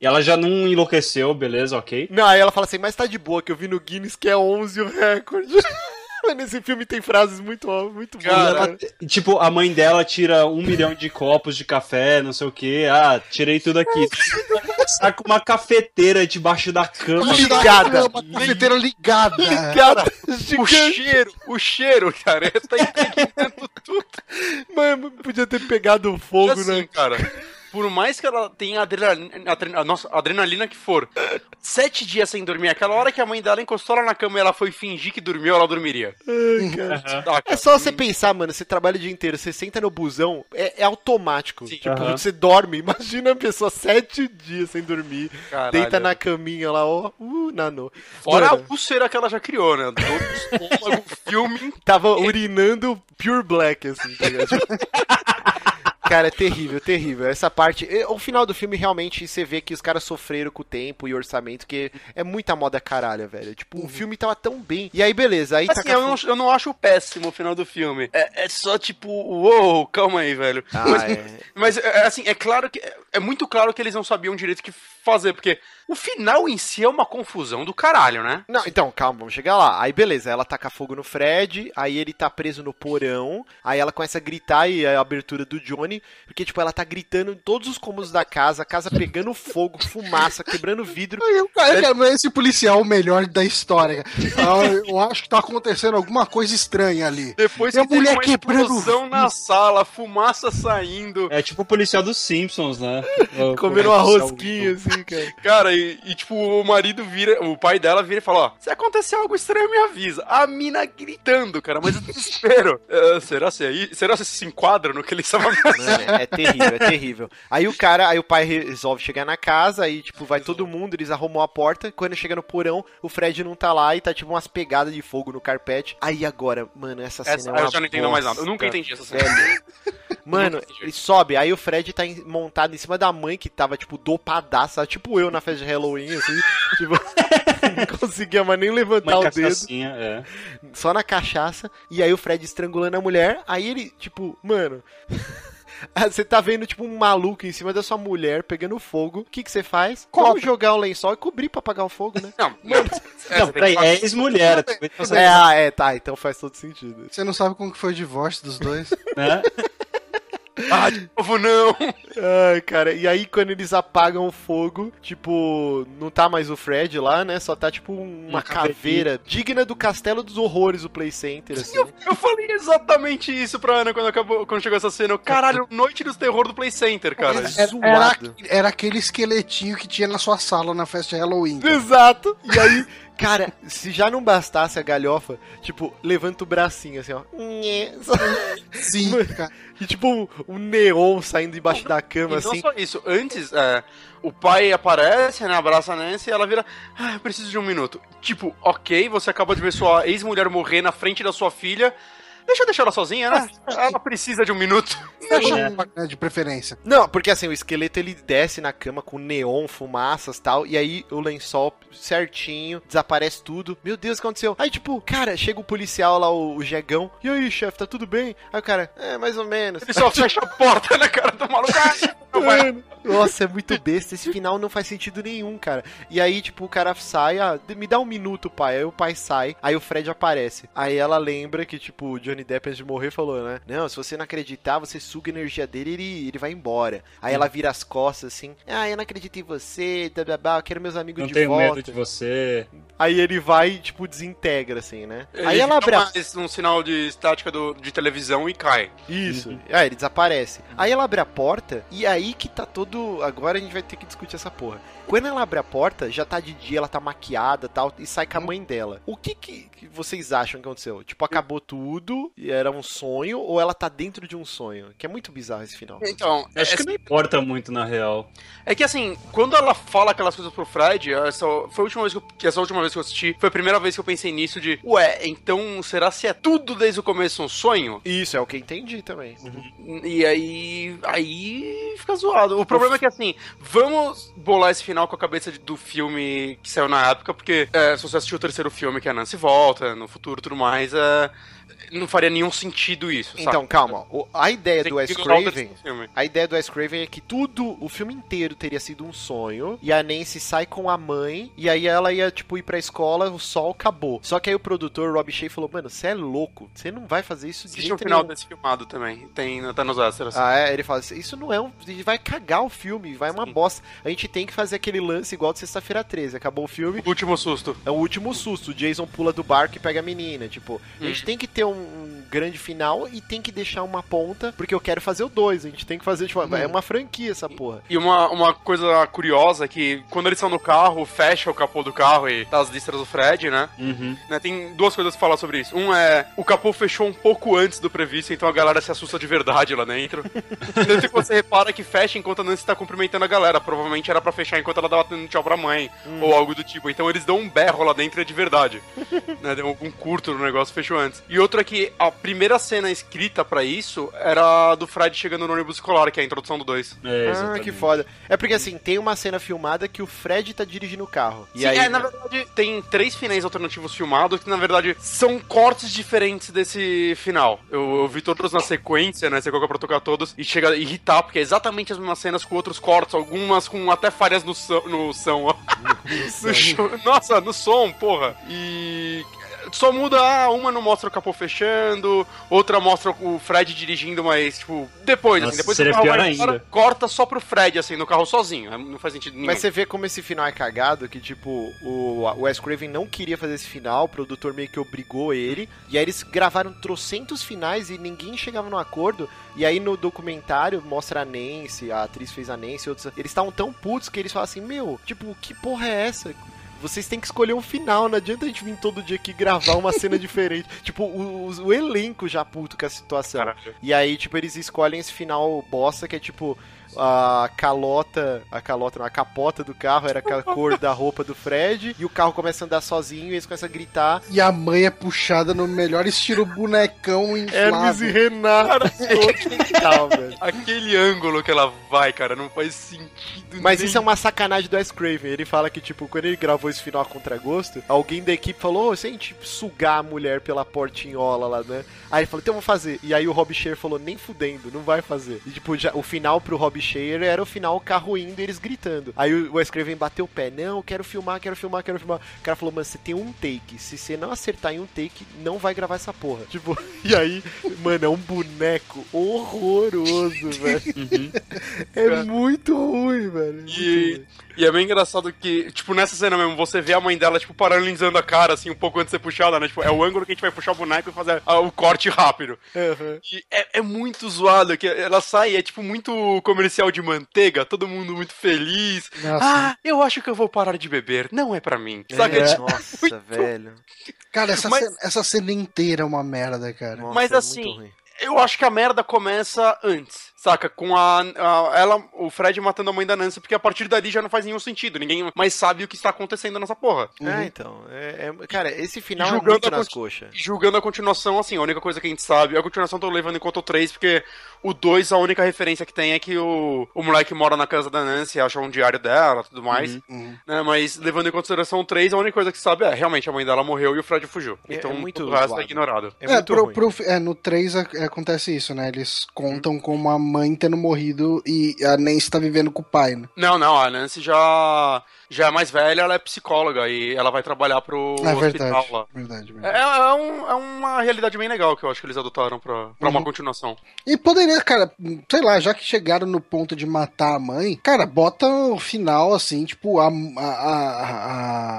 E ela já não enlouqueceu, beleza, ok. não, aí ela fala assim, mas tá de boa, que eu vi no Guinness que é 11 o recorde. Mas Nesse filme tem frases muito, muito boas. Né? tipo, a mãe dela tira um milhão de copos de café, não sei o que. Ah, tirei tudo aqui. Saca uma cafeteira debaixo da cama. Ligada. Uma cafeteira ligada. Cara, O cheiro, o cheiro, cara, tá impregnando tudo. Mano, podia ter pegado fogo, assim, né? cara. Por mais que ela tenha adrenalina, adren- a nossa, adrenalina que for, sete dias sem dormir, aquela hora que a mãe dela encostou ela na cama e ela foi fingir que dormiu, ela dormiria. Saca? É só você pensar, mano, você trabalha o dia inteiro, você senta no busão, é, é automático. Sim. Tipo, Aham. você dorme, imagina a pessoa sete dias sem dormir, Caralho. deita na caminha lá, ó, uh, nanou. Fora Mano, a úlcera que ela já criou, né? Todo o estômago, filme. tava urinando pure black, assim, tá ligado? Cara, é terrível, terrível. Essa parte. O final do filme realmente você vê que os caras sofreram com o tempo e orçamento, que é muita moda caralho, velho. Tipo, o filme tava tão bem. E aí, beleza, aí Assim, tá eu não, eu não acho péssimo o final do filme. É, é só tipo, uou, calma aí, velho. Ah, mas, é. mas, é, assim, é claro que. É muito claro que eles não sabiam direito que fazer, porque o final em si é uma confusão do caralho, né? Não, então, calma, vamos chegar lá. Aí beleza, ela taca fogo no Fred, aí ele tá preso no porão, aí ela começa a gritar e é a abertura do Johnny, porque tipo, ela tá gritando em todos os cômodos da casa, a casa pegando fogo, fumaça, quebrando vidro. Aí o cara, cara, não é esse policial o melhor da história. Ah, eu acho que tá acontecendo alguma coisa estranha ali. Depois E a que teve mulher uma quebrando explosão na sala, fumaça saindo. É tipo o policial dos Simpsons, né? Comendo uma rosquinha, assim, cara. Cara, e, e, tipo, o marido vira, o pai dela vira e fala, ó, se acontecer algo estranho, me avisa. A mina gritando, cara, mas o desespero. É, será se aí, será se se enquadra no que ele estava Mano, é, é terrível, é terrível. Aí o cara, aí o pai resolve chegar na casa, aí, tipo, vai todo mundo, eles arrumam a porta. Quando chega no porão, o Fred não tá lá e tá, tipo, umas pegadas de fogo no carpete. Aí agora, mano, essa cena Essa, é uma eu já não entendo mais nada. Eu nunca entendi essa cena. velho. Mano, ele sobe, aí o Fred tá montado em cima da mãe que tava, tipo, dopadaça, tipo eu na festa de Halloween, assim, tipo, não conseguia mais nem levantar Uma o dedo é. só na cachaça, e aí o Fred estrangulando a mulher, aí ele, tipo, mano. Você tá vendo, tipo, um maluco em cima da sua mulher pegando fogo. O que que você faz? Como jogar o lençol e cobrir pra apagar o fogo, né? Não, não, é, Não, peraí, é ex-mulher. fazer, É, ah, é, tá, então faz todo sentido. Você não sabe como que foi o divórcio dos dois? né? Ah, de novo não. Ai, cara, e aí quando eles apagam o fogo, tipo, não tá mais o Fred lá, né? Só tá, tipo, uma Uma caveira digna do Castelo dos Horrores do Play Center, assim. Eu, eu falei exatamente isso pra Ana quando, acabou, quando chegou essa cena. Eu, Caralho, Noite dos Terror do Play Center, cara. É Era, zoado. era, era aquele esqueletinho que tinha na sua sala na festa de Halloween. Exato. E aí, cara, se já não bastasse a galhofa, tipo, levanta o bracinho assim, ó. Nhê. Sim, cara. E tipo, um, um neon saindo debaixo da E cama, não assim. só isso, antes, é, o pai aparece, né, abraça a Nancy e ela vira, ah, eu preciso de um minuto. Tipo, ok, você acaba de ver sua ex-mulher morrer na frente da sua filha, deixa eu deixar ela sozinha, né? Ela precisa de um minuto. Fecha né, de preferência. Não, porque assim, o esqueleto ele desce na cama com neon, fumaças tal, e aí o lençol certinho, desaparece tudo. Meu Deus, o que aconteceu? Aí, tipo, cara, chega o policial lá, o, o Jegão. E aí, chefe, tá tudo bem? Aí o cara, é, mais ou menos. Ele só fecha a porta na cara do maluco. Ah, Nossa, é muito besta. Esse final não faz sentido nenhum, cara. E aí, tipo, o cara sai, ah, me dá um minuto, pai. Aí o pai sai, aí o Fred aparece. Aí ela lembra que, tipo, o Johnny Depp antes de morrer falou, né? Não, se você não acreditar, você suga a energia dele e ele, ele vai embora. Aí ela vira as costas assim, ah, eu não acredito em você, blá, blá, blá, eu quero meus amigos Não de tenho volta. medo de você. Aí ele vai, tipo, desintegra, assim, né? Ele aí ela abre a um sinal de estática do, de televisão e cai. Isso. Ah, ele desaparece. Aí ela abre a porta e aí que tá todo. Agora a gente vai ter que discutir essa porra. Quando ela abre a porta, já tá de dia, ela tá maquiada e tal, e sai com a mãe dela. O que, que que vocês acham que aconteceu? Tipo, acabou tudo e era um sonho, ou ela tá dentro de um sonho? Que é muito bizarro esse final. Então, Acho é, que não importa muito, na real. é que assim, quando ela fala aquelas coisas pro Fred, essa foi a última vez que, eu, que essa última vez que eu assisti, foi a primeira vez que eu pensei nisso de, ué, então será se é tudo desde o começo um sonho? Isso, é o que eu entendi também. E aí. Aí fica zoado. O problema é que assim, vamos bolar esse final com a cabeça de- do filme que saiu na época, porque é, se você assistiu o terceiro filme, que é a Nancy volta, no futuro e tudo mais, é, não faria nenhum sentido isso. Então, sabe? calma. O- a ideia Tem do Wes o Craven. A ideia do Wes Craven é que tudo, o filme inteiro teria sido um sonho, e a Nancy sai com a mãe, e aí ela ia, tipo, ir pra escola, o sol acabou. Só que aí o produtor, Rob Shea, falou, mano, você é louco, você não vai fazer isso de Existe um jeito final nenhum. desse filmado também. Tem, tá nos extras. Ah, é, ele fala assim, isso não é um. a gente Vai cagar o filme, vai uma bosta. A gente tem que fazer aquele lance igual de sexta-feira 13. Acabou o filme, Último susto. é o último susto. O Jason pula do barco e pega a menina. Tipo, a gente tem que ter um, um grande final e tem que deixar uma ponta, porque eu quero fazer o 2. A gente tem que fazer, tipo, é uma franquia essa porra. E uma, uma coisa curiosa é que quando eles estão no carro, fecha o capô do carro e tá as listras do Fred, né? Uhum. Né, Tem duas coisas pra falar sobre isso. Um é, o capô fechou um pouco antes do previsto, então a galera se assusta de verdade lá dentro. então se você repara que fecha enquanto a Nancy tá cumprimentando a galera. Provavelmente era pra fechar enquanto ela tava dando tchau pra mãe, ou algo do tipo. Então eles dão um berro lá dentro e é de verdade. né? Deu um curto no negócio, fechou antes. E outro é que a primeira cena escrita pra isso era a do Fred chegando no ônibus escolar, que é a introdução do 2. É, Ah, que foda. É porque assim, tem uma cena filmada que o Fred tá dirigindo o carro. E Sim, aí. é, na verdade, tem três finais alternativos filmados que, na verdade, são cortes diferentes desse final. Eu, eu vi todos na sequência, né? Você coloca pra tocar todos e chega a irritar, porque é exatamente as mesmas cenas com outros cortes, algumas com até falhas no som, no som, ó. No show- Nossa, no som, porra. E. Só muda, ah, uma não mostra o capô fechando, outra mostra o Fred dirigindo, mas, tipo, depois, Nossa, assim, depois seria pior ainda. corta só pro Fred, assim, no carro sozinho. Não faz sentido nenhum. Mas você vê como esse final é cagado, que tipo, o o Wes Craven não queria fazer esse final, o produtor meio que obrigou ele, e aí eles gravaram trocentos finais e ninguém chegava no acordo, e aí no documentário mostra a Nancy, a atriz fez a Nancy, outros, eles estavam tão putos que eles falam assim, meu, tipo, que porra é essa? Vocês têm que escolher um final, não adianta a gente vir todo dia aqui gravar uma cena diferente. Tipo, o, o- o elenco já puto com a situação. Caralho. E aí, tipo, eles escolhem esse final bosta que é tipo. A calota, a calota, não, a capota do carro era com a cor da roupa do Fred, e o carro começa a andar sozinho e eles começam a gritar. E a mãe é puxada no melhor estilo bonecão Hermes e inflável. Renato, total, velho. Aquele ângulo que ela vai, cara, não faz sentido Mas nenhum. isso é uma sacanagem do Wes Craven. Ele fala que, tipo, quando ele gravou esse final a contragosto, alguém da equipe falou, ô, se a gente sugar a mulher pela portinhola lá, né? Aí ele falou, então vamos fazer. E aí o Rob Shear falou, nem fudendo, não vai fazer. E, tipo, já, o final pro Rob Shear era o final o carro indo e eles gritando. Aí o Wes Craven bateu o pé, não, quero filmar, quero filmar, quero filmar. O cara falou, mano, você tem um take. Se você não acertar em um take, não vai gravar essa porra. Tipo, e aí, mano, é um boneco horroroso, velho. É muito ruim, velho. Muito E, ruim. e é bem engraçado que, tipo, nessa cena mesmo, você vê a mãe dela, tipo, paralisando a cara, assim, um pouco antes de ser puxada, né? Tipo, é o ângulo que a gente vai puxar o boneco e fazer ah, o corte rápido. Aham. E é, é muito zoado, que ela sai, é tipo muito comercial de manteiga, todo mundo muito feliz. Nossa. Ah, eu acho que eu vou parar de beber, não é pra mim. Saca? É, Tipo, nossa, muito- velho. Cara, essa, Mas- cena, essa cena inteira é uma merda, cara. Nossa, Mas é assim. Eu acho que a merda começa antes, saca? Com a, a- ela, o Fred matando a mãe da Nancy, porque a partir dali já não faz nenhum sentido. Ninguém mais sabe o que está acontecendo nessa porra. É, então. É, é- cara, esse final é Julgando muito a nas coxas. Julgando a continuação, assim, a única coisa que a gente sabe. A continuação tô levando em conta o 3, porque o 2, a única referência que tem é que o, o moleque mora na casa da Nancy, acha um diário dela tudo mais. Uhum. Né? Mas levando em consideração o 3, a única coisa que se sabe é realmente a mãe dela morreu e o Fred fugiu. É- Então é muito o resto é ignorado. É, É, muito pro- ruim. pro- é, no 3 a- acontece isso, né? Eles contam com a mãe tendo morrido e a Nancy tá vivendo com o pai, né? Não, não, a Nancy já, já é mais velha, ela é psicóloga e ela vai trabalhar pro É hospital verdade. lá. Verdade, É, verdade. é um- é uma realidade bem legal que eu acho que eles adotaram pra, pra uma Uhum. continuação. E poderia, cara, sei lá, já que chegaram no ponto de matar a mãe, cara, bota o final assim, tipo, a, a,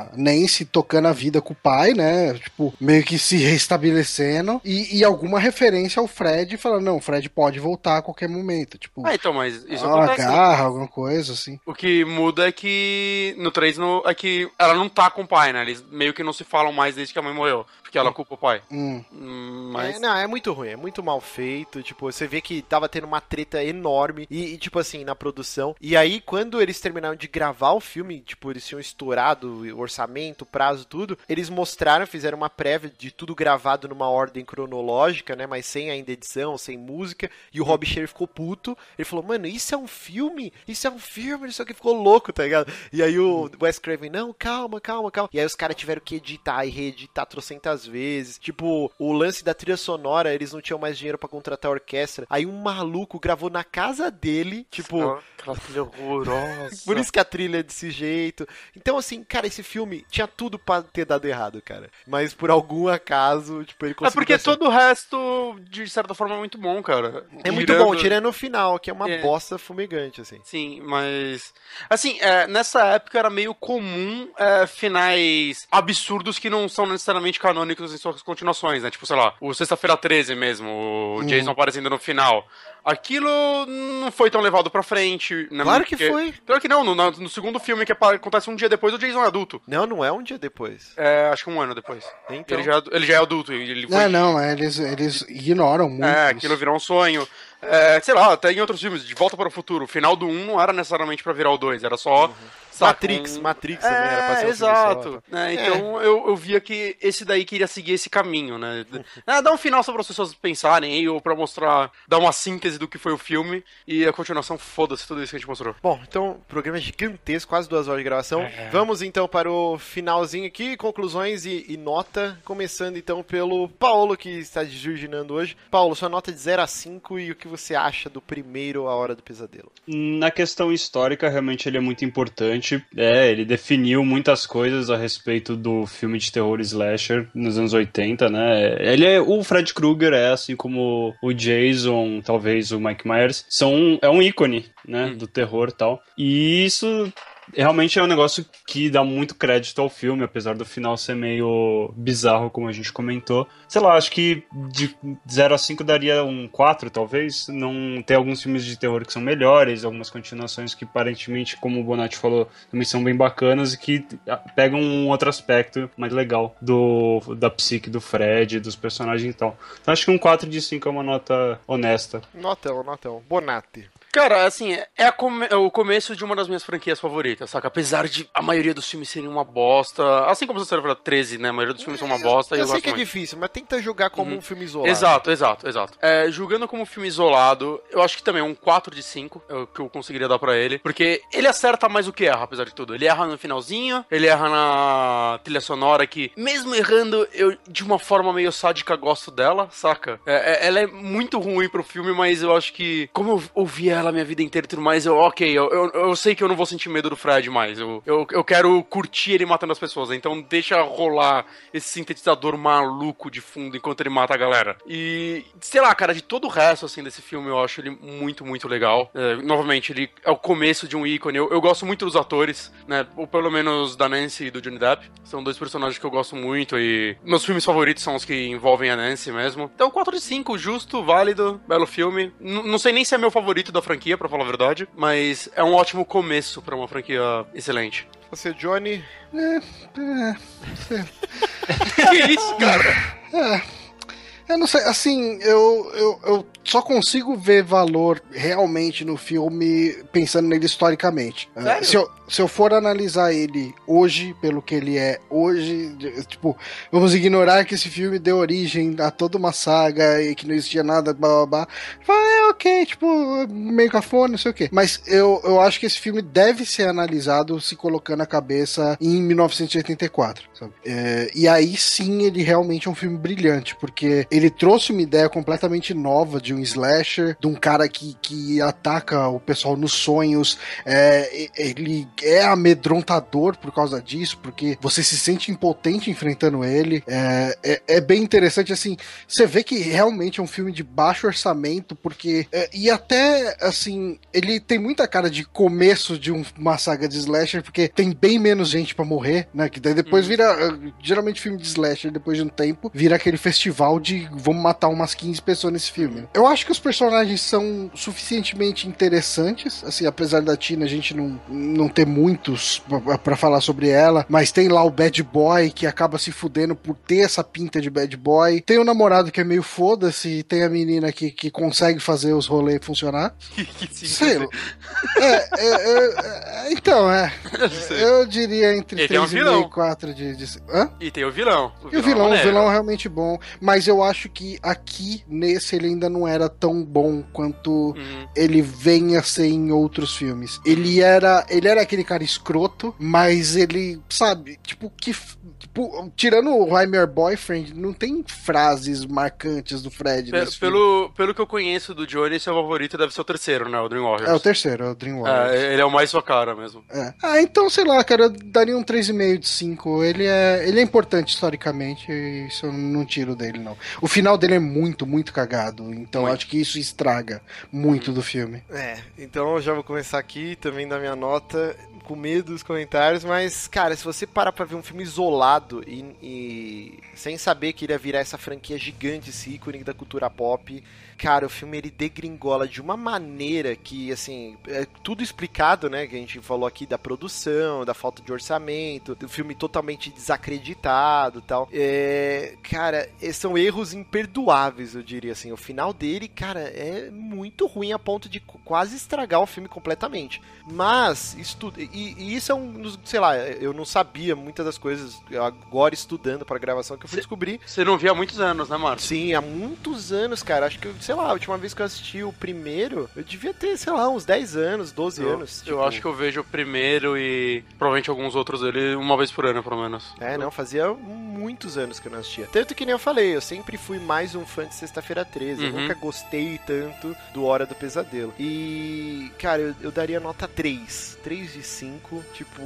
a- Nancy tocando a vida com o pai, né? Tipo, meio que se restabelecendo. E, e alguma referência ao Fred falando, não, o Fred pode voltar a qualquer momento. Tipo, Ah, então, mas isso uma acontece. garra, alguma coisa, assim. O que muda é que no 3 no, é que ela não tá com o pai, né? Eles meio que não se falam mais desde que a mãe morreu. Porque ela culpa o pai. Hum. Hum, Mas. É, não, é muito ruim, é muito mal feito. Tipo, você vê que tava tendo uma treta enorme e, e, tipo assim, na produção. E aí, quando eles terminaram de gravar o filme, tipo, eles tinham estourado o orçamento, prazo, tudo. Eles mostraram, fizeram uma prévia de tudo gravado numa ordem cronológica, né? Mas sem ainda edição, sem música. E o Rob Sherry ficou puto. Ele falou, mano, isso é um filme? Isso é um filme? Isso aqui ficou louco, tá ligado? E aí o Wes Craven, não, calma, calma, calma. E aí os caras tiveram que editar e reeditar trocentas vezes. Tipo, o lance da trilha sonora, eles não tinham mais dinheiro pra contratar a orquestra. Aí um maluco gravou na casa dele, tipo. Aquela trilha horrorosa. Por isso que a trilha é desse jeito. Então, assim, cara, esse filme tinha tudo pra ter dado errado, cara. Mas por algum acaso, tipo, ele É conseguiu. porque dar certo. todo o resto, de certa forma, é muito bom, cara. É muito Tirando- bom, tirando o final, que é uma É. bosta fumegante, assim. Sim, mas. Assim, é, nessa época era meio comum é, finais absurdos que não são necessariamente canônicos em suas continuações, né? Tipo, sei lá, o Sexta-feira 13 mesmo, o Uhum. Jason aparecendo no final. Aquilo não foi tão levado pra frente. Né? Claro que Porque- foi. Claro que não, no, no segundo filme que acontece um dia depois, o Jason é adulto. Não, não é um dia depois. É, acho que um ano depois. Então. Ele, já, é ele já é adulto. Ele foi É, não, é, eles, eles ignoram muito. É, isso. aquilo virou um sonho. É, sei lá, até em outros filmes, De Volta para o Futuro, o final do 1 não era necessariamente pra virar o 2, era só. saca, Matrix, um- Matrix também era pra ser um É, filme exato. só. É, então eu, eu via que esse daí queria seguir esse caminho, né? Ah, dar um final só para as pessoas pensarem aí, ou pra mostrar, dar uma síntese do que foi o filme, e a continuação, foda-se tudo isso que a gente mostrou. Bom, então, o programa é gigantesco, quase duas horas de gravação. É. Vamos então para o finalzinho aqui, conclusões e, e nota. Começando então pelo Paulo, que está desvirginando hoje. Paulo, sua nota de 0 a 5 e o que você acha do primeiro A Hora do Pesadelo? Na questão histórica, realmente ele é muito importante. É, ele definiu muitas coisas a respeito do filme de terror slasher nos anos 80, né? Ele é o Fred Krueger é assim como o Jason, talvez o Mike Myers, são é um ícone, né, do terror e tal. E isso realmente é um negócio que dá muito crédito ao filme, apesar do final ser meio bizarro, como a gente comentou. Sei lá, acho que de 0 a 5 daria um 4, talvez. Não tem alguns filmes de terror que são melhores, algumas continuações que aparentemente, como o Bonatti falou, também são bem bacanas e que ah, pegam um outro aspecto mais legal do da psique do Fred, dos personagens e tal. Então acho que um 4 de 5 é uma nota honesta. Notão, notão. Bonatti. Cara, assim, é come- é o começo de uma das minhas franquias favoritas, saca? Apesar de a maioria dos filmes serem uma bosta, assim como você falou 13, né? A maioria dos filmes são uma bosta e Eu, eu sei que é muito. difícil, mas tenta jogar como Uhum. um filme isolado. Exato, exato, exato. É, julgando como filme isolado, eu acho que também um 4 de 5 é o que eu conseguiria dar pra ele. Porque ele acerta mais o que erra, apesar de tudo. Ele erra no finalzinho, ele erra na trilha sonora que, mesmo errando, eu de uma forma meio sádica gosto dela, saca? É, é- ela é muito ruim pro filme, mas eu acho que, como eu ouvi ela a minha vida inteira e tudo mais, eu, ok, eu, eu, eu sei que eu não vou sentir medo do Fred mais. Eu, eu, eu quero curtir ele matando as pessoas. Então deixa rolar esse sintetizador maluco de fundo enquanto ele mata a galera. E, sei lá, cara, de todo o resto, assim, desse filme, eu acho ele muito, muito legal. É, novamente, ele é o começo de um ícone. Eu, eu gosto muito dos atores, né? Ou pelo menos da Nancy e do Johnny Depp. São dois personagens que eu gosto muito e meus filmes favoritos são os que envolvem a Nancy mesmo. Então, 4 de 5, justo, válido, belo filme. N- não sei nem se é meu favorito da franquia, pra falar a verdade, mas é um ótimo começo pra uma franquia excelente. Você, Johnny, que isso, cara? É, eu não sei, assim, eu, eu, eu só consigo ver valor realmente no filme pensando nele historicamente. É, Sério? Se eu, se eu for analisar ele hoje, pelo que ele é hoje, tipo, vamos ignorar que esse filme deu origem a toda uma saga e que não existia nada, blá blá blá. Fala, é ok, tipo, meio cafona, não sei o quê. Mas eu, eu acho que esse filme deve ser analisado se colocando a cabeça em 1984, sabe? É, e aí sim ele realmente é um filme brilhante, porque ele trouxe uma ideia completamente nova de um slasher, de um cara que, que ataca o pessoal nos sonhos. É, ele é amedrontador por causa disso, porque você se sente impotente enfrentando ele. É, é, é bem interessante, assim, você vê que realmente é um filme de baixo orçamento, porque. é, e até, assim, ele tem muita cara de começo de um- uma saga de slasher, porque tem bem menos gente pra morrer, né? Que daí depois vira. eh, Geralmente filme de slasher, depois de um tempo, vira aquele festival de vamos matar umas 15 pessoas nesse filme. Eu eu acho que os personagens são suficientemente interessantes, assim, apesar da Tina a gente não, não ter muitos pra- pra falar sobre ela, mas tem lá o bad boy que acaba se fudendo por ter essa pinta de bad boy. Tem o namorado que é meio foda-se, tem a menina que, que consegue fazer os rolês funcionar. Que sim, Sei. É, é, é, é, então, é. Eu diria entre Ele tem um 3,5 vilão. e 4 de, de. Hã? E tem o vilão. E o vilão, é o vilão é realmente bom. Mas eu acho que aqui, nesse, ele ainda não era tão bom quanto Uhum. ele venha a ser em outros filmes. Ele era. Ele era aquele cara escroto, mas ele, sabe, tipo, que. Tirando o I'm Your Boyfriend, não tem frases marcantes do Fred Pe- nesse filme. pelo, pelo que eu conheço do Johnny, seu favorito deve ser o terceiro, né? O Dream Warriors. É o terceiro, é o Dream Warriors. É, ele é o mais sua cara mesmo. É. Ah, então, sei lá, cara, eu daria um 3,5 de 5. Ele é, ele é importante historicamente, e isso eu não tiro dele, não. O final dele é muito, muito cagado, então eu Muito. acho que isso estraga muito do filme. É, então eu já vou começar aqui também da minha nota, com medo dos comentários, mas, cara, se você parar pra ver um filme isolado e, e sem saber que ele ia virar essa franquia gigante, esse ícone da cultura pop, cara, o filme ele degringola de uma maneira que, assim, é tudo explicado, né? Que a gente falou aqui da produção, da falta de orçamento, do filme totalmente desacreditado e tal. É, cara, é- são erros imperdoáveis, eu diria assim. O final dele, cara, é muito ruim a ponto de qu- quase estragar o filme completamente. Mas, estu e, e isso é um, sei lá, eu não sabia muitas das coisas, agora estudando pra gravação que eu fui Cê- descobrir. Você não via há muitos anos, né, Marcos? Sim, há muitos anos, cara. Acho que, eu- sei lá, a última vez que eu assisti o primeiro, eu devia ter, sei lá, uns 10 anos, 12 Eu, anos. eu tipo. acho que eu vejo o primeiro e provavelmente alguns outros dele uma vez por ano, pelo menos. É, não, fazia muitos anos que eu não assistia. Tanto que nem eu falei, eu sempre fui mais um fã de Sexta-feira 13. Eu Uhum. nunca gostei tanto do Hora do Pesadelo. E, cara, eu, eu daria nota 3. 3 de 5, tipo.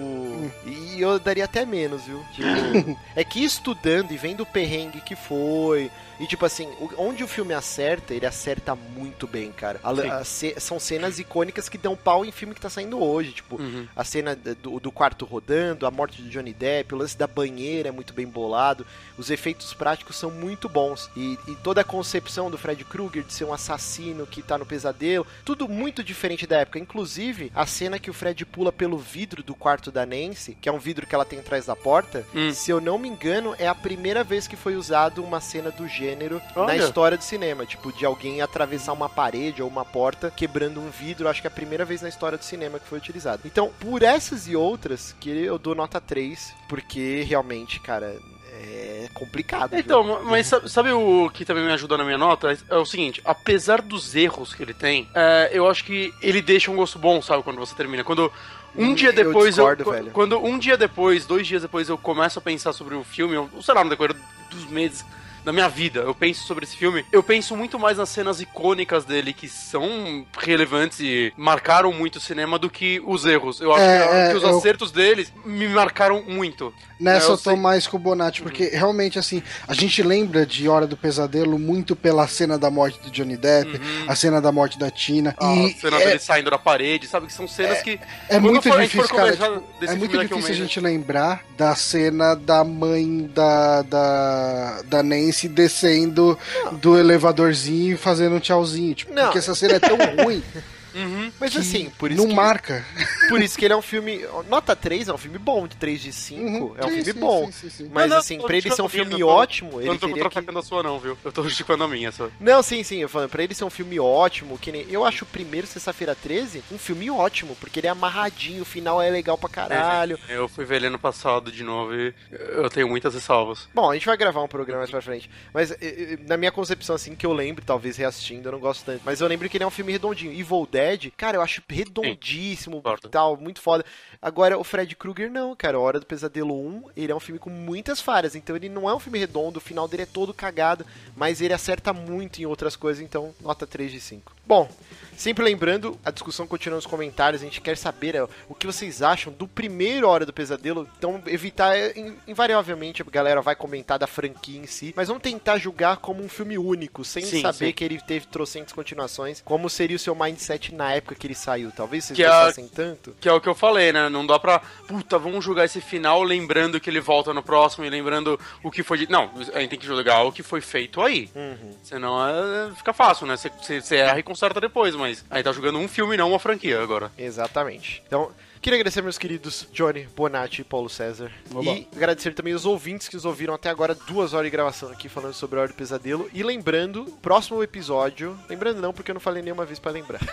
E eu daria até menos, viu? Tipo, é que estudando e vendo o perrengue que foi. E tipo assim, onde o filme acerta, ele acerta muito bem, cara. A- a são cenas icônicas que dão pau em filme que tá saindo hoje. Tipo, Uhum. a cena do, do quarto rodando, a morte de Johnny Depp, o lance da banheira é muito bem bolado, os efeitos práticos são muito bons. E, e toda a concepção do Fred Krueger de ser um assassino que tá no pesadelo, tudo muito diferente da época. Inclusive, a cena que o Fred pula pelo vidro do quarto da Nancy, que é um vidro que ela tem atrás da porta, Hum. se eu não me engano, é a primeira vez que foi usado uma cena do gênero na Olha. história do cinema. Tipo, de alguém atravessar uma parede ou uma porta quebrando um vidro. Acho que é a primeira vez na história do cinema que foi utilizado. Então, por essas e outras, que eu dou nota 3, porque realmente, cara, é complicado. viu? Então, ma- mas sabe, sabe o que também me ajudou na minha nota? É o seguinte, apesar dos erros que ele tem, é, eu acho que ele deixa um gosto bom, sabe, quando você termina. Quando um dia eu depois eu, discordo, velho. quando um dia depois, dois dias depois eu começo a pensar sobre o filme, ou sei lá, no decorrer dos meses da minha vida, eu penso sobre esse filme, eu penso muito mais nas cenas icônicas dele que são relevantes e marcaram muito o cinema do que os erros. Eu acho É, que, é, que os eu- acertos deles me marcaram muito. Nessa É, eu eu tô sei. mais com o Bonatti, porque realmente, assim, a gente lembra de Hora do Pesadelo muito pela cena da morte do Johnny Depp, a cena da morte da Tina. A e cena é, dele saindo da parede, sabe? Que são cenas que. é muito for- a difícil, cara. tipo, é muito a difícil a gente lembrar da cena da mãe da, da, da Nancy descendo do elevadorzinho e fazendo um tchauzinho. Tipo, Não. porque essa cena é tão ruim Uhum. Mas assim, por isso não que... marca. Por isso que ele é um filme. Nota 3 é um filme bom, de 3 de 5 Uhum, é um sim, filme sim, bom. sim, sim, sim. Mas Não, não, assim, tô pra ele ser um filme eu tô- ótimo, Eu ele não tô teria que. a sua, não, viu? Eu tô justificando a minha só. Não, sim, sim, eu falando, pra ele ser um filme ótimo, que nem. Eu acho o primeiro Sexta-feira 13 um filme ótimo, porque ele é amarradinho, o final é legal pra caralho. Eu fui ver ele ano passado de novo e eu tenho muitas ressalvas. Bom, a gente vai gravar um programa mais pra frente. Mas na minha concepção, assim, que eu lembro, talvez reassistindo, eu não gosto tanto. Mas eu lembro que ele é um filme redondinho. Evil Dead, cara, eu acho redondíssimo, concordo. Tal, muito foda. Agora, o Fred Krueger, não, cara. Hora do Pesadelo 1, ele é um filme com muitas falhas. Então ele não é um filme redondo, o final dele é todo cagado. Mas ele acerta muito em outras coisas, então nota 3 de 5. Bom, sempre lembrando, a discussão continua nos comentários. A gente quer saber é, o que vocês acham do primeiro Hora do Pesadelo. Então, evitar, é, in- invariavelmente, a galera vai comentar da franquia em si. Mas vamos tentar julgar como um filme único, sem Sim, saber sim. que ele teve trocentas continuações. Como seria o seu mindset na época que ele saiu. Talvez vocês Que a- gostassem Que é o que eu falei, né? Não dá pra. Puta, vamos julgar esse final lembrando que ele volta no próximo e lembrando o que foi. De... Não, a gente tem que julgar o que foi feito aí. Uhum. Senão é, fica fácil, né? Você erra e conserta depois, mas aí tá jogando um filme, não uma franquia agora. Exatamente. Então, queria agradecer meus queridos Johnny, Bonatti e Paulo César. Oba. E agradecer também os ouvintes que nos ouviram até agora duas horas de gravação aqui falando sobre a Hora do Pesadelo. E lembrando, próximo episódio. Lembrando não, porque eu não falei nenhuma vez pra lembrar.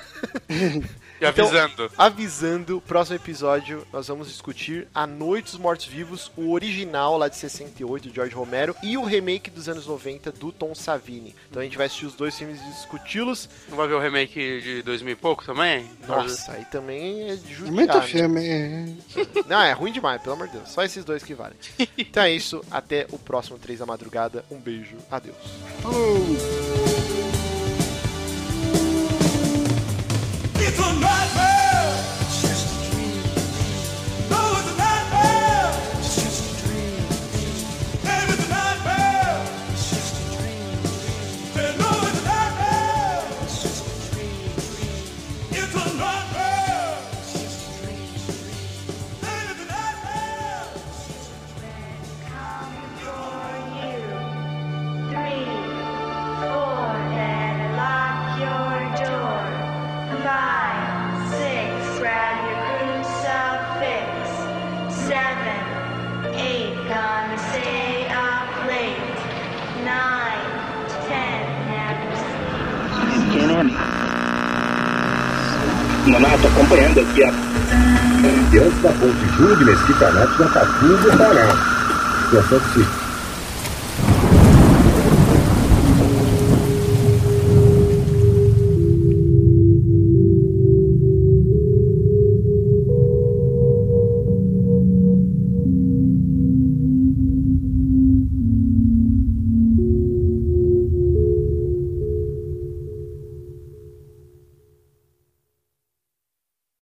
E Então, avisando. Avisando, próximo episódio nós vamos discutir A Noite dos Mortos Vivos, o original lá de 68 do George Romero e o remake dos anos 90 do Tom Savini. Então a gente vai assistir os dois filmes e discuti-los. Não vai ver o remake de 2000 e pouco também? Nossa, aí também é de judiar, Muito né? Não, é ruim demais, pelo amor de Deus. Só esses dois que valem. Então é isso, até o próximo 3 da madrugada. Um beijo, adeus. Tô acompanhando aqui a. Diante da ponte Júlio, Mesquita Neto, da Catuba, Pará. Situação de